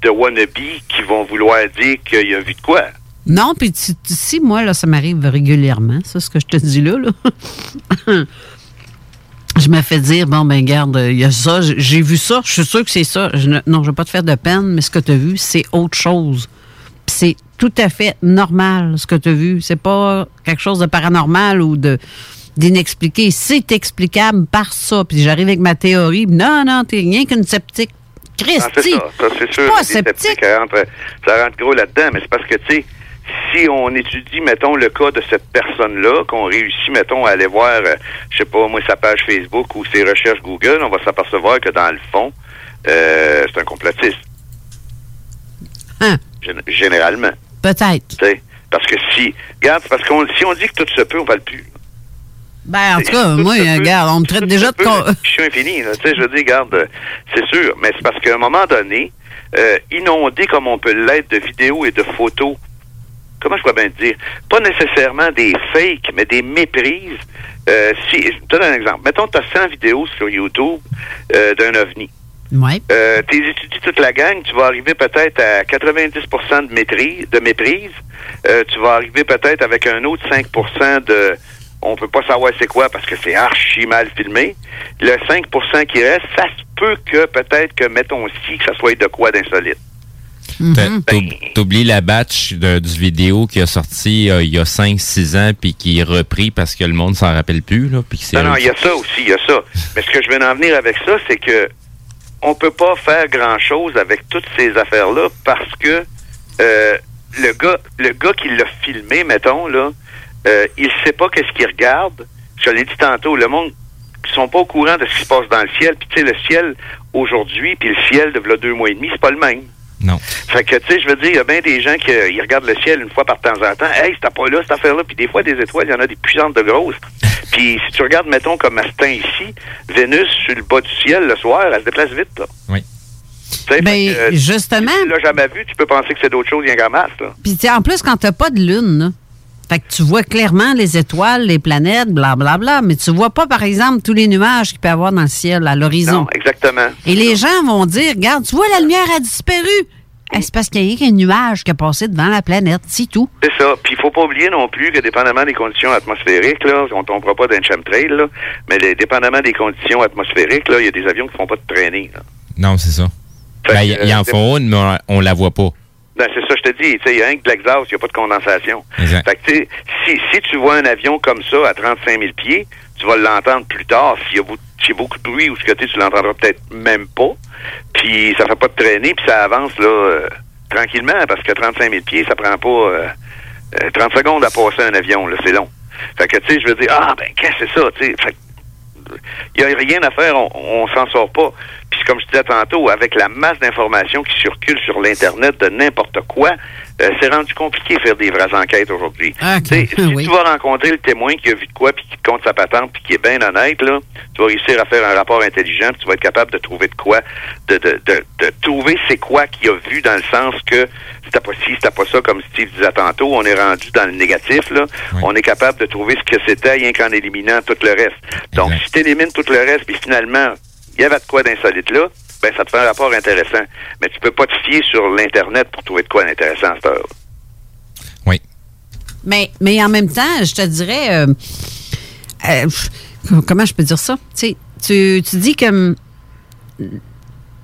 de wannabes qui vont vouloir dire qu'il a vu de quoi. Non, puis si moi, là, ça m'arrive régulièrement, ça, ce que je te dis là, je me fais dire, bon, ben, garde, il y a ça, j'ai vu ça, je suis sûr que c'est ça. Je ne- non, je vais pas te faire de peine, mais ce que tu as vu, c'est autre chose. C'est tout à fait normal, ce que tu as vu. C'est pas quelque chose de paranormal ou de d'inexpliqué. C'est explicable par ça. Puis j'arrive avec ma théorie. Non, non, t'es rien qu'une sceptique. Ah, c'est ça, ça c'est sûr. pas ça rentre, ça rentre gros là-dedans, mais c'est parce que, tu sais, si on étudie, mettons, le cas de cette personne-là, qu'on réussit, mettons, à aller voir, euh, je sais pas, moi, sa page Facebook ou ses recherches Google, on va s'apercevoir que, dans le fond, euh, c'est un complotiste. Hein? Gén- Généralement. Peut-être. tu sais. Parce que si, regarde, parce qu'on si on dit que tout se peut, on parle plus. Ben, en tout cas, moi, regarde, on me traite déjà de... con- Je suis infini, là. Tu sais, je veux dire, regarde, euh, c'est sûr. Mais c'est parce qu'à un moment donné, euh, inondé comme on peut l'être de vidéos et de photos, comment je pourrais bien te dire? Pas nécessairement des fakes, mais des méprises. Euh, si, je te donne un exemple. Mettons, tu as 100 vidéos sur YouTube euh, d'un ovni. Ouais. Euh, tu étudies toute la gang, tu vas arriver peut-être à 90 de, maîtrise, de méprise. Euh, tu vas arriver peut-être avec un autre 5% de on peut pas savoir c'est quoi parce que c'est archi mal filmé. Le 5% qui reste, ça se peut que peut-être que, mettons aussi, que ça soit de quoi d'insolite. T'as- t'oub- T'oublies la batch de- du vidéo qui a sorti euh, il y a 5-6 ans puis qui est repris parce que le monde s'en rappelle plus. Là, puis Non, non, il y a ça aussi, il y a ça. Mais ce que je veux en venir avec ça, c'est que on peut pas faire grand-chose avec toutes ces affaires-là parce que euh, le gars le gars qui l'a filmé, mettons, là, euh, il sait pas qu'est-ce qu'il regarde. Je l'ai dit tantôt, le monde ils sont pas au courant de ce qui se passe dans le ciel. Puis tu sais, le ciel aujourd'hui, puis le ciel de v'là deux mois et demi, c'est pas le même. Non. Fait que, tu sais, je veux dire, il y a bien des gens qui euh, ils regardent le ciel une fois par temps en temps. Hey, c'était pas là, cette affaire-là. Puis des fois, des étoiles, il y en a des puissantes de grosses. Puis si tu regardes, mettons, comme Astin ici, Vénus, sur le bas du ciel, le soir, elle se déplace vite, là. Oui. Ben, justement. Si tu l'as jamais vu, tu peux penser que c'est d'autres choses, il y a un grand masse, là. Puis tu sais, en plus, quand t'as pas de lune, là, fait que tu vois clairement les étoiles, les planètes, blablabla, mais tu vois pas, par exemple, tous les nuages qu'il peut y avoir dans le ciel, à l'horizon. Non, exactement. Et les gens vont dire, regarde, tu vois, la lumière a disparu. C'est parce qu'il y a qu'un nuage qui a passé devant la planète, c'est tout. C'est ça. Puis il faut pas oublier non plus que dépendamment des conditions atmosphériques, là, on tombera pas d'un chemtrail, là, mais les- dépendamment des conditions atmosphériques, là, il y a des avions qui font pas de traînée. là. Non, c'est ça. Ben, il il en c'est- faut une, mais on, on la voit pas. Ben, c'est ça, je te dis. Tu sais, Il y a rien que de l'exhaust, il n'y a pas de condensation. Exact. Fait que, si, si tu vois un avion comme ça à 35 000 pieds, tu vas l'entendre plus tard. S'il y a beaucoup de bruit ou ce côté, tu l'entendras peut-être même pas. Puis ça fait pas de traîner, puis ça avance là euh, tranquillement, parce que 35 000 pieds, ça prend pas euh, euh, 30 secondes à passer un avion. là, C'est long. Fait que, tu sais, je veux dire, ah, ben, qu'est-ce que c'est ça? tu sais? Fait que, il n'y a rien à faire, on, on s'en sort pas. Puis comme je disais tantôt, avec la masse d'informations qui circulent sur l'Internet de n'importe quoi, euh, c'est rendu compliqué de faire des vraies enquêtes aujourd'hui. Ah, Si tu vas rencontrer le témoin qui a vu de quoi, puis qui te compte sa patente, puis qui est bien honnête, là, tu vas réussir à faire un rapport intelligent, puis tu vas être capable de trouver de quoi, de, de, de, de trouver c'est quoi qu'il a vu dans le sens que c'était pas ci, c'était pas ça, comme Steve disait tantôt, on est rendu dans le négatif, là. On est capable de trouver ce que c'était, rien qu'en éliminant tout le reste. Donc, si tu élimines tout le reste, puis finalement, il y avait de quoi d'insolite là, ben ça te fait un rapport intéressant. Mais tu peux pas te fier sur l'Internet pour trouver de quoi d'intéressant à cette heure. Mais, mais en même temps, je te dirais. euh, euh, comment je peux dire ça? Tu, sais, tu, tu dis que hum,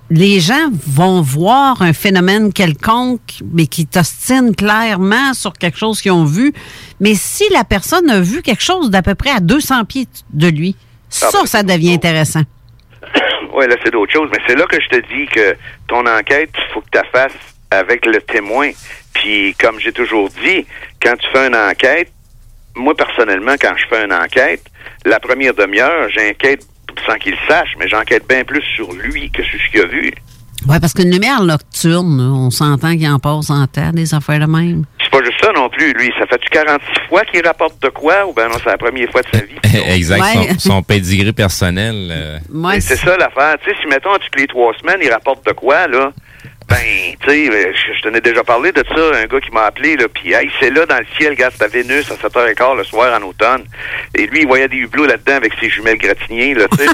les gens vont voir un phénomène quelconque, mais qui t'ostine clairement sur quelque chose qu'ils ont vu. Mais si la personne a vu quelque chose d'à peu près à 200 pieds de lui, ça, ça devient intéressant. Oui, là, c'est d'autres choses. Mais c'est là que je te dis que ton enquête, il faut que tu la fasses avec le témoin. Puis, comme j'ai toujours dit, quand tu fais une enquête, moi, personnellement, quand je fais une enquête, la première demi-heure, j'enquête sans qu'il sache, mais j'enquête bien plus sur lui que sur ce qu'il a vu. Oui, parce qu'une lumière nocturne, on s'entend qu'il en passe en temps, des affaires de même. C'est pas juste ça non plus, lui. Ça fait-tu 46 fois qu'il rapporte de quoi? Ou ben non, c'est la première fois de sa vie? exact. Ouais. Son, son pedigree personnel. euh, c'est ça l'affaire. Tu sais, si mettons, toutes les trois semaines, il rapporte de quoi, là? Ben, tu sais, euh, je, je t'en ai déjà parlé de ça, un gars qui m'a appelé, là, puis hey, c'est là dans le ciel, gars, c'était à Vénus à 7h15 le soir en automne. Et lui, il voyait des hublots là-dedans avec ses jumelles gratignées, là, tu sais.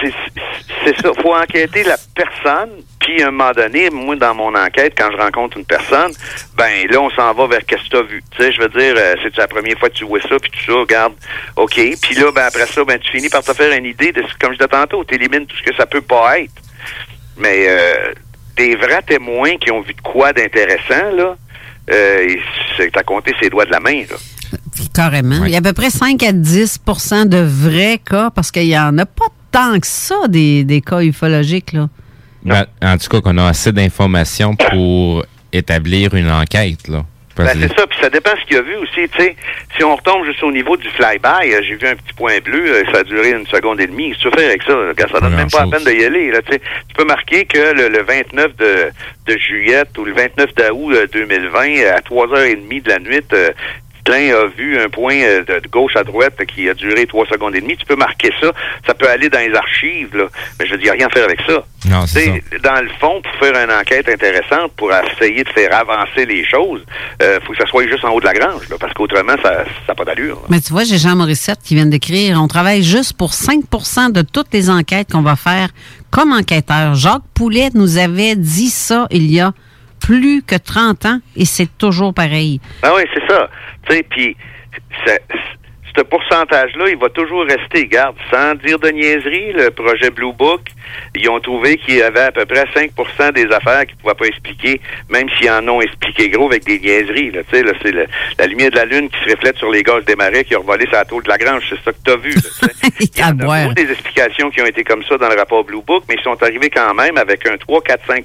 c'est c'est ça. Faut enquêter la personne, puis à un moment donné, moi, dans mon enquête, quand je rencontre une personne, ben là, on s'en va vers qu'est-ce que tu as vu? Tu sais, je veux dire, euh, c'est la première fois que tu vois ça, puis tout ça, regarde, OK. Puis là, ben après ça, ben tu finis par te faire une idée de, ce- comme je disais tantôt, tu élimines tout ce que ça peut pas être. Mais euh, des vrais témoins qui ont vu de quoi d'intéressant, là, euh, c'est à compter ses doigts de la main, là. Carrément. Il y a à peu près 5 à 10% de vrais cas, parce qu'il n'y en a pas tant que ça, des, des cas ufologiques. Là. ben, en tout cas, qu'on a assez d'informations pour établir une enquête. Là. Ben, c'est ça, puis ça dépend ce qu'il a vu aussi, tu sais. Si on retombe juste au niveau du flyby, euh, j'ai vu un petit point bleu, euh, ça a duré une seconde et demie. Qu'est-ce que tu avec ça? là? Gars, ça donne même pas la peine d'y aller, là, tu peux marquer que le, le 29 de, de juillet ou le 29 d'août euh, 2020, euh, à 3h30 de la nuit, euh, a vu un point euh, de, de gauche à droite euh, qui a duré trois secondes et demie. Tu peux marquer ça. Ça peut aller dans les archives, là. Mais je veux dire, rien à faire avec ça. Non, c'est sais, Dans le fond, pour faire une enquête intéressante, pour essayer de faire avancer les choses, il faut que ça soit juste en haut de la grange, là, parce qu'autrement, ça n'a pas d'allure. Mais tu vois, j'ai Jean Morissette qui vient d'écrire On travaille juste pour 5% de toutes les enquêtes qu'on va faire comme enquêteur. Jacques Poulet nous avait dit ça il y a plus que 30 ans et c'est toujours pareil. Ah oui, c'est ça. Tu sais, puis ce pourcentage-là, il va toujours rester. Garde, sans dire de niaiserie, le projet Blue Book, ils ont trouvé qu'il y avait à peu près 5% des affaires qu'ils ne pouvaient pas expliquer, même s'ils en ont expliqué gros avec des niaiseries. Là, là, c'est le- la lumière de la Lune qui se reflète sur les gaz des marais qui ont revolé sa tour de la grange. C'est ça que tu as vu. là. Il y a beaucoup des explications qui ont été comme ça dans le rapport Blue Book, mais ils sont arrivés quand même avec un 3, 4, 5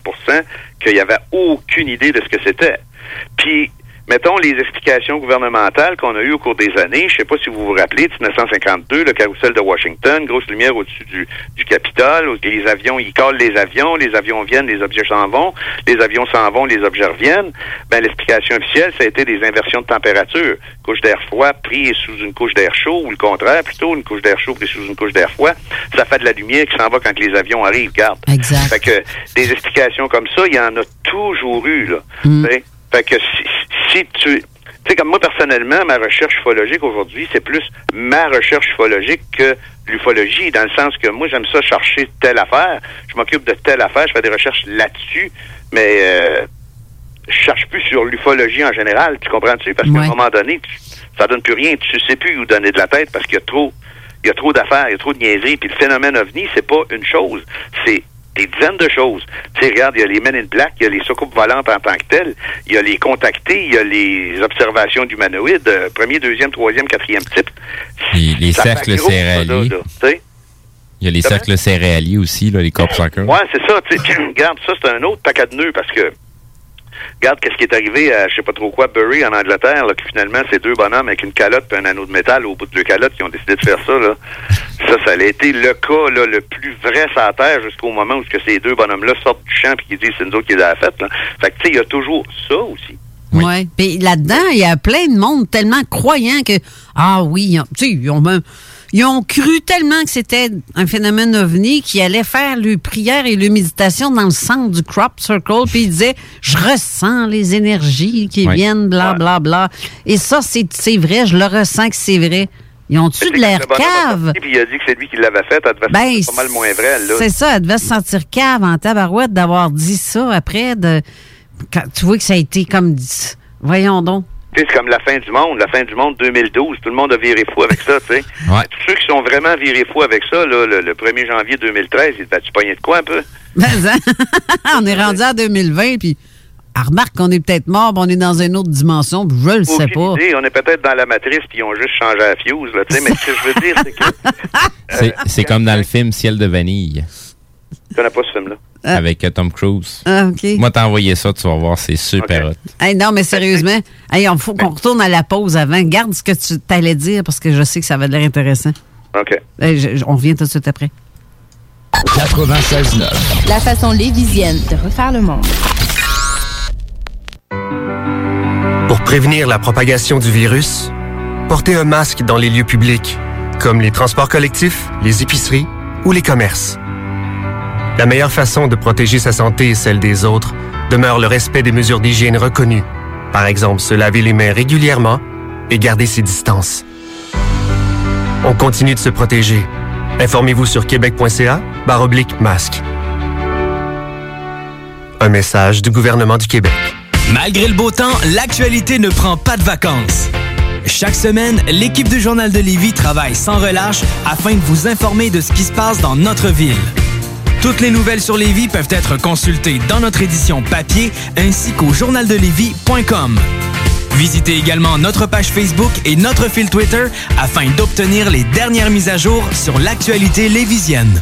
qu'il n'y avait aucune idée de ce que c'était. Puis, mettons les explications gouvernementales qu'on a eues au cours des années. Je sais pas si vous vous rappelez, de 1952, le carrousel de Washington, grosse lumière au-dessus du, du Capitole, les avions, ils collent les avions, les avions viennent, les objets s'en vont, les avions s'en vont, les objets reviennent. Ben, l'explication officielle, ça a été des inversions de température. Couche d'air froid pris sous une couche d'air chaud, ou le contraire, plutôt, une couche d'air chaud pris sous une couche d'air froid. Ça fait de la lumière qui s'en va quand les avions arrivent, garde. Exact. Fait que des explications comme ça, il y en a toujours eu, là. Sais? Fait que si, si tu. Tu sais, comme moi, personnellement, ma recherche ufologique aujourd'hui, c'est plus ma recherche ufologique que l'ufologie, dans le sens que moi, j'aime ça chercher telle affaire. Je m'occupe de telle affaire, je fais des recherches là-dessus, mais euh, je cherche plus sur l'ufologie en général. Tu comprends-tu? Parce qu'à un moment donné, tu, ça donne plus rien. Tu sais plus où donner de la tête parce qu'il y a trop, il y a trop d'affaires, il y a trop de niaiseries. Puis le phénomène ovni, c'est pas une chose, c'est des dizaines de choses. Tu sais, regarde, il y a les Men in Black, il y a les soucoupes volantes en tant que telles, il y a les contactés, il y a les observations d'humanoïdes, euh, premier, deuxième, troisième, quatrième type. Les, cercles gros, céréaliers. là. Il y a les cercles céréaliers aussi, là, les corps soccer. Ouais, c'est ça. regarde, ça, c'est un autre paquet de nœuds parce que regarde qu'est-ce qui est arrivé à je sais pas trop quoi, Bury en Angleterre, là, que finalement, c'est deux bonhommes avec une calotte et un anneau de métal au bout de leur calotte qui ont décidé de faire ça. Là. Ça, ça a été le cas là, le plus vrai sur la Terre jusqu'au moment où que ces deux bonhommes-là sortent du champ et qu'ils disent c'est nous autres qui les a fait. Là. Fait que, tu sais, il y a toujours ça aussi. Oui. Puis là-dedans, il y a plein de monde tellement croyant que, ah oui, tu sais, ils ont, même- ils ont cru tellement que c'était un phénomène ovni qu'ils allaient faire leur prière et leur méditation dans le centre du crop circle, puis ils disaient, je ressens les énergies qui Oui. viennent, bla, bla, bla. Et ça, c'est c'est vrai, je le ressens que c'est vrai. Ils ont-tu de l'air Le cave? Puis il a dit que c'est lui qui l'avait fait. Elle devait se Ben, pas mal moins vrai. C'est ça, elle devait se sentir cave en tabarouette d'avoir dit ça après. De, quand tu vois que ça a été comme. dit- Voyons donc. C'est comme la fin du monde, la fin du monde 2012. Tout le monde a viré fou avec ça, tu sais. Tous ceux qui sont vraiment virés fou avec ça, là, le, le 1er janvier 2013, ils tu pogné de quoi un peu? Ben, on est rendu à 2020, puis ah, remarque qu'on est peut-être mort, puis on est dans une autre dimension, puis je le sais pas. Idée. On est peut-être dans la matrice, puis ils ont juste changé la fuse, là, tu sais. Mais ce que je veux dire, c'est que... C'est- C'est comme dans le film Ciel de vanille Je connais pas ce film-là? avec euh, Tom Cruise. Ah, OK. Moi, t'as envoyé ça, tu vas voir, c'est super hot. Hey, non, mais sérieusement, il faut qu'on retourne à la pause avant. Garde ce que tu t'allais dire, parce que je sais que ça va de l'air intéressant. OK. Hey, je- je- on revient tout de suite après. 96.9. La façon lévisienne de refaire le monde. Pour prévenir la propagation du virus, portez un masque dans les lieux publics, comme les transports collectifs, les épiceries ou les commerces. La meilleure façon de protéger sa santé et celle des autres demeure le respect des mesures d'hygiène reconnues. Par exemple, se laver les mains régulièrement et garder ses distances. On continue de se protéger. Informez-vous sur québec.ca oblique masque. Un message du gouvernement du Québec. Malgré le beau temps, l'actualité ne prend pas de vacances. Chaque semaine, l'équipe du Journal de Lévis travaille sans relâche afin de vous informer de ce qui se passe dans notre ville. Toutes les nouvelles sur Lévis peuvent être consultées dans notre édition papier ainsi qu'au journaldelevis.com. Visitez également notre page Facebook et notre fil Twitter afin d'obtenir les dernières mises à jour sur l'actualité lévisienne.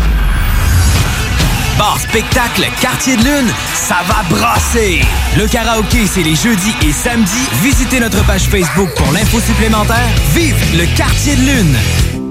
Bar spectacle Quartier de Lune, ça va brasser! Le karaoké, c'est les jeudis et samedis. Visitez notre page Facebook pour l'info supplémentaire. Vive le Quartier de Lune!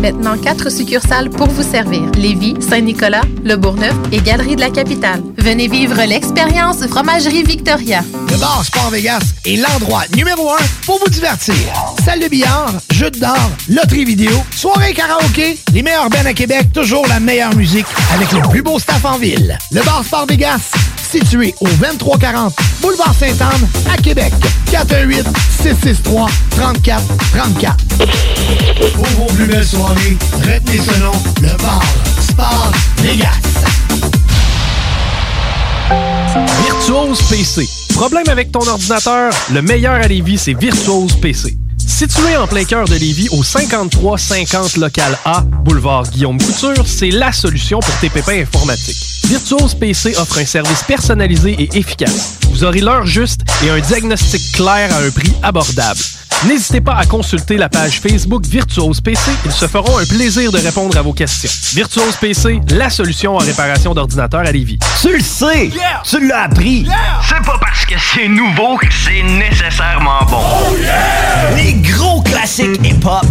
Maintenant, quatre succursales pour vous servir. Lévis, Saint-Nicolas, Le Bourgneuf et Galerie de la Capitale. Venez vivre l'expérience Fromagerie Victoria. Le bar Sport Vegas est l'endroit numéro un pour vous divertir. Salle de billard, jeux d'or, loterie vidéo, soirée karaoké, les meilleurs bands à Québec, toujours la meilleure musique avec le plus beau staff en ville. Le bar Sport Vegas, situé au 2340 Boulevard Sainte-Anne à Québec. 418 663 34 34. Pour vos plus belles soirées, retenez ce nom, le bar Sport Vegas. Virtuose PC. Problème avec ton ordinateur? Le meilleur à Lévis, c'est Virtuose PC. Situé en plein cœur de Lévis, au 5350 local A, boulevard Guillaume Couture, c'est la solution pour tes pépins informatiques. Virtuose PC offre un service personnalisé et efficace. Vous aurez l'heure juste et un diagnostic clair à un prix abordable. N'hésitez pas à consulter la page Facebook Virtuose PC. Ils se feront un plaisir de répondre à vos questions. Virtuose PC, la solution en réparation d'ordinateurs à Lévis. Tu le sais! Tu l'as appris! C'est pas parce que c'est nouveau que c'est nécessairement bon. Les gros classiques hip-hop,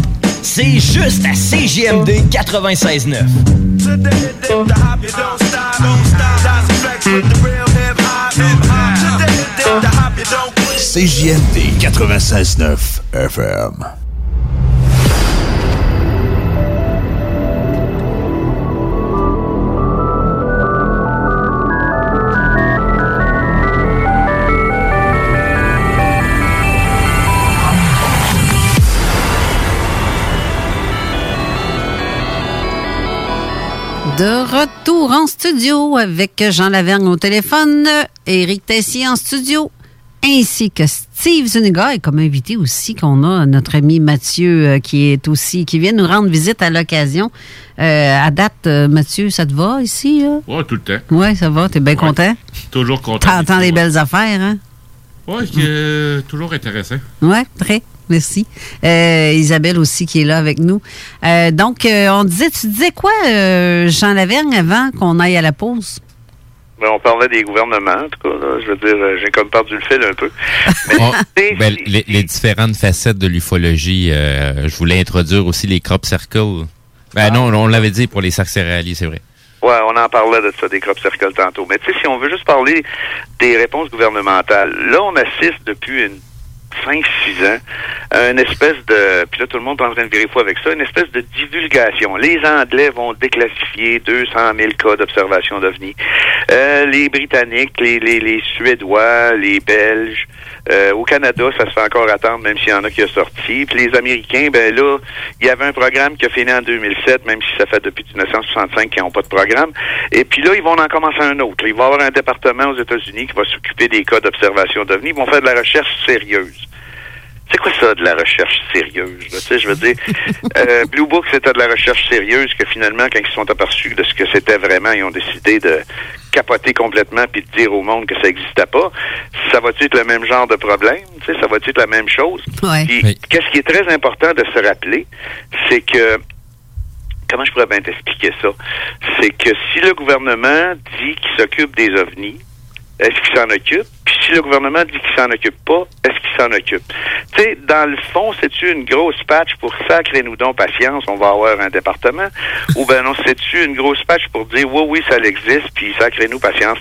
C'est juste à CJMD 96.9. CJMD 96.9 FM. De retour en studio avec Jean Lavergne au téléphone, Éric Tessier en studio, ainsi que Steve Zuniga et comme invité aussi qu'on a notre ami Mathieu euh, qui est aussi qui vient nous rendre visite à l'occasion. Euh, à date, euh, Mathieu, ça te va ici? Là? Ouais, tout le temps. Oui, ça va, t'es bien content? Toujours content. T'entends des belles affaires, hein? Ouais, euh, toujours intéressant. Oui, très. Merci. Euh, Isabelle aussi qui est là avec nous. Euh, donc, euh, on disait, tu disais quoi, euh, Jean Lavergne, avant qu'on aille à la pause? Ben, on parlait des gouvernements, en tout cas. là. je veux dire, j'ai comme perdu le fil un peu. Mais, On- ben, les, les différentes facettes de l'ufologie, euh, je voulais introduire aussi les crop circles. Ben non, on l'avait dit pour les sacs céréaliers, c'est vrai. Ouais, on en parlait de ça, des crop circles tantôt. Mais tu sais, si on veut juste parler des réponses gouvernementales, là, on assiste depuis une 5-6 ans une espèce de... Puis là, tout le monde est en train de vérifier avec ça, une espèce de divulgation. Les Anglais vont déclassifier 200 000 cas d'observation d'OVNI. Euh, les Britanniques, les, les Suédois, les Belges... Euh, au Canada, ça se fait encore attendre, même s'il y en a qui a sorti. Puis les Américains, ben là, il y avait un programme qui a fini en 2007, même si ça fait depuis 1965 qu'ils n'ont pas de programme. Et puis là, ils vont en commencer un autre. Il va y avoir un département aux États-Unis qui va s'occuper des cas d'observation d'OVNI. Ils vont faire de la recherche sérieuse. C'est quoi ça de la recherche sérieuse? là? Tu sais, je veux dire, euh, Blue Book, c'était de la recherche sérieuse que finalement, quand ils se sont aperçus de ce que c'était vraiment, ils ont décidé de capoter complètement puis de dire au monde que ça n'existait pas. Ça va-tu être le même genre de problème? Tu sais, ça va-tu être la même chose? Puis, qu'est-ce qui est très important de se rappeler, c'est que comment je pourrais bien t'expliquer ça? C'est que si le gouvernement dit qu'il s'occupe des ovnis, est-ce qu'il s'en occupe? Puis si le gouvernement dit qu'il s'en occupe pas, est-ce qu'il s'en occupe? Tu sais, dans le fond, c'est-tu une grosse patch pour sacrer-nous donc patience, on va avoir un département? Ou ben non, c'est-tu une grosse patch pour dire oui, oui, ça existe, puis sacrez-nous patience?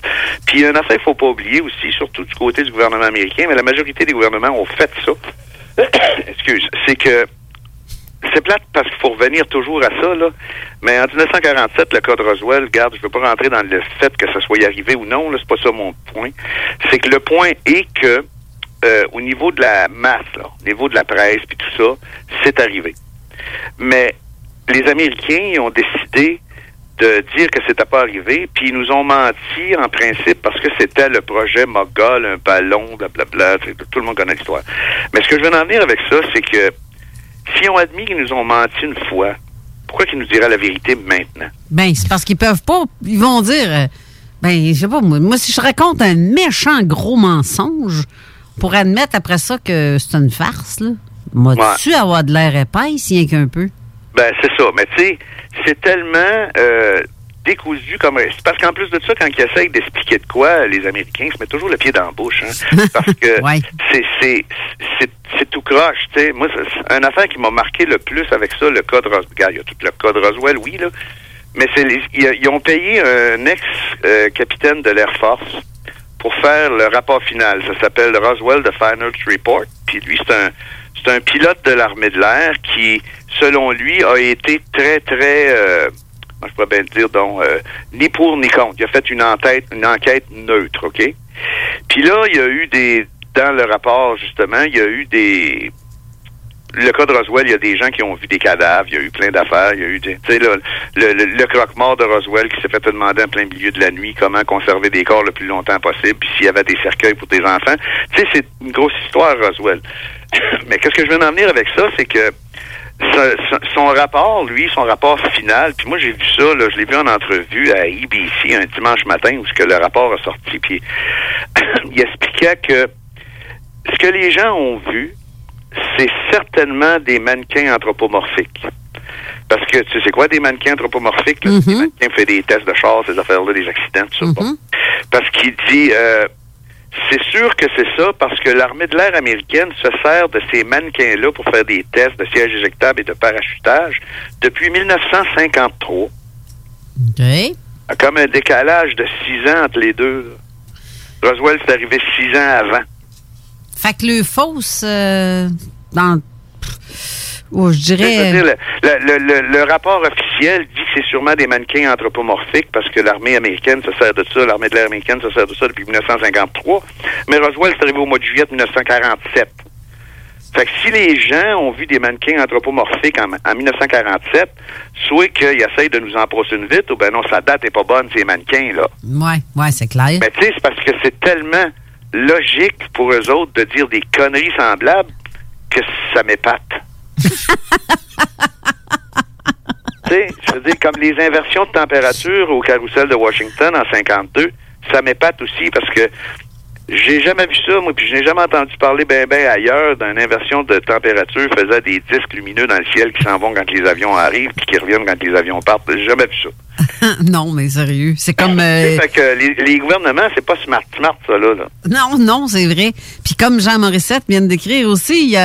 Puis une affaire, il faut pas oublier aussi, surtout du côté du gouvernement américain, mais la majorité des gouvernements ont fait ça. Excuse, c'est que c'est plate parce qu'il faut revenir toujours à ça, là. Mais en 1947, le cas de Roswell, regarde, je veux pas rentrer dans le fait que ça soit arrivé ou non, là, c'est pas ça mon point. C'est que le point est que euh, au niveau de la masse, là, au niveau de la presse puis tout ça, c'est arrivé. Mais les Américains ont décidé de dire que c'était pas arrivé, puis ils nous ont menti en principe parce que c'était le projet Mogol, un ballon, blablabla, tu sais, tout le monde connaît l'histoire. Mais ce que je veux en venir avec ça, c'est que si on admet qu'ils nous ont menti une fois, pourquoi qu'ils nous diraient la vérité maintenant? Ben, c'est parce qu'ils peuvent pas. Ils vont dire. euh, Ben, je sais pas, moi, moi, si je raconte un méchant gros mensonge, pour admettre après ça que c'est une farce, là, moi-tu avoir de l'air épaisse, rien qu'un peu? Ben, c'est ça. Mais tu sais, c'est tellement euh, décousu comme... C'est parce qu'en plus de ça, quand ils essayent d'expliquer de quoi, les Américains se mettent toujours le pied dans la bouche. Hein, parce que c'est, c'est, c'est, c'est tout croche, tu sais. Moi, c'est une affaire qui m'a marqué le plus avec ça, le cas de Roswell. Il y a tout le cas de Roswell, oui, là. Mais c'est ils, ont payé un ex-capitaine de l'Air Force pour faire le rapport final. Ça s'appelle Roswell The Final Report. Puis lui, c'est un, c'est un pilote de l'armée de l'air qui, selon lui, a été très, très, euh, je pourrais bien le dire, donc, euh, ni pour ni contre. Il a fait une enquête, une enquête neutre, OK? Puis là, il y a eu des, dans le rapport, justement, il y a eu des, le cas de Roswell, il y a des gens qui ont vu des cadavres, il y a eu plein d'affaires, il y a eu tu sais, le, le, le croque-mort de Roswell qui s'est fait demander en plein milieu de la nuit comment conserver des corps le plus longtemps possible, puis s'il y avait des cercueils pour des enfants. Tu sais, c'est une grosse histoire, Roswell. Mais qu'est-ce que je veux en venir avec ça, c'est que son, rapport, lui, son rapport final, puis moi j'ai vu ça, là, je l'ai vu en entrevue à EBC un dimanche matin où ce que le rapport a sorti, puis il expliquait que ce que les gens ont vu, c'est certainement des mannequins anthropomorphiques. Parce que tu sais quoi des mannequins anthropomorphiques? Là? Les mannequins font des tests de char, ces affaires-là, des accidents, tout ça. Bon. Parce qu'il dit euh, C'est sûr que c'est ça parce que l'armée de l'air américaine se sert de ces mannequins-là pour faire des tests de sièges éjectables et de parachutage depuis 1953. OK. Comme un décalage de six ans entre les deux. Roswell, c'est arrivé six ans avant. Fait que le fausse, euh, dans. Je dirais. C'est-à-dire, le, le- le- le rapport officiel dit que c'est sûrement des mannequins anthropomorphiques parce que l'armée américaine se sert de ça, l'armée de l'air américaine se sert de ça depuis 1953. Mais Roswell, c'est arrivé au mois de juillet 1947. Fait que si les gens ont vu des mannequins anthropomorphiques en, en 1947, soit qu'ils essayent de nous en brosser une vite, ou ben non, sa date est pas bonne, ces mannequins-là. Ouais, ouais, c'est clair. Mais tu sais, c'est parce que c'est tellement logique pour eux autres de dire des conneries semblables que ça m'épate. Tu sais, je veux dire, comme les inversions de température au carrousel de Washington en 52, ça m'épate aussi parce que j'ai jamais vu ça, moi, puis je n'ai jamais entendu parler ben ben ailleurs d'une inversion de température faisant des disques lumineux dans le ciel qui s'en vont quand les avions arrivent puis qui reviennent quand les avions partent. J'ai jamais vu ça. non, mais sérieux. C'est comme. euh, Fait que les, les gouvernements, c'est pas smart smart, ça, là. là. Non, non, c'est vrai. Comme Jean Morissette vient d'écrire aussi, il y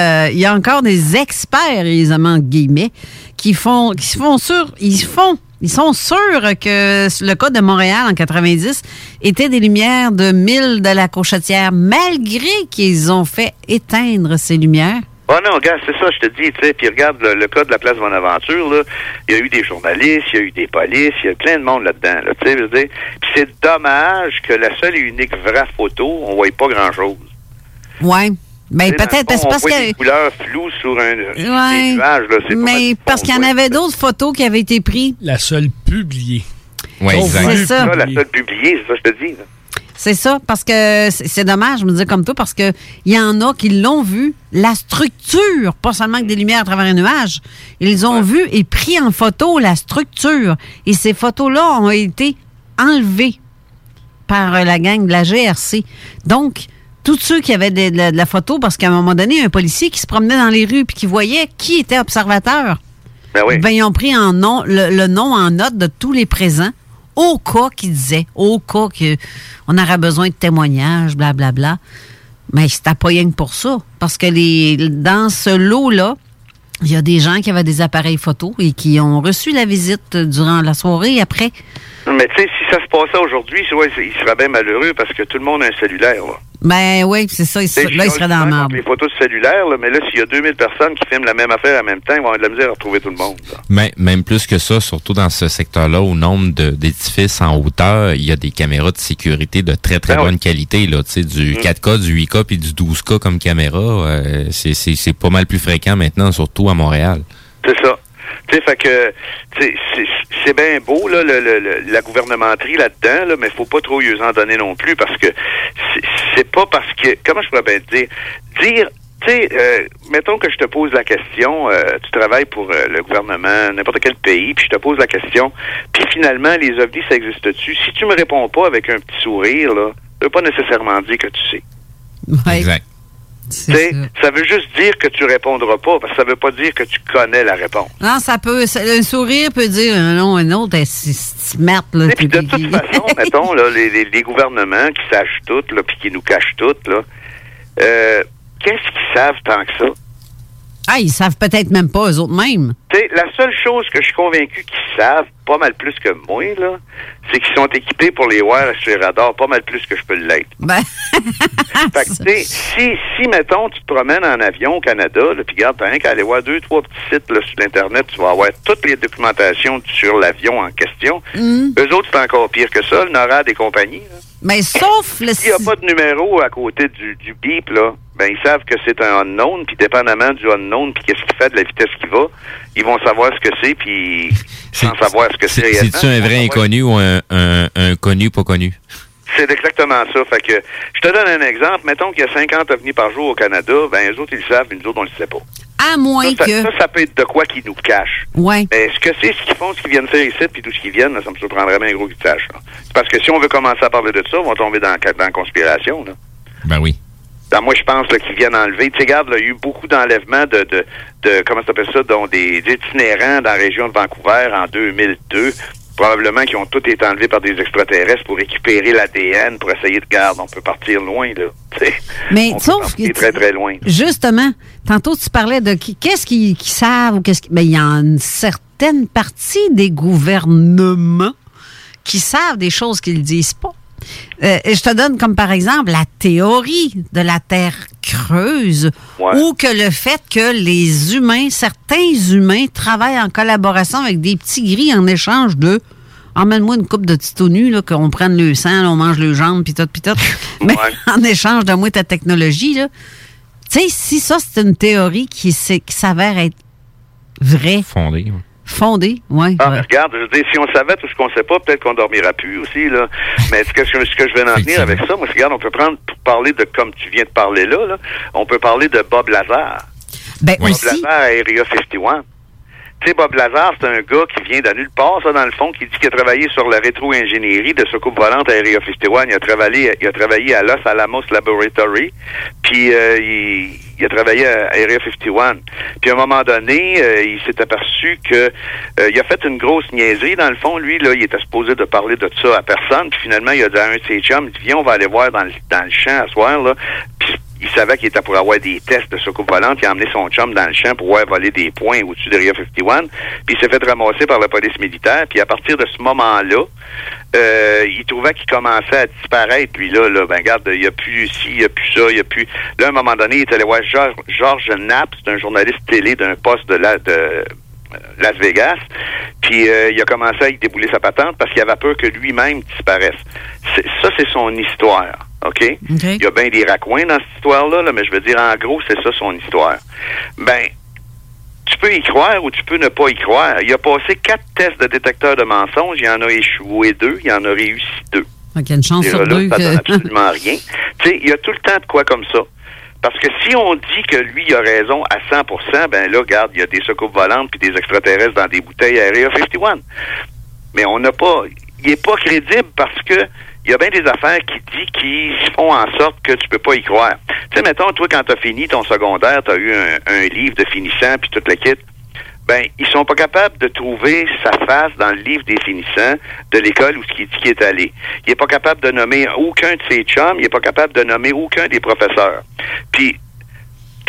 a, encore des experts, évidemment, guillemets, qui font, qui se font ils font, ils sont sûrs que le cas de Montréal en 90 était des lumières de mille de la Cochetière, malgré qu'ils ont fait éteindre ces lumières. Oh non, regarde, c'est ça, je te dis, tu sais, puis regarde le, cas de la place Bonaventure, il y a eu des journalistes, il y a eu des polices, il y a plein de monde là-dedans, là, tu sais. Puis c'est dommage que la seule et unique vraie photo, on voyait pas grand-chose. Ouais. Ben, peut-être, parce, parce que. des couleurs floues sur un Ouais. nuages, là, Mais parce qu'il y en ouais. avait d'autres photos qui avaient été prises. La seule publiée. Oui, c'est ça. la seule publiée, c'est ça, je te dis. là. C'est ça, parce que c'est dommage, je me dis comme toi, parce que il y en a qui l'ont vu, la structure, pas seulement que des lumières à travers un nuage. Ils ont vu et pris en photo la structure. Et ces photos-là ont été enlevées par la gang de la GRC. Donc, tous ceux qui avaient de, de- de la photo, parce qu'à un moment donné, il y a un policier qui se promenait dans les rues puis qui voyait qui était observateur. Ben oui. Ben, ils ont pris en nom, le, le nom en note de tous les présents, au cas qu'ils disaient, au cas qu'on aurait besoin de témoignages, blablabla. Mais c'était pas rien que pour ça. Parce que les, dans ce lot-là, il y a des gens qui avaient des appareils photo et qui ont reçu la visite durant la soirée après. Mais tu sais, si ça se passait aujourd'hui, ouais, il serait bien malheureux parce que tout le monde a un cellulaire, là. Ben oui, c'est ça. il- là, il serait dans la merde. les photos de cellulaire, là, mais là, s'il y a 2000 personnes qui filment la même affaire en même temps, ils vont avoir de la misère à retrouver tout le monde. là. Mais même plus que ça, surtout dans ce secteur-là, au nombre d'édifices en hauteur, il y a des caméras de sécurité de très très Ben bonne qualité, là, tu sais, du Mm. 4K, du 8K puis du 12K comme caméra, euh, c'est- c'est c'est pas mal plus fréquent maintenant, surtout à Montréal. C'est ça. Tu sais, fait que, c'est- c'est bien beau, là, le, le- le- la gouvernementerie là-dedans, là, mais faut pas trop y en donner non plus parce que c'est- c'est pas parce que, comment je pourrais bien te dire, dire, tu sais, euh, mettons que je te pose la question, euh, tu travailles pour euh, le gouvernement, n'importe quel pays, puis je te pose la question, puis finalement, les ovnis, ça existe-tu? Si tu me réponds pas avec un petit sourire, là, ça veut pas nécessairement dire que tu sais. Exact. Ça veut juste dire que tu répondras pas, parce que ça veut pas dire que tu connais la réponse. Non, ça peut. ça- Un sourire peut dire un nom, un autre. eh, C'est merde, là. Et puis de toute façon, mettons, là, les, les- les gouvernements qui sachent tout, là, puis qui nous cachent tout, là, euh, qu'est-ce qu'ils savent tant que ça? Ah, ils savent peut-être même pas, eux autres mêmes. Tu sais, la seule chose que je suis convaincu qu'ils savent, pas mal plus que moi, là, c'est qu'ils sont équipés pour les voir sur les radars, pas mal plus que je peux l'être. Ben, Fait que, si, si, mettons, tu te promènes en avion au Canada, là, puis regarde, t'as rien qu'à aller voir deux, trois petits sites là, sur l'Internet, tu vas avoir toutes les documentations sur l'avion en question. hum. Eux autres, c'est encore pire que ça, le NORAD et compagnie. là. Mais sauf le. S'il n'y a pas de numéro à côté du, du bip, là, ben, ils savent que c'est un unknown, puis dépendamment du unknown, puis qu'est-ce qu'il fait, de la vitesse qu'il va, ils vont savoir ce que c'est, puis sans savoir ce que c'est réellement. C'est-tu un vrai inconnu ou un, un, un connu pas connu? C'est exactement ça. Fait que, je te donne un exemple. Mettons qu'il y a 50 ovnis par jour au Canada, ben, eux autres, ils le savent, mais nous autres, on le sait pas. À moins Ça, que. ça, ça peut être de quoi qu'ils nous cachent. Ouais. Mais ce que c'est, ce qu'ils font, ce qu'ils viennent faire ici, puis tout ce qu'ils viennent, là, ça me surprendrait bien gros qu'ils sachent. C'est Parce que si on veut commencer à parler de ça, on va tomber dans, dans la conspiration. Là. Ben oui. Ben, moi, je pense qu'ils viennent enlever. Tu sais, regarde, il y a eu beaucoup d'enlèvements de, de, de, comment ça s'appelle ça, dont des, des itinérants dans la région de Vancouver en 2002. Probablement qu'ils ont tout été enlevés par des extraterrestres pour récupérer l'ADN, pour essayer de garder. On peut partir loin, là. T'sais, Mais on sauf que- très, très loin. Justement, tantôt tu parlais de qu'est-ce qu'ils qui savent ou qu'est-ce qui- ben, il y a une certaine partie des gouvernements qui savent des choses qu'ils disent pas. Euh, et je te donne comme par exemple la théorie de la Terre creuse ou que le fait que les humains, certains humains travaillent en collaboration avec des petits gris en échange de emmène-moi une coupe de tito nu, là, qu'on prenne le sang, là, on mange le jambes, pis tout, pis tout. Mais en échange de moi ta technologie, là. Tu sais, si ça, c'est une théorie qui, s'avère être vraie, Fondé. fondée, ouais. Ah, mais regarde, je veux dire, si on savait tout ce qu'on sait pas, peut-être qu'on dormira plus aussi, là. Mais ce que, ce que- je vais en venir avec ça, moi, je regarde, on peut prendre, pour parler de, comme tu viens de parler là, là on peut parler de Bob Lazar. Ben, Bob aussi. Lazar à Area 51. Tu sais, Bob Lazar, c'est un gars qui vient de nulle part, ça, dans le fond, qui dit qu'il a travaillé sur la rétro-ingénierie de soucoupe volante à Area 51. Il a travaillé, il a travaillé à Los Alamos Laboratory, puis euh, il, il a travaillé à Area 51. Puis à un moment donné, euh, il s'est aperçu que euh, il a fait une grosse niaiserie. Dans le fond, lui, là, il était supposé de parler de ça à personne. Puis finalement, il a dit à un de ses chums, viens, on va aller voir dans le, dans le champ à soir, là. Puis il savait qu'il était pour avoir des tests de soucoupe volante. Il a emmené son chum dans le champ pour voir voler des points au-dessus de Area 51. Puis il s'est fait ramasser par la police militaire. Puis à partir de ce moment-là, euh, il trouvait qu'il commençait à disparaître. Puis là, là ben regarde, il n'y a plus ci, il n'y a plus ça, il n'y a plus... Là, à un moment donné, il est allé voir Georges Knapp, c'est un journaliste télé d'un poste de la... De, Las Vegas, puis euh, il a commencé à y débouler sa patente parce qu'il avait peur que lui-même disparaisse. Ça, c'est son histoire, OK? Il y a bien des raccoins dans cette histoire-là, là, mais je veux dire, en gros, c'est ça son histoire. Ben, tu peux y croire ou tu peux ne pas y croire. Il a passé quatre tests de détecteur de mensonges, il en a échoué deux, il en a réussi deux. Fait qu'il y a une chance sur deux ça donne que... absolument rien. Tu sais, il y a tout le temps de quoi comme ça. Parce que si on dit que lui il a raison à 100% ben là, regarde, il y a des soucoupes volantes puis des extraterrestres dans des bouteilles Area 51. Mais on n'a pas... Il est pas crédible parce que il y a bien des affaires qui dit qui font en sorte que tu peux pas y croire. Tu sais, mettons, toi, quand tu as fini ton secondaire, tu as eu un, livre de finissant puis toute la kit ben, ils sont pas capables de trouver sa face dans le livre des finissants de l'école où ce qui dit est allé. Il est pas capable de nommer aucun de ses chums, il est pas capable de nommer aucun des professeurs. Puis,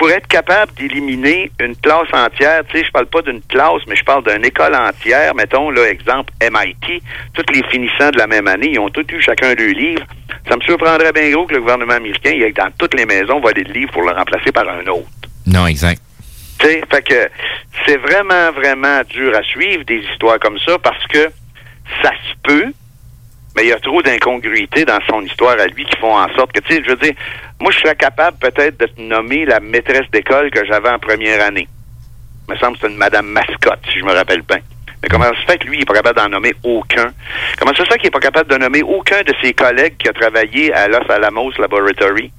pour être capable d'éliminer une classe entière, tu sais, je parle pas d'une classe, mais je parle d'une école entière, mettons, là, exemple, MIT, tous les finissants de la même année, ils ont tous eu chacun deux livres. Ça me surprendrait bien gros que le gouvernement américain, il aille dans toutes les maisons voler le livre pour le remplacer par un autre. Non, exact. Tu sais, fait que c'est vraiment, vraiment dur à suivre des histoires comme ça parce que ça se peut, mais il y a trop d'incongruités dans son histoire à lui qui font en sorte que, tu sais, je veux dire, moi, je serais capable peut-être de te nommer la maîtresse d'école que j'avais en première année. Il me semble que c'est une Madame Mascotte, si je me rappelle bien. Mais comment ça se fait que lui, il n'est pas capable d'en nommer aucun? Comment ça se fait qu'il n'est pas capable de nommer aucun de ses collègues qui a travaillé à Los Alamos Laboratory?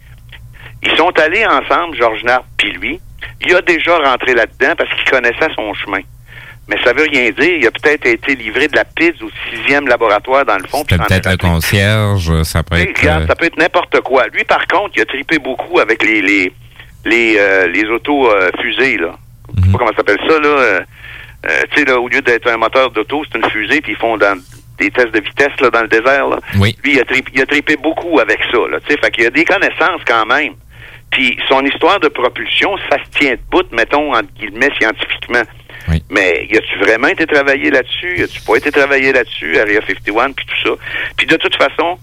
Ils sont allés ensemble, Georges Nart puis lui. Il a déjà rentré là-dedans parce qu'il connaissait son chemin. Mais ça veut rien dire. Il a peut-être été livré de la pizza au sixième laboratoire dans le fond. C'est peut-être le concierge, ça peut être... regarde, euh, ça peut être n'importe quoi. Lui, par contre, il a tripé beaucoup avec les les les, euh, les autos euh, fusées, là. Je sais pas comment ça s'appelle ça, là. Euh, euh, tu sais, là, au lieu d'être un moteur d'auto, c'est une fusée, puis ils font dans des tests de vitesse là, dans le désert. Là. Oui. Lui, il a, tripé, il a tripé beaucoup avec ça. Là, tu sais, fait qu'il a des connaissances quand même. Puis son histoire de propulsion, ça se tient debout, mettons, entre guillemets, scientifiquement. Mais y a-tu vraiment été travaillé là-dessus? Y a-tu pas été travaillé là-dessus, Area 51, puis tout ça? Puis de toute façon,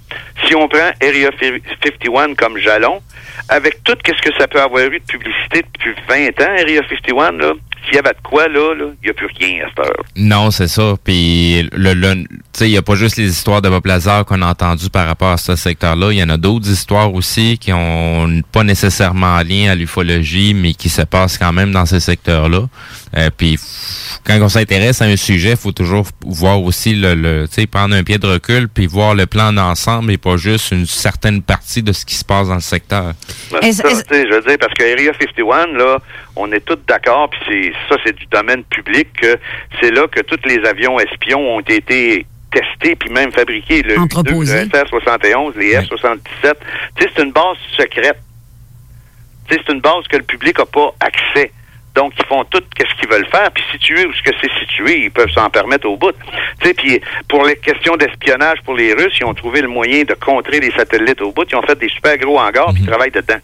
si on prend Area 51 comme jalon, avec tout ce que ça peut avoir eu de publicité depuis 20 ans, Area 51, là, s'il y avait de quoi, là, il n'y a plus rien à cette heure. Non, c'est ça. Puis, le, le- il n'y a pas juste les histoires de Bob Lazar qu'on a entendues par rapport à ce secteur-là. Il y en a d'autres histoires aussi qui ont pas nécessairement lien à l'ufologie, mais qui se passent quand même dans ces secteurs-là. Euh, puis, quand on s'intéresse à un sujet, il faut toujours voir aussi le, le prendre un pied de recul puis voir le plan d'ensemble et pas juste une certaine partie de ce qui se passe dans le secteur. Ben, ça, je veux dire, parce que Area 51, là, on est tous d'accord, puis c'est ça, c'est du domaine public, que c'est là que tous les avions espions ont été testés, puis même fabriqués. Le U-2, le SR-71, les F-77. Tu sais, c'est une base secrète. Tu sais, c'est une base que le public n'a pas accès. Donc, ils font tout ce qu'ils veulent faire, puis situé où ce que c'est situé, ils peuvent s'en permettre au bout. Tu sais, puis pour les questions d'espionnage pour les Russes, ils ont trouvé le moyen de contrer les satellites au bout. Ils ont fait des super gros hangars, puis ils travaillent dedans.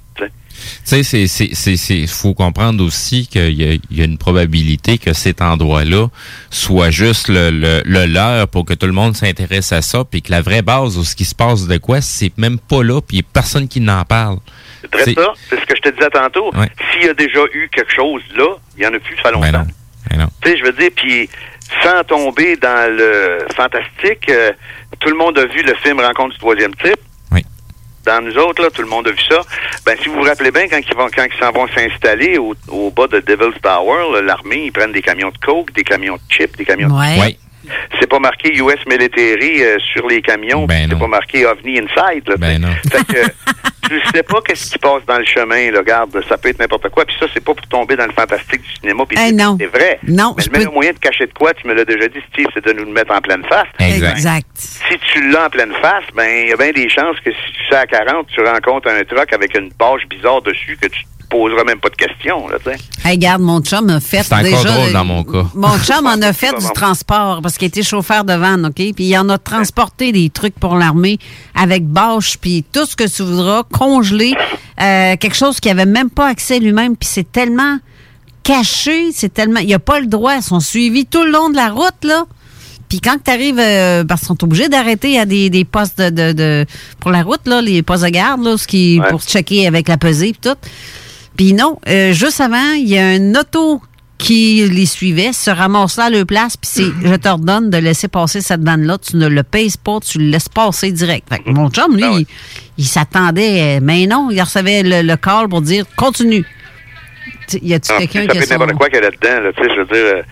Tu sais, c'est, c'est, c'est, c'est, faut comprendre aussi qu'il y y a une probabilité que cet endroit-là soit juste le, le, le leur pour que tout le monde s'intéresse à ça, puis que la vraie base où ce qui se passe de quoi, c'est même pas là, puis il y a personne qui n'en parle. C'est très ça, c'est ce que je te disais tantôt. Ouais. S'il y a déjà eu quelque chose là, il y en a plus, ça Ben longtemps. non. Tu sais, je veux dire, puis sans tomber dans le fantastique, euh, tout le monde a vu le film Rencontre du troisième type. Dans nous autres, là, tout le monde a vu ça. Ben, si vous vous rappelez bien, quand ils vont, quand ils s'en vont s'installer au, au bas de Devil's Tower, l'armée, ils prennent des camions de coke, des camions de chips, des camions Ouais. de... Ouais. C'est pas marqué US Military euh, sur les camions, Ben c'est pas marqué OVNI Inside. Là, Ben non. fait que tu sais pas qu'est-ce qui passe dans le chemin, là, regarde, ça peut être n'importe quoi. Puis ça, c'est pas pour tomber dans le fantastique du cinéma. Puis Eh c'est- vrai. Non, Mais le meilleur peux- moyen de cacher de quoi, tu me l'as déjà dit, Steve, c'est de nous le mettre en pleine face. Exact. Exact. Si tu l'as en pleine face, ben il y a bien des chances que si tu sais à 40, tu rencontres un truck avec une bâche bizarre dessus que tu te poseras même pas de questions, là. Hey, regarde, mon chum a fait C'est encore déjà... drôle dans mon cas. Mon chum en a fait du transport parce qu'il était chauffeur de van, OK? Puis il en a transporté des trucs pour l'armée avec bâche, puis tout ce que tu voudras, congelé, euh, quelque chose qu'il avait même pas accès lui-même, puis c'est tellement caché, c'est tellement... Il a pas le droit, ils sont suivis tout le long de la route, là. Puis quand tu arrives, parce qu'ils sont obligés d'arrêter à des, des postes de, de, de- pour la route, là, les postes de garde, là, ce qui, Ouais. pour checker avec la pesée et tout. Puis non, euh, juste avant, il y a un auto qui les suivait, se ramasse là à leur place, puis c'est, je t'ordonne de laisser passer cette vanne-là, tu ne le pèses pas, tu le laisses passer direct. Fait que mon chum, lui, il, il s'attendait, euh, mais non, il recevait le, le call pour dire continue. Y a-tu Ah, quelqu'un ça qui peut a être son... n'importe quoi qu'il y a là-dedans, là, tu sais, je veux dire, euh,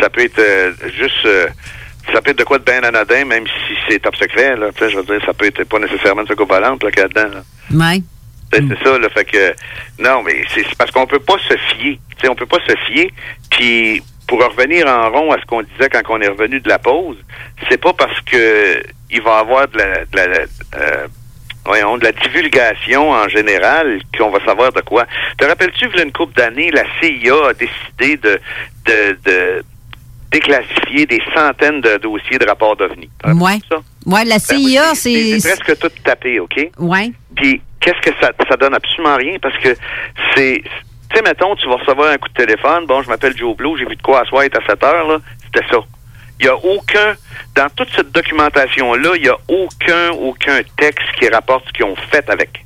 ça peut être euh, juste, euh, ça peut être de quoi de bien anodin, même si c'est top secret, là, tu sais, je veux dire, ça peut être pas nécessairement de volante, là, qu'il y a dedans, là. Ouais. Tu sais, C'est ça, là, fait que, non, mais c'est parce qu'on peut pas se fier, sais, on peut pas se fier, puis pour revenir en rond à ce qu'on disait quand on est revenu de la pause, c'est pas parce que il va y avoir de la, de la euh, voyons, de la divulgation en général qu'on va savoir de quoi. Te rappelles-tu, il y a une couple d'années, la CIA a décidé de, de, de déclassifier des centaines de dossiers de rapports d'OVNI. Ouais. La Ben oui, CIA, c'est presque tout tapé, OK? Ouais. Puis qu'est-ce que ça, ça donne absolument rien parce que c'est tu sais mettons tu vas recevoir un coup de téléphone, bon je m'appelle Joe Blow, j'ai vu de quoi à soir être à 7 heures là, c'était ça. Il y a aucun dans toute cette documentation là, il y a aucun aucun texte qui rapporte ce qu'ils ont fait avec.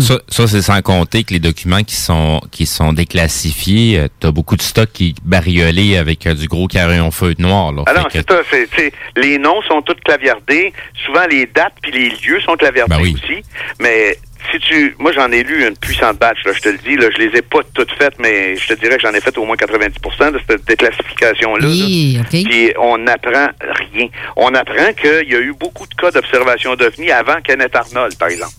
Ça, ça, c'est sans compter que les documents qui sont qui sont déclassifiés, euh, t'as beaucoup de stocks qui bariolés avec euh, du gros crayon feuille noir. Là. Alors, Fait c'est que- ça, c'est, les noms sont tous claviardés. Souvent, les dates puis les lieux sont claviardés Ben oui. aussi. Mais si tu, moi, j'en ai lu une puissante batch, là, je te le dis, là, je les ai pas toutes faites, mais je te dirais que j'en ai fait au moins 90% de cette déclassification-là. là. Oui, OK. Puis on n'apprend rien. On apprend qu'il y a eu beaucoup de cas d'observation d'OVNI avant Kenneth Arnold, par exemple.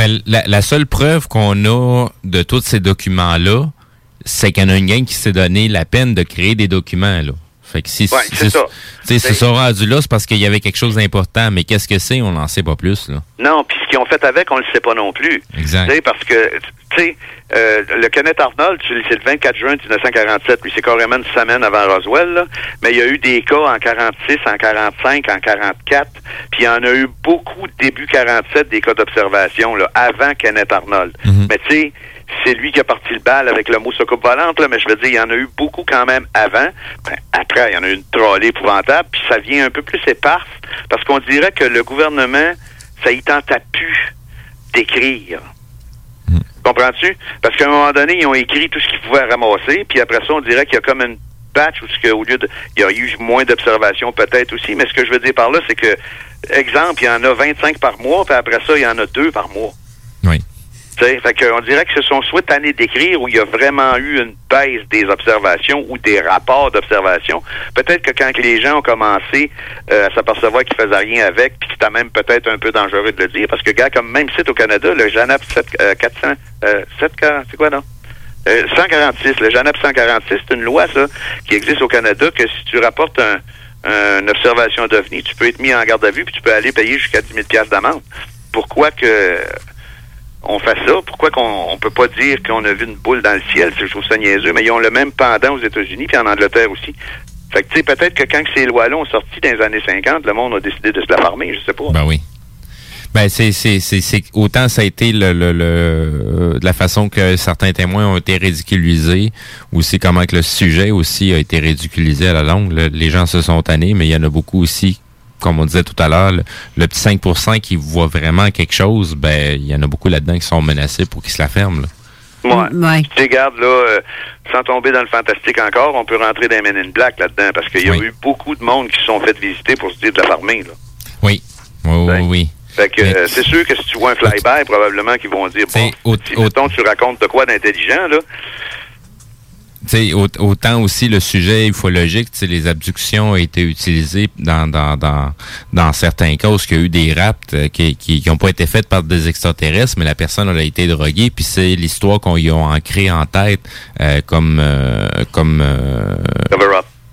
Ben, la, seule preuve qu'on a de tous ces documents-là, c'est qu'il y en a une gang qui s'est donné la peine de créer des documents. Là. Fait que si Ouais, Ben- sont rendus là, c'est parce qu'il y avait quelque chose d'important. Mais qu'est-ce que c'est? On n'en sait pas plus. Là. Non, puis ce qu'ils ont fait avec, on le sait pas non plus. Exact. Parce que, tu sais, euh, le Kenneth Arnold, c'est le 24 juin 1947, puis c'est carrément une semaine avant Roswell, là. mais il y a eu des cas en 46, en 45, en 44, puis il y en a eu beaucoup début 47 des cas d'observation, là, avant Kenneth Arnold. Mais tu sais, c'est lui qui a parti le bal avec le mot soucoupe volante, là, mais je veux dire, il y en a eu beaucoup quand même avant. Ben, après, il y en a eu une trollée épouvantable, puis ça vient un peu plus éparse, parce qu'on dirait que le gouvernement, ça y tente à plus d'écrire. Comprends-tu? Parce qu'à un moment donné, ils ont écrit tout ce qu'ils pouvaient ramasser, puis après ça, on dirait qu'il y a comme une batch où ce que, au lieu de. Il y a eu moins d'observations peut-être aussi, mais ce que je veux dire par là, c'est que, exemple, il y en a 25 par mois, puis après ça, il y en a deux par mois. Oui. Tu sais, fait qu'on dirait que ce sont soit tannés d'écrire où il y a vraiment eu une baisse des observations ou des rapports d'observation. Peut-être que quand les gens ont commencé euh, à s'apercevoir qu'ils faisaient rien avec, puis c'était même peut-être un peu dangereux de le dire, parce que, gars, comme même site au Canada, le JANAP 7, euh, 400, euh, 740, c'est quoi, non? Euh, 146, le JANAP 146, c'est une loi, ça, qui existe au Canada, que si tu rapportes un- une observation d'OVNI, tu peux être mis en garde à vue, puis tu peux aller payer jusqu'à 10 000 d'amende. Pourquoi que on fait ça? Pourquoi qu'on on peut pas dire qu'on a vu une boule dans le ciel? Je trouve ça niaiseux, mais ils ont le même pendant aux États-Unis puis en Angleterre aussi. Fait que, tu sais, peut-être que quand ces lois-là ont sorti dans les années 50, le monde a décidé de se la farmer, je sais pas. Ben oui. Ben c'est autant ça a été de la façon que certains témoins ont été ridiculisés, aussi comment que le sujet aussi a été ridiculisé à la longue. Le- les gens se sont tannés, mais il y en a beaucoup aussi, comme on disait tout à l'heure, le, le petit 5% qui voit vraiment quelque chose, ben il y en a beaucoup là-dedans qui sont menacés pour qu'ils se la ferment. Là. Ouais. Tu regarde, là, euh, sans tomber dans le fantastique encore, on peut rentrer dans Men in Black là-dedans, parce qu'il y a eu beaucoup de monde qui se sont fait visiter pour se dire de la farmer, là. Oui. Oui, oui, oui. Fait que euh, c'est sûr que si tu vois un flyby, probablement qu'ils vont dire, bon, si mettons, tu racontes de quoi d'intelligent, là, sais, au- autant aussi le sujet ufologique, les abductions ont été utilisées dans, dans, dans, dans certains cas où il y a eu des rapts euh, qui qui qui pas été faites par des extraterrestres, mais la personne a été droguée, puis c'est l'histoire qu'on y a ancrée en tête euh, comme euh, comme euh.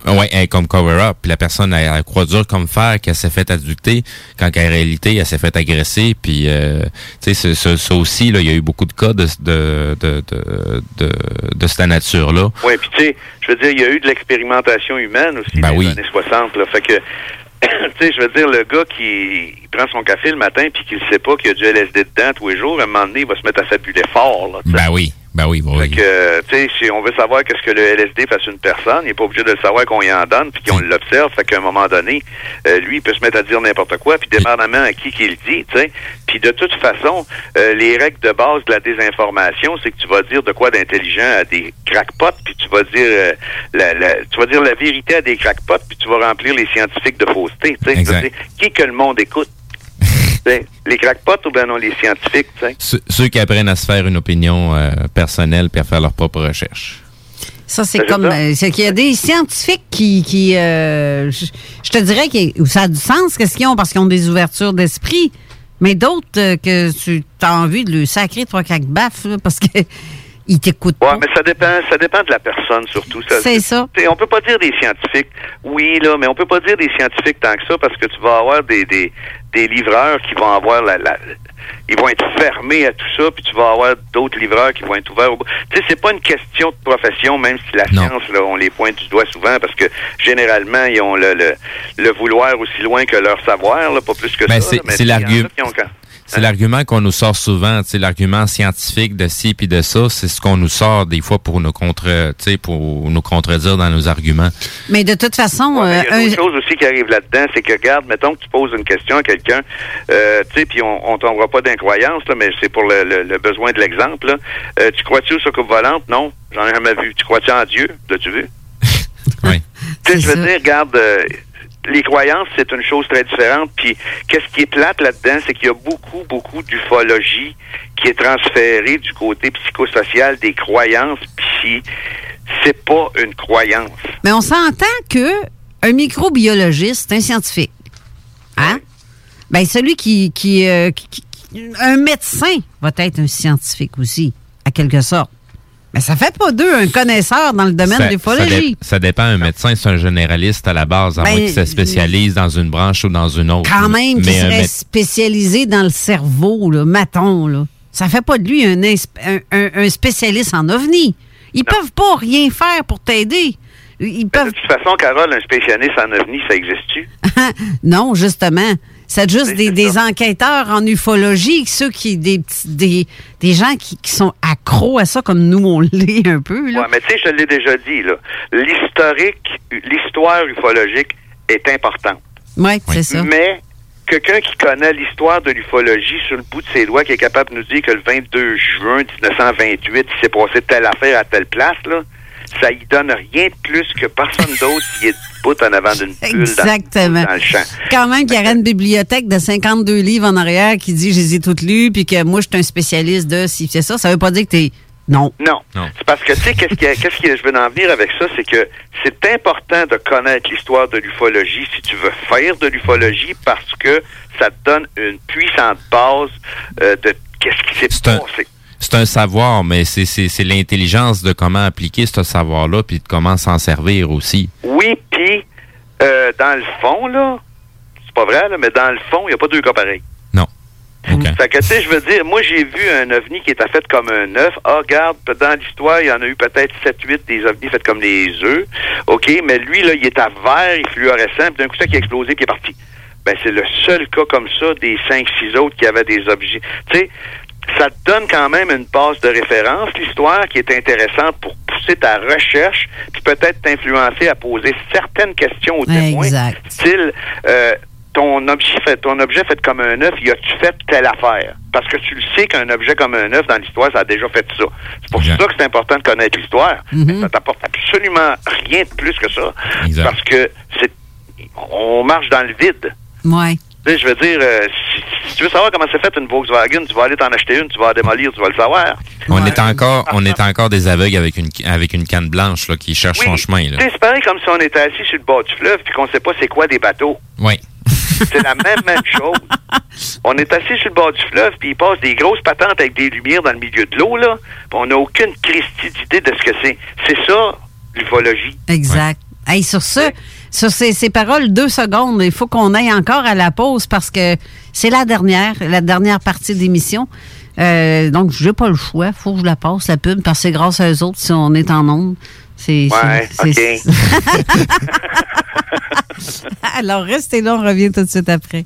Ouais, hein, comme cover-up. Puis la personne elle, elle croit dur comme fer qu'elle s'est fait abducter, quand en réalité elle s'est fait agresser. Puis euh, tu sais, ça aussi là, il y a eu beaucoup de cas de de de de, de, de cette nature là. Oui, puis tu sais, je veux dire, il y a eu de l'expérimentation humaine aussi Ben dans oui. les années 60. Là, fait que, tu sais, je veux dire, le gars qui prend son café le matin puis qu'il sait pas qu'il y a du LSD dedans tous les jours, à un moment donné, il va se mettre à fabuler fort. Là, Ben oui, ben oui, oui. Fait que, tu sais, si on veut savoir qu'est-ce que le LSD fasse une personne, il n'est pas obligé de le savoir qu'on y en donne puis qu'on l'observe. Fait qu'à un moment donné, euh, lui, il peut se mettre à dire n'importe quoi, puis dépendamment à qui qu'il dit, tu sais. Puis de toute façon, euh, les règles de base de la désinformation, c'est que tu vas dire de quoi d'intelligent à des crackpots, puis tu vas dire euh, la, la- tu vas dire la vérité à des crackpots, puis tu vas remplir les scientifiques de fausseté, tu sais. Qui que le monde écoute? Sais, les crackpots ou bien non les scientifiques, tu sais? Ceux, ceux qui apprennent à se faire une opinion euh, personnelle puis à faire leur propre recherche. Ça, c'est C'est comme. euh, C'est qu'il y a des scientifiques qui. qui euh, je, je te dirais que ça a du sens, qu'est-ce qu'ils ont, parce qu'ils ont des ouvertures d'esprit. Mais d'autres euh, que tu as envie de le sacrer trois quatre baffes, parce que ils t'écoutent Ouais, mais ça dépend, ça dépend de la personne surtout. C'est ça. T'sais, on peut pas dire des scientifiques, oui là, mais on peut pas dire des scientifiques tant que ça parce que tu vas avoir des des, des livreurs qui vont avoir la, la ils vont être fermés à tout ça, puis tu vas avoir d'autres livreurs qui vont être ouverts. Au... Tu sais, c'est pas une question de profession, même si la science, là, on les pointe du doigt souvent, parce que généralement, ils ont le, le, le vouloir aussi loin que leur savoir, là, pas plus que Ben, ça. c'est- l'argument- ont C'est l'argument qu'on nous sort souvent, tu sais, l'argument scientifique de ci puis de ça, c'est ce qu'on nous sort des fois pour nous contre, tu sais, pour nous contredire dans nos arguments. Mais de toute façon, Ouais, euh, il y a un- d'autres choses aussi qui arrivent là-dedans, c'est que, regarde, mettons que tu poses une question à quelqu'un, euh, tu sais, puis on, on tombera pas d'incroyance, là, mais c'est pour le, le- le besoin de l'exemple. Euh, tu crois-tu aux soucoupes volantes? Non, j'en ai jamais vu. Tu crois-tu en Dieu? L'as-tu vu? oui. Tu sais, je veux dire, regarde, euh, les croyances, c'est une chose très différente. Puis, qu'est-ce qui est plate là-dedans, c'est qu'il y a beaucoup, beaucoup d'ufologie qui est transférée du côté psychosocial des croyances, puis c'est pas une croyance. mais on s'entend que un microbiologiste, un scientifique, hein? Ben, celui qui, qui, euh, qui- qui- Un médecin va être un scientifique aussi, à quelque sorte. Mais ça fait pas d'eux un connaisseur dans le domaine Ça- de l'ufologie. Ça, dé- ça dépend. Un médecin, c'est un généraliste à la base, à Ben, moins qu'il se spécialise dans une branche ou dans une autre. Quand même, qui serait mé- spécialisé dans le cerveau, là, maton, là. Ça fait pas de lui un, un, un- un spécialiste en ovni. Ils peuvent pas rien faire pour t'aider. Ils peuvent. De toute façon, Carole, un spécialiste en ovni, ça existe-tu? non, justement. C'est juste des, des enquêteurs en ufologie, ceux qui des, petits- des, des gens qui, qui sont accros à ça comme nous on l'est un peu. Là. Ouais, mais tu sais, je l'ai déjà dit, là. L'historique, l'histoire ufologique est importante. Oui, c'est ça. Mais quelqu'un qui connaît l'histoire de l'ufologie sur le bout de ses doigts, qui est capable de nous dire que le 22 juin 1928, il s'est passé telle affaire à telle place, là, ça y donne rien de plus que personne d'autre qui est debout en avant d'une bulle dans- Exactement. dans, le champ. Quand même qu'il y aurait une bibliothèque de 52 livres en arrière qui dit je les ai toutes lues puis que moi je suis un spécialiste de si c'est ça, ça veut pas dire que t'es non. Non. C'est parce que, tu sais, qu'est-ce que, qu'est-ce que je veux en venir avec ça, c'est que c'est important de connaître l'histoire de l'ufologie si tu veux faire de l'ufologie parce que ça te donne une puissante base euh, de qu'est-ce qui s'est C'est un- passé. C'est un savoir, mais c'est- c'est c'est l'intelligence de comment appliquer ce savoir-là puis de comment s'en servir aussi. Oui, puis euh, dans le fond, là, c'est pas vrai, là, mais dans le fond, il n'y a pas deux cas pareils. Non. Fait que, tu sais, je veux dire, moi, j'ai vu un ovni qui était fait comme un œuf. Ah, regarde, dans l'histoire, il y en a eu peut-être 7-8 des ovnis faits comme des œufs. OK, mais lui, là, il est à vert, il fluorescent, puis d'un coup, ça qui a explosé, puis il est parti. Ben, c'est le seul cas comme ça des 5-6 autres qui avaient des objets. Tu sais, ça te donne quand même une base de référence, l'histoire, qui est intéressante pour pousser ta recherche, puis peut-être t'influencer à poser certaines questions aux témoins. Exact. Style, euh, ton objet fait ton objet fait comme un œuf, y a-tu fait telle affaire? Parce que tu le sais qu'un objet comme un œuf dans l'histoire, ça a déjà fait ça. C'est pour ça que c'est important de connaître l'histoire. Mais Ça t'apporte absolument rien de plus que ça. Parce que c'est on marche dans le vide. Ouais. Tu sais, je veux dire, euh, si, si tu veux savoir comment c'est fait une Volkswagen, tu vas aller t'en acheter une, tu vas la démolir, tu vas le savoir. On est encore, on est encore des aveugles avec une, avec une canne blanche là, qui cherche son chemin. C'est pareil comme si on était assis sur le bord du fleuve puis qu'on sait pas c'est quoi des bateaux. Oui. C'est la même, même chose. On est assis sur le bord du fleuve, puis il passe des grosses patentes avec des lumières dans le milieu de l'eau, là. Puis on n'a aucune christie d'idée de ce que c'est. C'est ça, l'ufologie. Exact. Hey, sur ce, sur ces, ces paroles, deux secondes, il faut qu'on aille encore à la pause parce que c'est la dernière, la dernière partie d'émission. Euh, donc, j'ai pas le choix. faut que je la passe, la pub, parce que c'est grâce à eux autres si on est en onde. C'est, Ouais, c'est- c'est- Alors, restez là, on revient tout de suite après.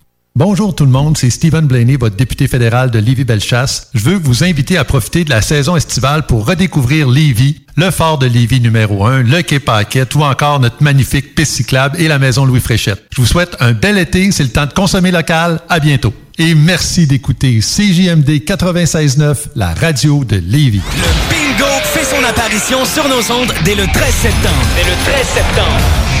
Bonjour tout le monde, c'est Stephen Blaney, votre député fédéral de Lévis-Bellechasse. Je veux vous inviter à profiter de la saison estivale pour redécouvrir Lévis, le fort de Lévis numéro 1, le quai Paquette ou encore notre magnifique piste cyclable et la maison Louis Fréchette. Je vous souhaite un bel été, c'est le temps de consommer local. À bientôt. Et merci d'écouter CJMD 96.9, la radio de Lévis. Bingo fait son apparition sur nos ondes dès le 13 septembre. Dès le 13 septembre.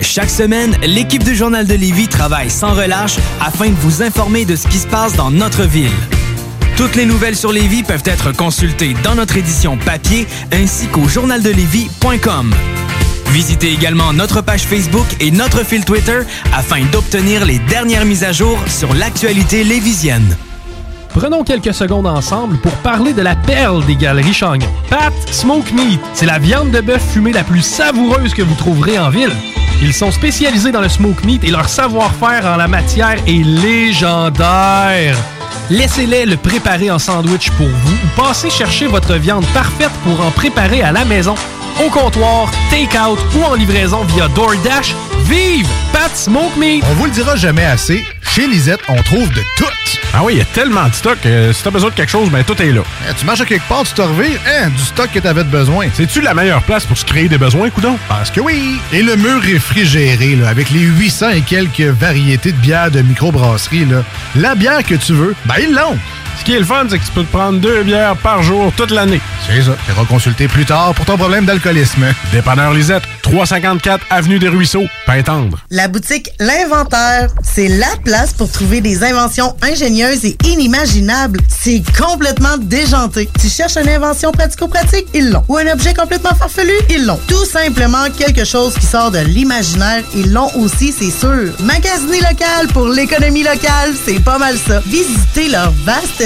Chaque semaine, l'équipe du Journal de Lévis travaille sans relâche afin de vous informer de ce qui se passe dans notre ville. Toutes les nouvelles sur Lévis peuvent être consultées dans notre édition papier ainsi qu'au journaldelevis.com. Visitez également notre page Facebook et notre fil Twitter afin d'obtenir les dernières mises à jour sur l'actualité lévisienne. Prenons quelques secondes ensemble pour parler de la perle des galeries Chagnon. Pat Smoke Meat, c'est la viande de bœuf fumée la plus savoureuse que vous trouverez en ville. Ils sont spécialisés dans le smoke meat et leur savoir-faire en la matière est légendaire. Laissez-les le préparer en sandwich pour vous ou passez chercher votre viande parfaite pour en préparer à la maison, au comptoir, take-out ou en livraison via DoorDash. Vive Pat Smoke Meat! On vous le dira jamais assez, chez Lisette, on trouve de tout. Ah oui, il y a tellement de stock. euh, si t'as besoin de quelque chose, ben tout est là. Eh, tu marches à quelque part, tu te revires, hein, du stock que t'avais de besoin. C'est-tu la meilleure place pour se créer des besoins, coudon? Parce que oui! Et le mur réfrigéré, là, avec les 800 et quelques variétés de bières de microbrasserie, là, la bière que tu veux, ben ils l'ont! Ce qui est le fun, c'est que tu peux te prendre deux bières par jour toute l'année. C'est ça. Tu consulter plus tard pour ton problème d'alcoolisme. Dépanneur Lisette, 354 Avenue des Ruisseaux, Pintendre. La boutique L'Inventaire, c'est la place pour trouver des inventions ingénieuses et inimaginables. C'est complètement déjanté. Tu cherches une invention pratico-pratique? Ils l'ont. Ou un objet complètement farfelu? Ils l'ont. Tout simplement quelque chose qui sort de l'imaginaire? Ils l'ont aussi, c'est sûr. Magasiner local pour l'économie locale, c'est pas mal ça. Visitez leur vaste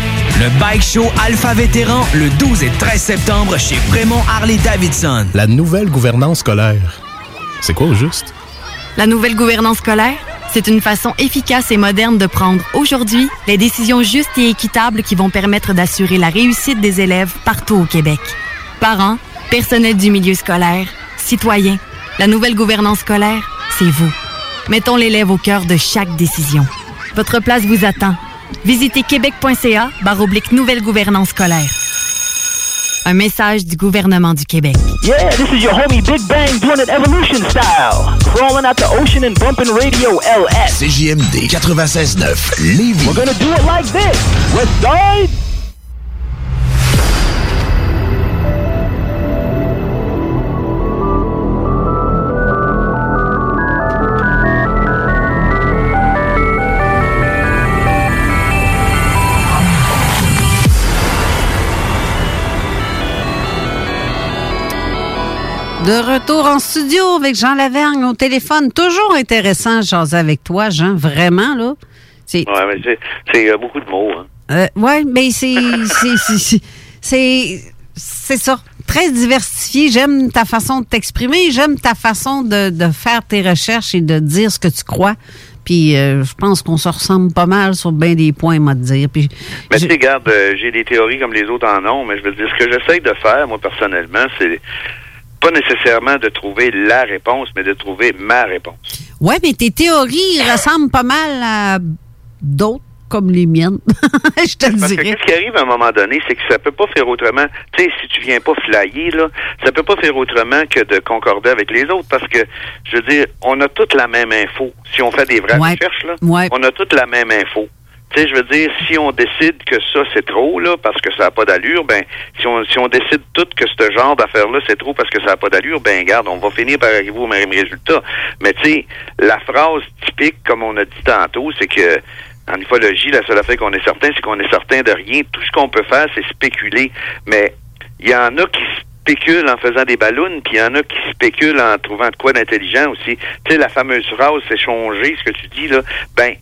Le Bike Show Alpha Vétéran le 12 et 13 septembre chez Prémont Harley-Davidson. La nouvelle gouvernance scolaire. C'est quoi au juste? La nouvelle gouvernance scolaire, c'est une façon efficace et moderne de prendre aujourd'hui les décisions justes et équitables qui vont permettre d'assurer la réussite des élèves partout au Québec. Parents, personnel du milieu scolaire, citoyens, la nouvelle gouvernance scolaire, c'est vous. Mettons l'élève au cœur de chaque décision. Votre place vous attend. Visitez québec.ca baroblique nouvelle gouvernance scolaire. Un message du gouvernement du Québec. Yeah, this is your homie Big Bang doing it evolution style. Crawling out the ocean and bumping radio LS. CJMD 96.9 Lévis. We're gonna do it like this. West side. De retour en studio avec Jean Lavergne au téléphone. Toujours intéressant jaser avec toi, Jean. Vraiment, là. C'est, Ouais, mais c'est- euh, beaucoup de mots. Hein. euh, ouais, mais c'est, c'est, c'est, c'est, c'est ça. Très diversifié. J'aime ta façon de t'exprimer. J'aime ta façon de, de faire tes recherches et de dire ce que tu crois. Puis euh, je pense qu'on se ressemble pas mal sur bien des points, moi, de dire. Puis Mais tu sais, regarde, euh, j'ai des théories comme les autres en ont, mais je veux dire, ce que j'essaye de faire, moi, personnellement, c'est pas nécessairement de trouver la réponse, mais de trouver ma réponse. Ouais, mais tes théories ressemblent pas mal à d'autres comme les miennes. je te le Parce que dirais. qu'est-ce qui arrive à un moment donné, c'est que ça peut pas faire autrement. Tu sais, si tu viens pas flyer, là, ça peut pas faire autrement que de concorder avec les autres parce que, je veux dire, on a toute la même info. Si on fait des vraies Ouais. recherches, là, Ouais. on a toute la même info. Tu sais, je veux dire, si on décide que ça, c'est trop, là, parce que ça n'a pas d'allure, ben, si on, si on décide tout que ce genre d'affaire-là, c'est trop parce que ça n'a pas d'allure, ben, garde, on va finir par arriver au même résultat. Mais, tu sais, la phrase typique, comme on a dit tantôt, c'est que, en ufologie, la seule affaire qu'on est certain, c'est qu'on est certain de rien. Tout ce qu'on peut faire, c'est spéculer. Mais, il y en a qui spéculent en faisant des ballons, puis il y en a qui spéculent en trouvant de quoi d'intelligent aussi. Tu sais, la fameuse phrase, c'est changer, ce que tu dis, là, ben,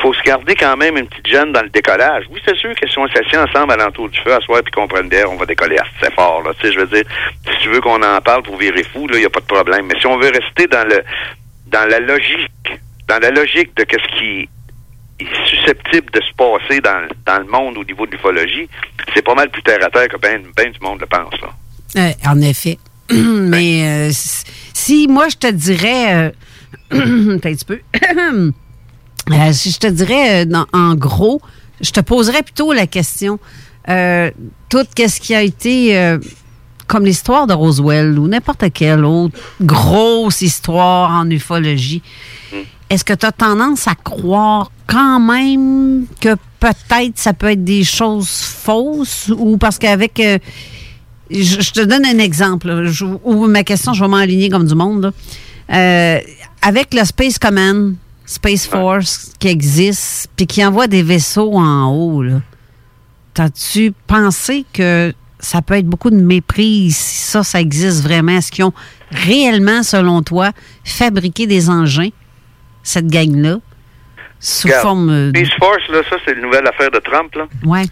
faut se garder quand même une petite gêne dans le décollage. Oui, c'est sûr que si on s'assied ensemble à l'entour du feu à soir puis qu'on prenne d'air, on va décoller assez fort. Là. Tu sais, je veux dire, si tu veux qu'on en parle pour virer fou, il n'y a pas de problème. Mais si on veut rester dans le dans la logique, dans la logique de qu'est-ce qui est susceptible de se passer dans, dans le monde au niveau de l'ufologie, c'est pas mal plus terre à terre que ben, ben du monde le pense. Là. En effet. Mais euh, si- moi, je te dirais... euh, un petit peu. Euh, je te dirais, euh, dans- en gros, je te poserais plutôt la question. euh, tout ce qui a été... euh, comme l'histoire de Roswell ou n'importe quelle autre grosse histoire en ufologie, est-ce que tu as tendance à croire quand même que peut-être ça peut être des choses fausses ou parce qu'avec... euh, je, je te donne un exemple. là, je- ou ma question, je vais m'aligner comme du monde. là. Euh, avec le Space Command, Space Force qui existe, puis qui envoie des vaisseaux en haut, là, t'as-tu pensé que ça peut être beaucoup de mépris si ça, ça existe vraiment? Est-ce qu'ils ont réellement, selon toi, fabriqué des engins, cette gang-là, sous Regarde, forme euh, de... Space Force, là, ça, c'est une nouvelle affaire de Trump, là. Ouais.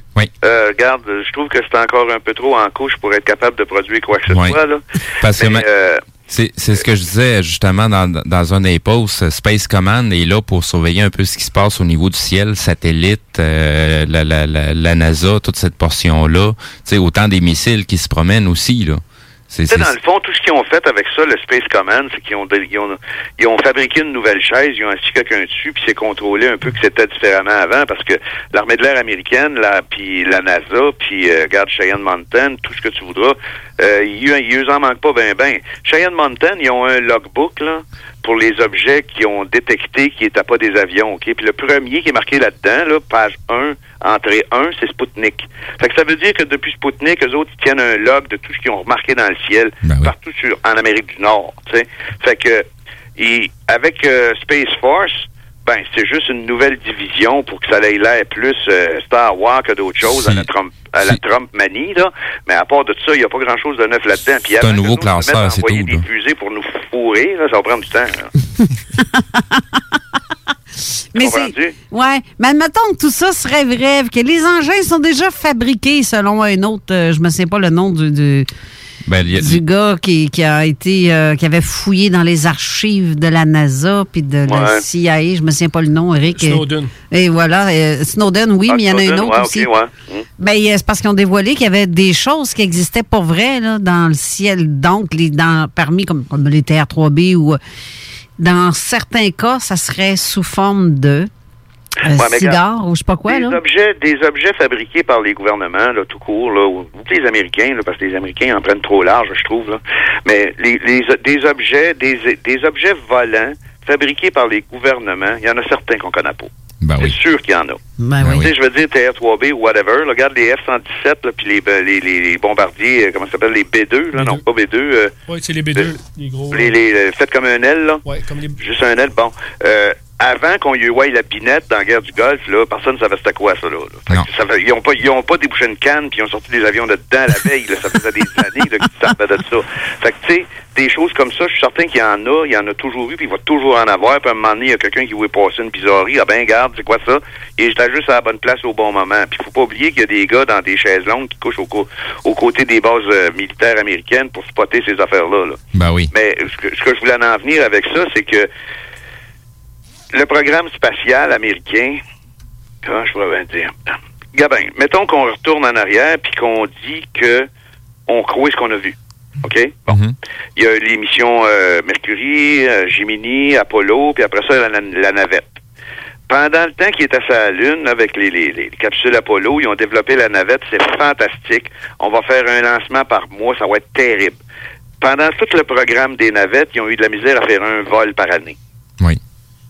Euh, regarde, je trouve que c'est encore un peu trop en couche pour être capable de produire quoi que ce Ouais. soit, là. Parce que ma- euh, c'est c'est ce que je disais justement dans, dans un des posts. Space Command est là pour surveiller un peu ce qui se passe au niveau du ciel, satellite, euh, la, la, la, la NASA, toute cette portion-là. Tu sais, autant des missiles qui se promènent aussi, là. C'est, dans le fond, tout ce qu'ils ont fait avec ça, le Space Command, c'est qu'ils ont, ils ont, ils ont fabriqué une nouvelle chaise, ils ont assis quelqu'un dessus, puis c'est contrôlé un peu que c'était différemment avant, parce que l'armée de l'air américaine, là, puis la NASA, puis euh, regarde Cheyenne Mountain, tout ce que tu voudras, Euh, il ils en manque pas ben ben. Cheyenne Mountain, ils ont un logbook là pour les objets qui ont détecté qui n'étaient pas des avions, OK? Puis le premier qui est marqué là-dedans, là, page 1, entrée 1, c'est Sputnik. Fait que ça veut dire que depuis Sputnik, eux autres, ils tiennent un log de tout ce qu'ils ont remarqué dans le ciel, partout sur, en Amérique du Nord, tu sais. Fait que, et avec euh, Space Force, ben, c'est juste une nouvelle division pour que ça aille l'air plus euh, Star Wars que d'autres choses à la Trump à la Trump manie, là. Mais à part de ça, il n'y a pas grand chose de neuf là-dedans. Puis C'est un nouveau classeur, c'est envoyer tout, des fusées pour nous fourrer, là, ça va prendre du temps. là. Mais c'est. Ouais. Mais admettons que tout ça serait vrai, que les engins sont déjà fabriqués selon un autre. euh, je me sais pas le nom du. du Ben, a- du gars qui, qui a été euh, qui avait fouillé dans les archives de la NASA puis de la. CIA, je me souviens pas le nom, Eric. Snowden. Et voilà, euh, Snowden, oui, mais il y en a un autre ouais, aussi. ouais. Hmm. Ben, c'est parce qu'ils ont dévoilé qu'il y avait des choses qui existaient pour vrai là, dans le ciel. Donc, les, dans, parmi comme, comme les TR-3B ou euh, dans certains cas, ça serait sous forme de euh, Ouais, mais cigares regarde, ou je sais pas quoi. des Là. objets, des objets fabriqués par les gouvernements, là, tout court, là, ou, ou les Américains, là, parce que les Américains en prennent trop large, je trouve. Là. Mais les, les, des objets, des, des objets volants fabriqués par les gouvernements, il y en a certains qu'on connaît pas. Ben c'est sûr qu'il y en a. Ben Tu sais, je veux dire, TR-3B ou whatever, là, regarde les F-117, là, puis les, les, les, les bombardiers, euh, comment ça s'appelle, les B2, là, non, pas B2, euh, Oui, c'est les B2, les gros. les, les, euh, faites comme un L, là. Ouais, comme les. Juste un aile, bon. Euh, avant qu'on y voie la binette dans la guerre du Golfe, là, personne ne savait c'était quoi, ça, là. là. Fait que ça fait- ils n'ont pas, ils ont pas débouché une canne, puis ils ont sorti des avions de dedans la veille, là. Ça faisait des années, là, qu'ils savaient de ça. Fait que, tu sais, des choses comme ça, je suis certain qu'il y en a, il y en a toujours eu, puis il va toujours en avoir, puis à un moment donné, il y a quelqu'un qui voulait passer une bizarrerie, ah ben, garde, c'est quoi ça? Et juste à la bonne place au bon moment. Puis faut pas oublier qu'il y a des gars dans des chaises longues qui couchent au co- aux côtés des bases euh, militaires américaines pour spotter ces affaires-là, là. Ben oui. Mais ce que, ce que je voulais en venir avec ça, c'est que le programme spatial américain, comment je pourrais bien dire? Gabin, mettons qu'on retourne en arrière puis qu'on dit que on croit ce qu'on a vu. OK? Bon. Il y a les missions euh, Mercury, euh, Gemini, Apollo, puis après ça, la, la navette. Pendant le temps qu'il était à la Lune, avec les, les- les capsules Apollo, ils ont développé la navette, c'est fantastique. On va faire un lancement par mois, ça va être terrible. Pendant tout le programme des navettes, ils ont eu de la misère à faire un vol par année. Oui.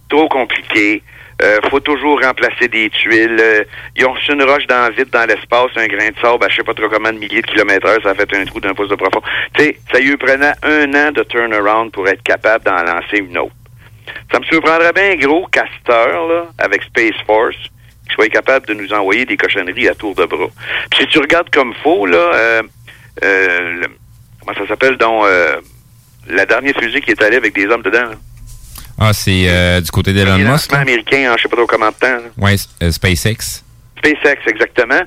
Trop compliqué. Euh, faut toujours remplacer des tuiles. Euh, ils ont reçu une roche dans vide dans l'espace, un grain de sable, à je sais pas trop combien de milliers de kilomètres heure, ça a fait un trou d'un pouce de profond. Tu sais, ça lui prenait un an de turnaround pour être capable d'en lancer une autre. Ça me surprendrait bien gros casteur, là, avec Space Force, qui soit capable de nous envoyer des cochonneries à tour de bras. Puis si tu regardes comme faux, là, euh, euh, le- comment ça s'appelle, donc, euh, la dernière fusée qui est allée avec des hommes dedans, là. Ah, c'est euh, du côté d'Elon Musk. lancements américains en je sais pas trop combien de temps. là. Euh, SpaceX. SpaceX, exactement.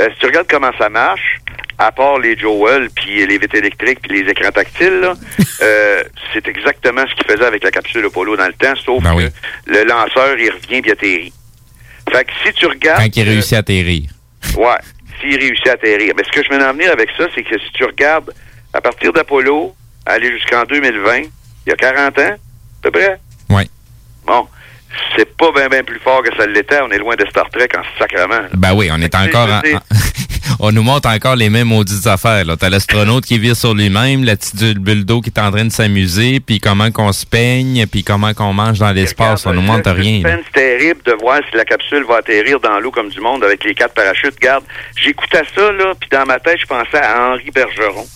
Si tu regardes comment ça marche, à part les Joel, puis les vitres électriques, puis les écrans tactiles, là, euh, c'est exactement ce qu'il faisait avec la capsule Apollo dans le temps, sauf Ben que le lanceur, il revient puis atterrit. Fait que si tu regardes... Quand il réussit à atterrir. Ouais, s'il réussit à atterrir. Mais ce que je veux en venir avec ça, c'est que si tu regardes, à partir d'Apollo, aller jusqu'en 2020, il y a 40 ans, à peu près. Ouais. Bon, c'est pas bien bien plus fort que ça l'était. On est loin de Star Trek en sacrement. Ben oui, on est encore en- on nous montre encore les mêmes maudites affaires. T'as l'astronaute qui vire sur lui-même, la petite bulle d'eau qui est en train de s'amuser, puis comment qu'on se peigne, puis comment qu'on mange dans l'espace. On nous montre rien. suspense terrible de voir si la capsule va atterrir dans l'eau comme du monde avec les quatre parachutes. Garde, j'écoutais ça, là, puis dans ma tête, je pensais à Henri Bergeron,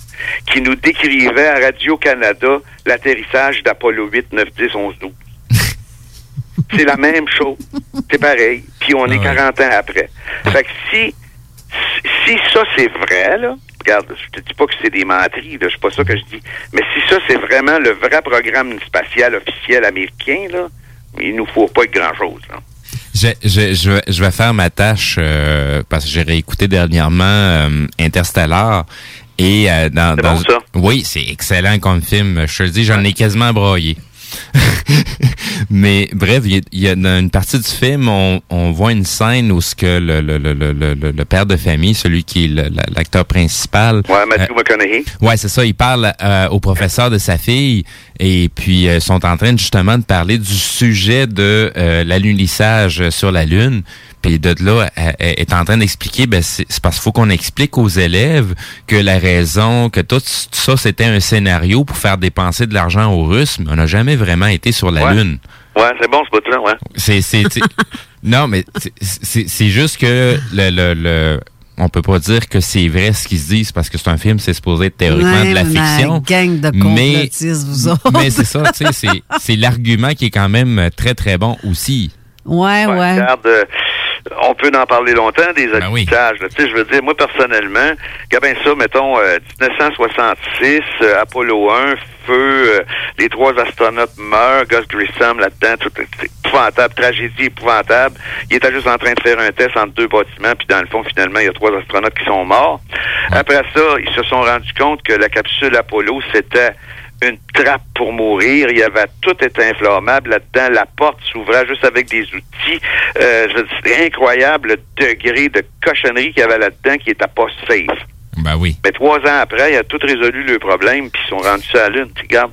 qui nous décrivait à Radio-Canada l'atterrissage d'Apollo 8, 9, 10, 11, 12. C'est la même chose. C'est pareil. Puis on est 40 ans après. Fait que si, si ça c'est vrai, là, regarde, je te dis pas que c'est des menteries, là, c'est pas ça que je dis. Mais si ça c'est vraiment le vrai programme spatial officiel américain, là, il nous faut pas grand chose, là. Je, je, je, vais- je vais faire ma tâche euh, parce que j'ai réécouté dernièrement euh, Interstellar. Et euh, dans, dans- bon, ça? Oui, c'est excellent comme film. Je te le dis, j'en ai quasiment broyé. Mais bref, il y, a- dans une partie du film, on, on voit une scène où ce que le, le, le, le, le, père de famille, celui qui est l'acteur principal, Ouais, Matthew euh, McConaughey. Ouais, c'est ça. Il parle euh, au professeur de sa fille et puis euh, sont en train justement de parler du sujet de euh, l'alunissage sur la Lune. Puis de là, elle, elle est en train d'expliquer, ben c'est parce qu'il faut qu'on explique aux élèves que la raison, que tout ça, c'était un scénario pour faire dépenser de l'argent aux Russes, mais on n'a jamais vraiment été sur la Ouais. Lune. Ouais, c'est bon ce bout-là, ouais. C'est, c'est, c'est- non, mais c'est- c'est, c'est juste que le, le, le, on peut pas dire que c'est vrai ce qu'ils se disent parce que c'est un film, c'est supposé être théoriquement de la fiction. gang de mais, complotistes, vous autres. mais c'est ça, tu sais, c'est, c'est l'argument qui est quand même très très bon aussi. Ouais, ouais. Regarde, euh, on peut en parler longtemps des Ben alunitages. là. Tu sais, je veux dire, moi personnellement, bien ça, mettons, euh, 1966, euh, Apollo 1, feu, euh, les trois astronautes meurent, Gus Grissom là-dedans, tout c'est épouvantable, tragédie épouvantable. Il était juste en train de faire un test entre deux bâtiments, puis dans le fond, finalement, il y a trois astronautes qui sont morts. Après ça, ils se sont rendus compte que la capsule Apollo, c'était une trappe pour mourir. Il y avait tout était inflammable là-dedans. La porte s'ouvrait juste avec des outils. Euh, c'est incroyable le degré de cochonnerie qu'il y avait là-dedans qui était pas safe. Ben oui. Mais trois ans après, il a tout résolu le problème, puis ils sont rendus sur la Lune. Tu regardes.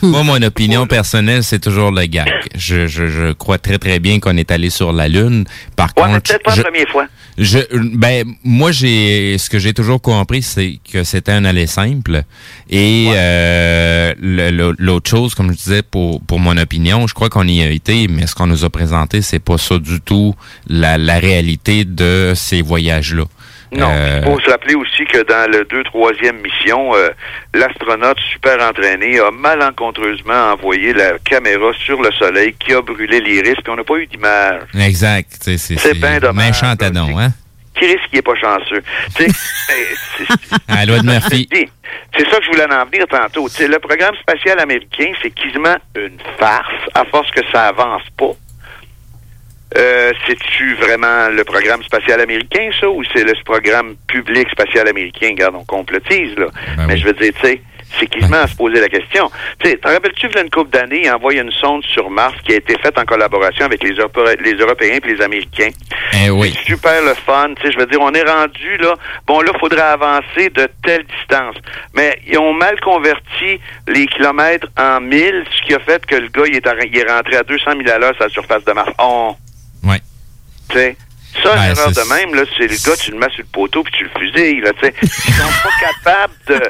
Moi, mon opinion personnelle, c'est toujours le gag. Je, je, je crois très très bien qu'on est allé sur la Lune. Par Ouais, contre, peut-être pas je- la première fois. Je, ben, moi, j'ai, ce que j'ai toujours compris, c'est que c'était un aller simple. Et euh, l'autre chose, comme je disais, pour, pour mon opinion, je crois qu'on y a été, mais ce qu'on nous a présenté, c'est pas ça du tout la, la réalité de ces voyages-là. Non, Euh, il faut se rappeler aussi que dans le 2-3e mission, euh, l'astronaute super entraîné a malencontreusement envoyé la caméra sur le Soleil qui a brûlé l'iris, puis on n'a pas eu d'image. exact. C'est, bien dommage, Méchant tadon, hein? Qui risque qui est pas chanceux? À la loi de Murphy. C'est ça que je voulais en venir tantôt. Le programme spatial américain, c'est quasiment une farce, à force que ça avance pas. Euh, c'est-tu vraiment le programme spatial américain, ça, ou c'est le programme public spatial américain? Regarde, on complotise, là. Mais je veux dire, tu sais, c'est quasiment à se poser la question? Tu sais, t'en rappelles-tu, il y a une couple d'années, il envoie une sonde sur Mars qui a été faite en collaboration avec les, Europé- les Européens et les Américains. Eh oui. C'est super le fun. Tu sais, je veux dire, on est rendu là. Bon, là, faudrait avancer de telle distance. Mais ils ont mal converti les kilomètres en milles, ce qui a fait que le gars, il est, il est rentré à 200 000 à l'heure sur la surface de Mars. On. Ouais. Tu sais. Ça, une Ouais, erreur de même, là, c'est le gars, tu le mets sur le poteau puis tu le fusilles, là, tu sais. Ils sont pas capables de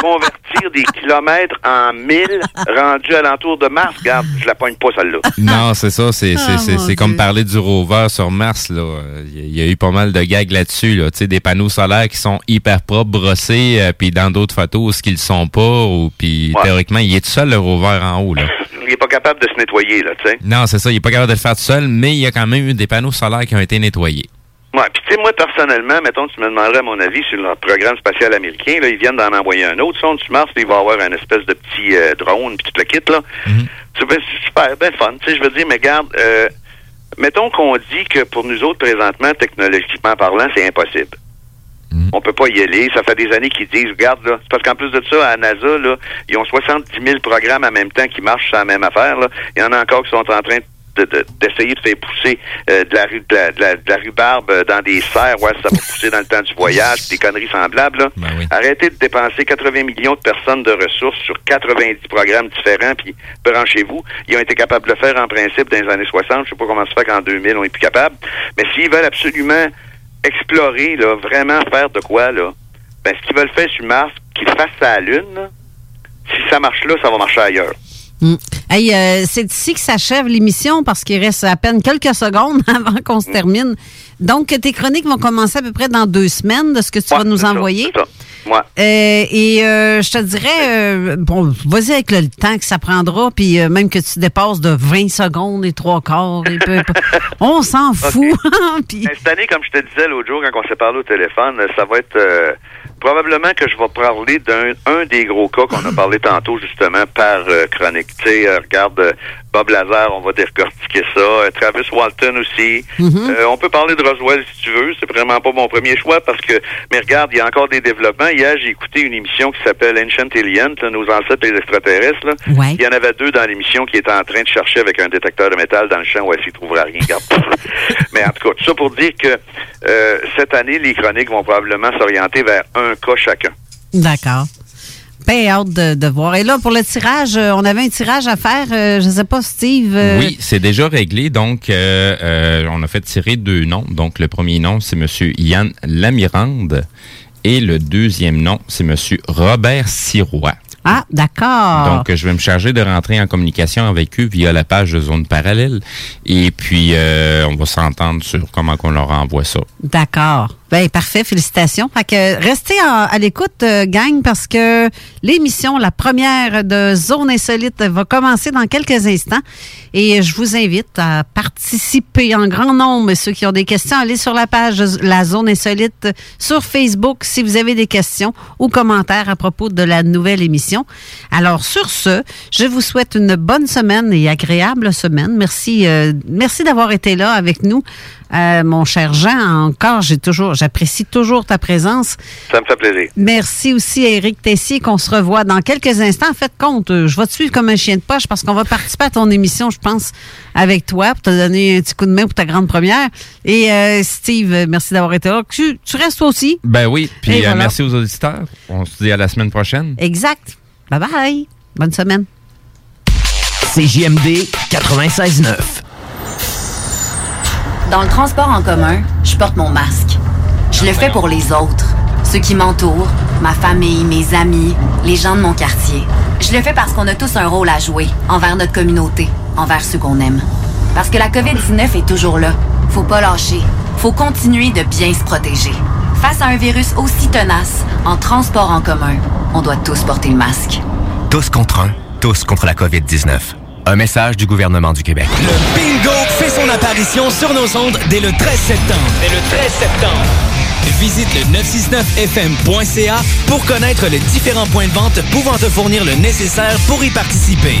convertir des kilomètres en milles rendus alentour de Mars. Regarde, je la pogne pas, celle-là. Non, c'est ça. C'est c'est- Ah, c'est- c'est comme parler du rover sur Mars. là. Il y, a- eu pas mal de gags là-dessus. Là. Tu sais, Des panneaux solaires qui sont hyper propres, brossés, euh, puis dans d'autres photos, ce qu'ils le sont pas. Ou puis théoriquement, il est tout seul le rover en haut. Là. Il est pas capable de se nettoyer, là, tu sais. Non, c'est ça. Il est pas capable de le faire tout seul, mais il y a quand même eu des panneaux solaires qui ont été nettoyés. Ouais, puis tu sais, moi, personnellement, mettons, tu me demanderais mon avis sur le programme spatial américain, là, ils viennent d'en envoyer un autre, sonde sur Mars, il va y avoir un espèce de petit euh, drone, puis tout le kit, là. Ben, c'est super, ben fun, tu sais, je veux dire, mais garde, euh, mettons qu'on dit que pour nous autres, présentement, technologiquement parlant, c'est impossible. On peut pas y aller. Ça fait des années qu'ils disent, regarde, là, c'est parce qu'en plus de ça, à NASA, là, ils ont 70 000 programmes en même temps qui marchent sur la même affaire, là. Il y en a encore qui sont en train de- de- d'essayer de, faire pousser euh, de, la, rue- de, la, de, la, de la rhubarbe dans des serres, ouais, ça va pousser dans le temps du voyage, des conneries semblables. Là. Arrêtez de dépenser 80 millions de personnes de ressources sur 90 programmes différents, puis branchez-vous. Ils ont été capables de le faire en principe dans les années 60. Je sais pas comment ça se fait qu'en 2000, on est plus capable. Mais s'ils veulent absolument explorer, là, vraiment faire de quoi, là, ben, ce qu'ils veulent faire sur Mars, qu'ils fassent ça à la Lune, si ça marche là, ça va marcher ailleurs. Mm. Hey, euh, c'est ici que s'achève l'émission parce qu'il reste à peine quelques secondes avant qu'on se termine. Donc, tes chroniques vont commencer à peu près dans deux semaines de ce que tu vas nous envoyer. Ouais. Euh, et euh, je te dirais, euh, bon, vas-y avec le, temps que ça prendra, puis euh, même que tu dépasses de 20 secondes et trois quarts, et peu, on s'en fout. Puis- Ben, cette année, comme je te disais l'autre jour quand on s'est parlé au téléphone, ça va être probablement que je vais parler d'un un des gros cas qu'on a parlé tantôt justement par chronique. Tu sais, regarde, Bob Lazar, on va décortiquer ça. Euh, Travis Walton aussi. Mhm. Euh, on peut parler de Roswell si tu veux. C'est vraiment pas mon premier choix parce que, mais regarde, il y a encore des développements. Hier, j'ai écouté une émission qui s'appelle Ancient Alien, là, nos ancêtres les extraterrestres. Là. Ouais. Il y en avait deux dans l'émission qui étaient en train de chercher avec un détecteur de métal dans le champ où elle s'y trouvera rien. Mais en tout cas, tout ça pour dire que euh, cette année, les chroniques vont probablement s'orienter vers un cas chacun. D'accord. Ben, hâte de, de voir. Et là, pour le tirage, euh, on avait un tirage à faire. euh, je sais pas, Steve. euh, Oui, c'est déjà réglé. Donc, on a fait tirer deux noms. Donc, le premier nom, c'est Monsieur Yann Lamirande. Et le deuxième nom, c'est Monsieur Robert Sirois. Ah, d'accord. Donc, je vais me charger de rentrer en communication avec eux via la page de Zone Parallèle. Et puis, euh, on va s'entendre sur comment qu'on leur envoie ça. D'accord. Ben parfait, félicitations. Fait que restez à, l'écoute, euh, gang, parce que l'émission, la première de Zone Insolite, va commencer dans quelques instants. Et je vous invite à participer en grand nombre. Ceux qui ont des questions, allez sur la page La Zone Insolite sur Facebook si vous avez des questions ou commentaires à propos de la nouvelle émission. Alors, sur ce, je vous souhaite une bonne semaine et agréable semaine. Merci, euh, merci d'avoir été là avec nous. Euh, mon cher Jean, encore, j'ai toujours, j'apprécie toujours ta présence. Ça me fait plaisir. Merci aussi à Éric Tessier qu'on se revoit dans quelques instants. Faites compte, euh, je vais te suivre comme un chien de poche parce qu'on va participer à ton émission, je pense, avec toi pour te donner un petit coup de main pour ta grande première. Et euh, Steve, merci d'avoir été là. Tu, tu restes toi aussi. Ben oui. Puis, euh, merci aux auditeurs. On se dit à la semaine prochaine. Exact. Bye bye. Bonne semaine. CJMD 96.9. Dans le transport en commun, je porte mon masque. Je le fais pour les autres, ceux qui m'entourent, ma famille, mes amis, les gens de mon quartier. Je le fais parce qu'on a tous un rôle à jouer envers notre communauté, envers ceux qu'on aime. Parce que la COVID-19 est toujours là. Faut pas lâcher. Faut continuer de bien se protéger. Face à un virus aussi tenace, en transport en commun, on doit tous porter le masque. Tous contre un, tous contre la COVID-19. Un message du gouvernement du Québec. Bingo fait son apparition sur nos ondes dès le 13 septembre. Dès le 13 septembre. Visite le 969fm.ca pour connaître les différents points de vente pouvant te fournir le nécessaire pour y participer.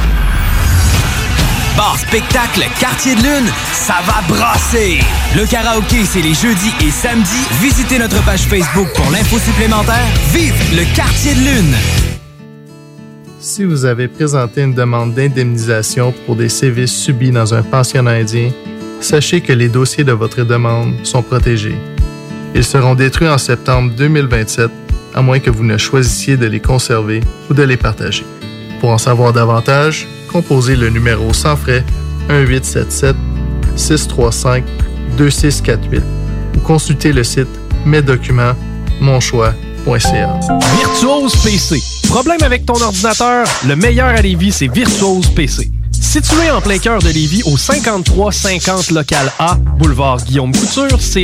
Bar spectacle Quartier de Lune, ça va brasser! Le karaoké, c'est les jeudis et samedis. Visitez notre page Facebook pour l'info supplémentaire. Vive le Quartier de Lune! Si vous avez présenté une demande d'indemnisation pour des sévices subis dans un pensionnat indien, sachez que les dossiers de votre demande sont protégés. Ils seront détruits en septembre 2027, à moins que vous ne choisissiez de les conserver ou de les partager. Pour en savoir davantage, composez le numéro sans frais 1877 635 2648 ou consultez le site mes documents monchoix.ca. Virtuose PC. Problème avec ton ordinateur? Le meilleur à Lévis, c'est Virtuose PC. Situé en plein cœur de Lévis, au 5350 local A, boulevard Guillaume Couture, c'est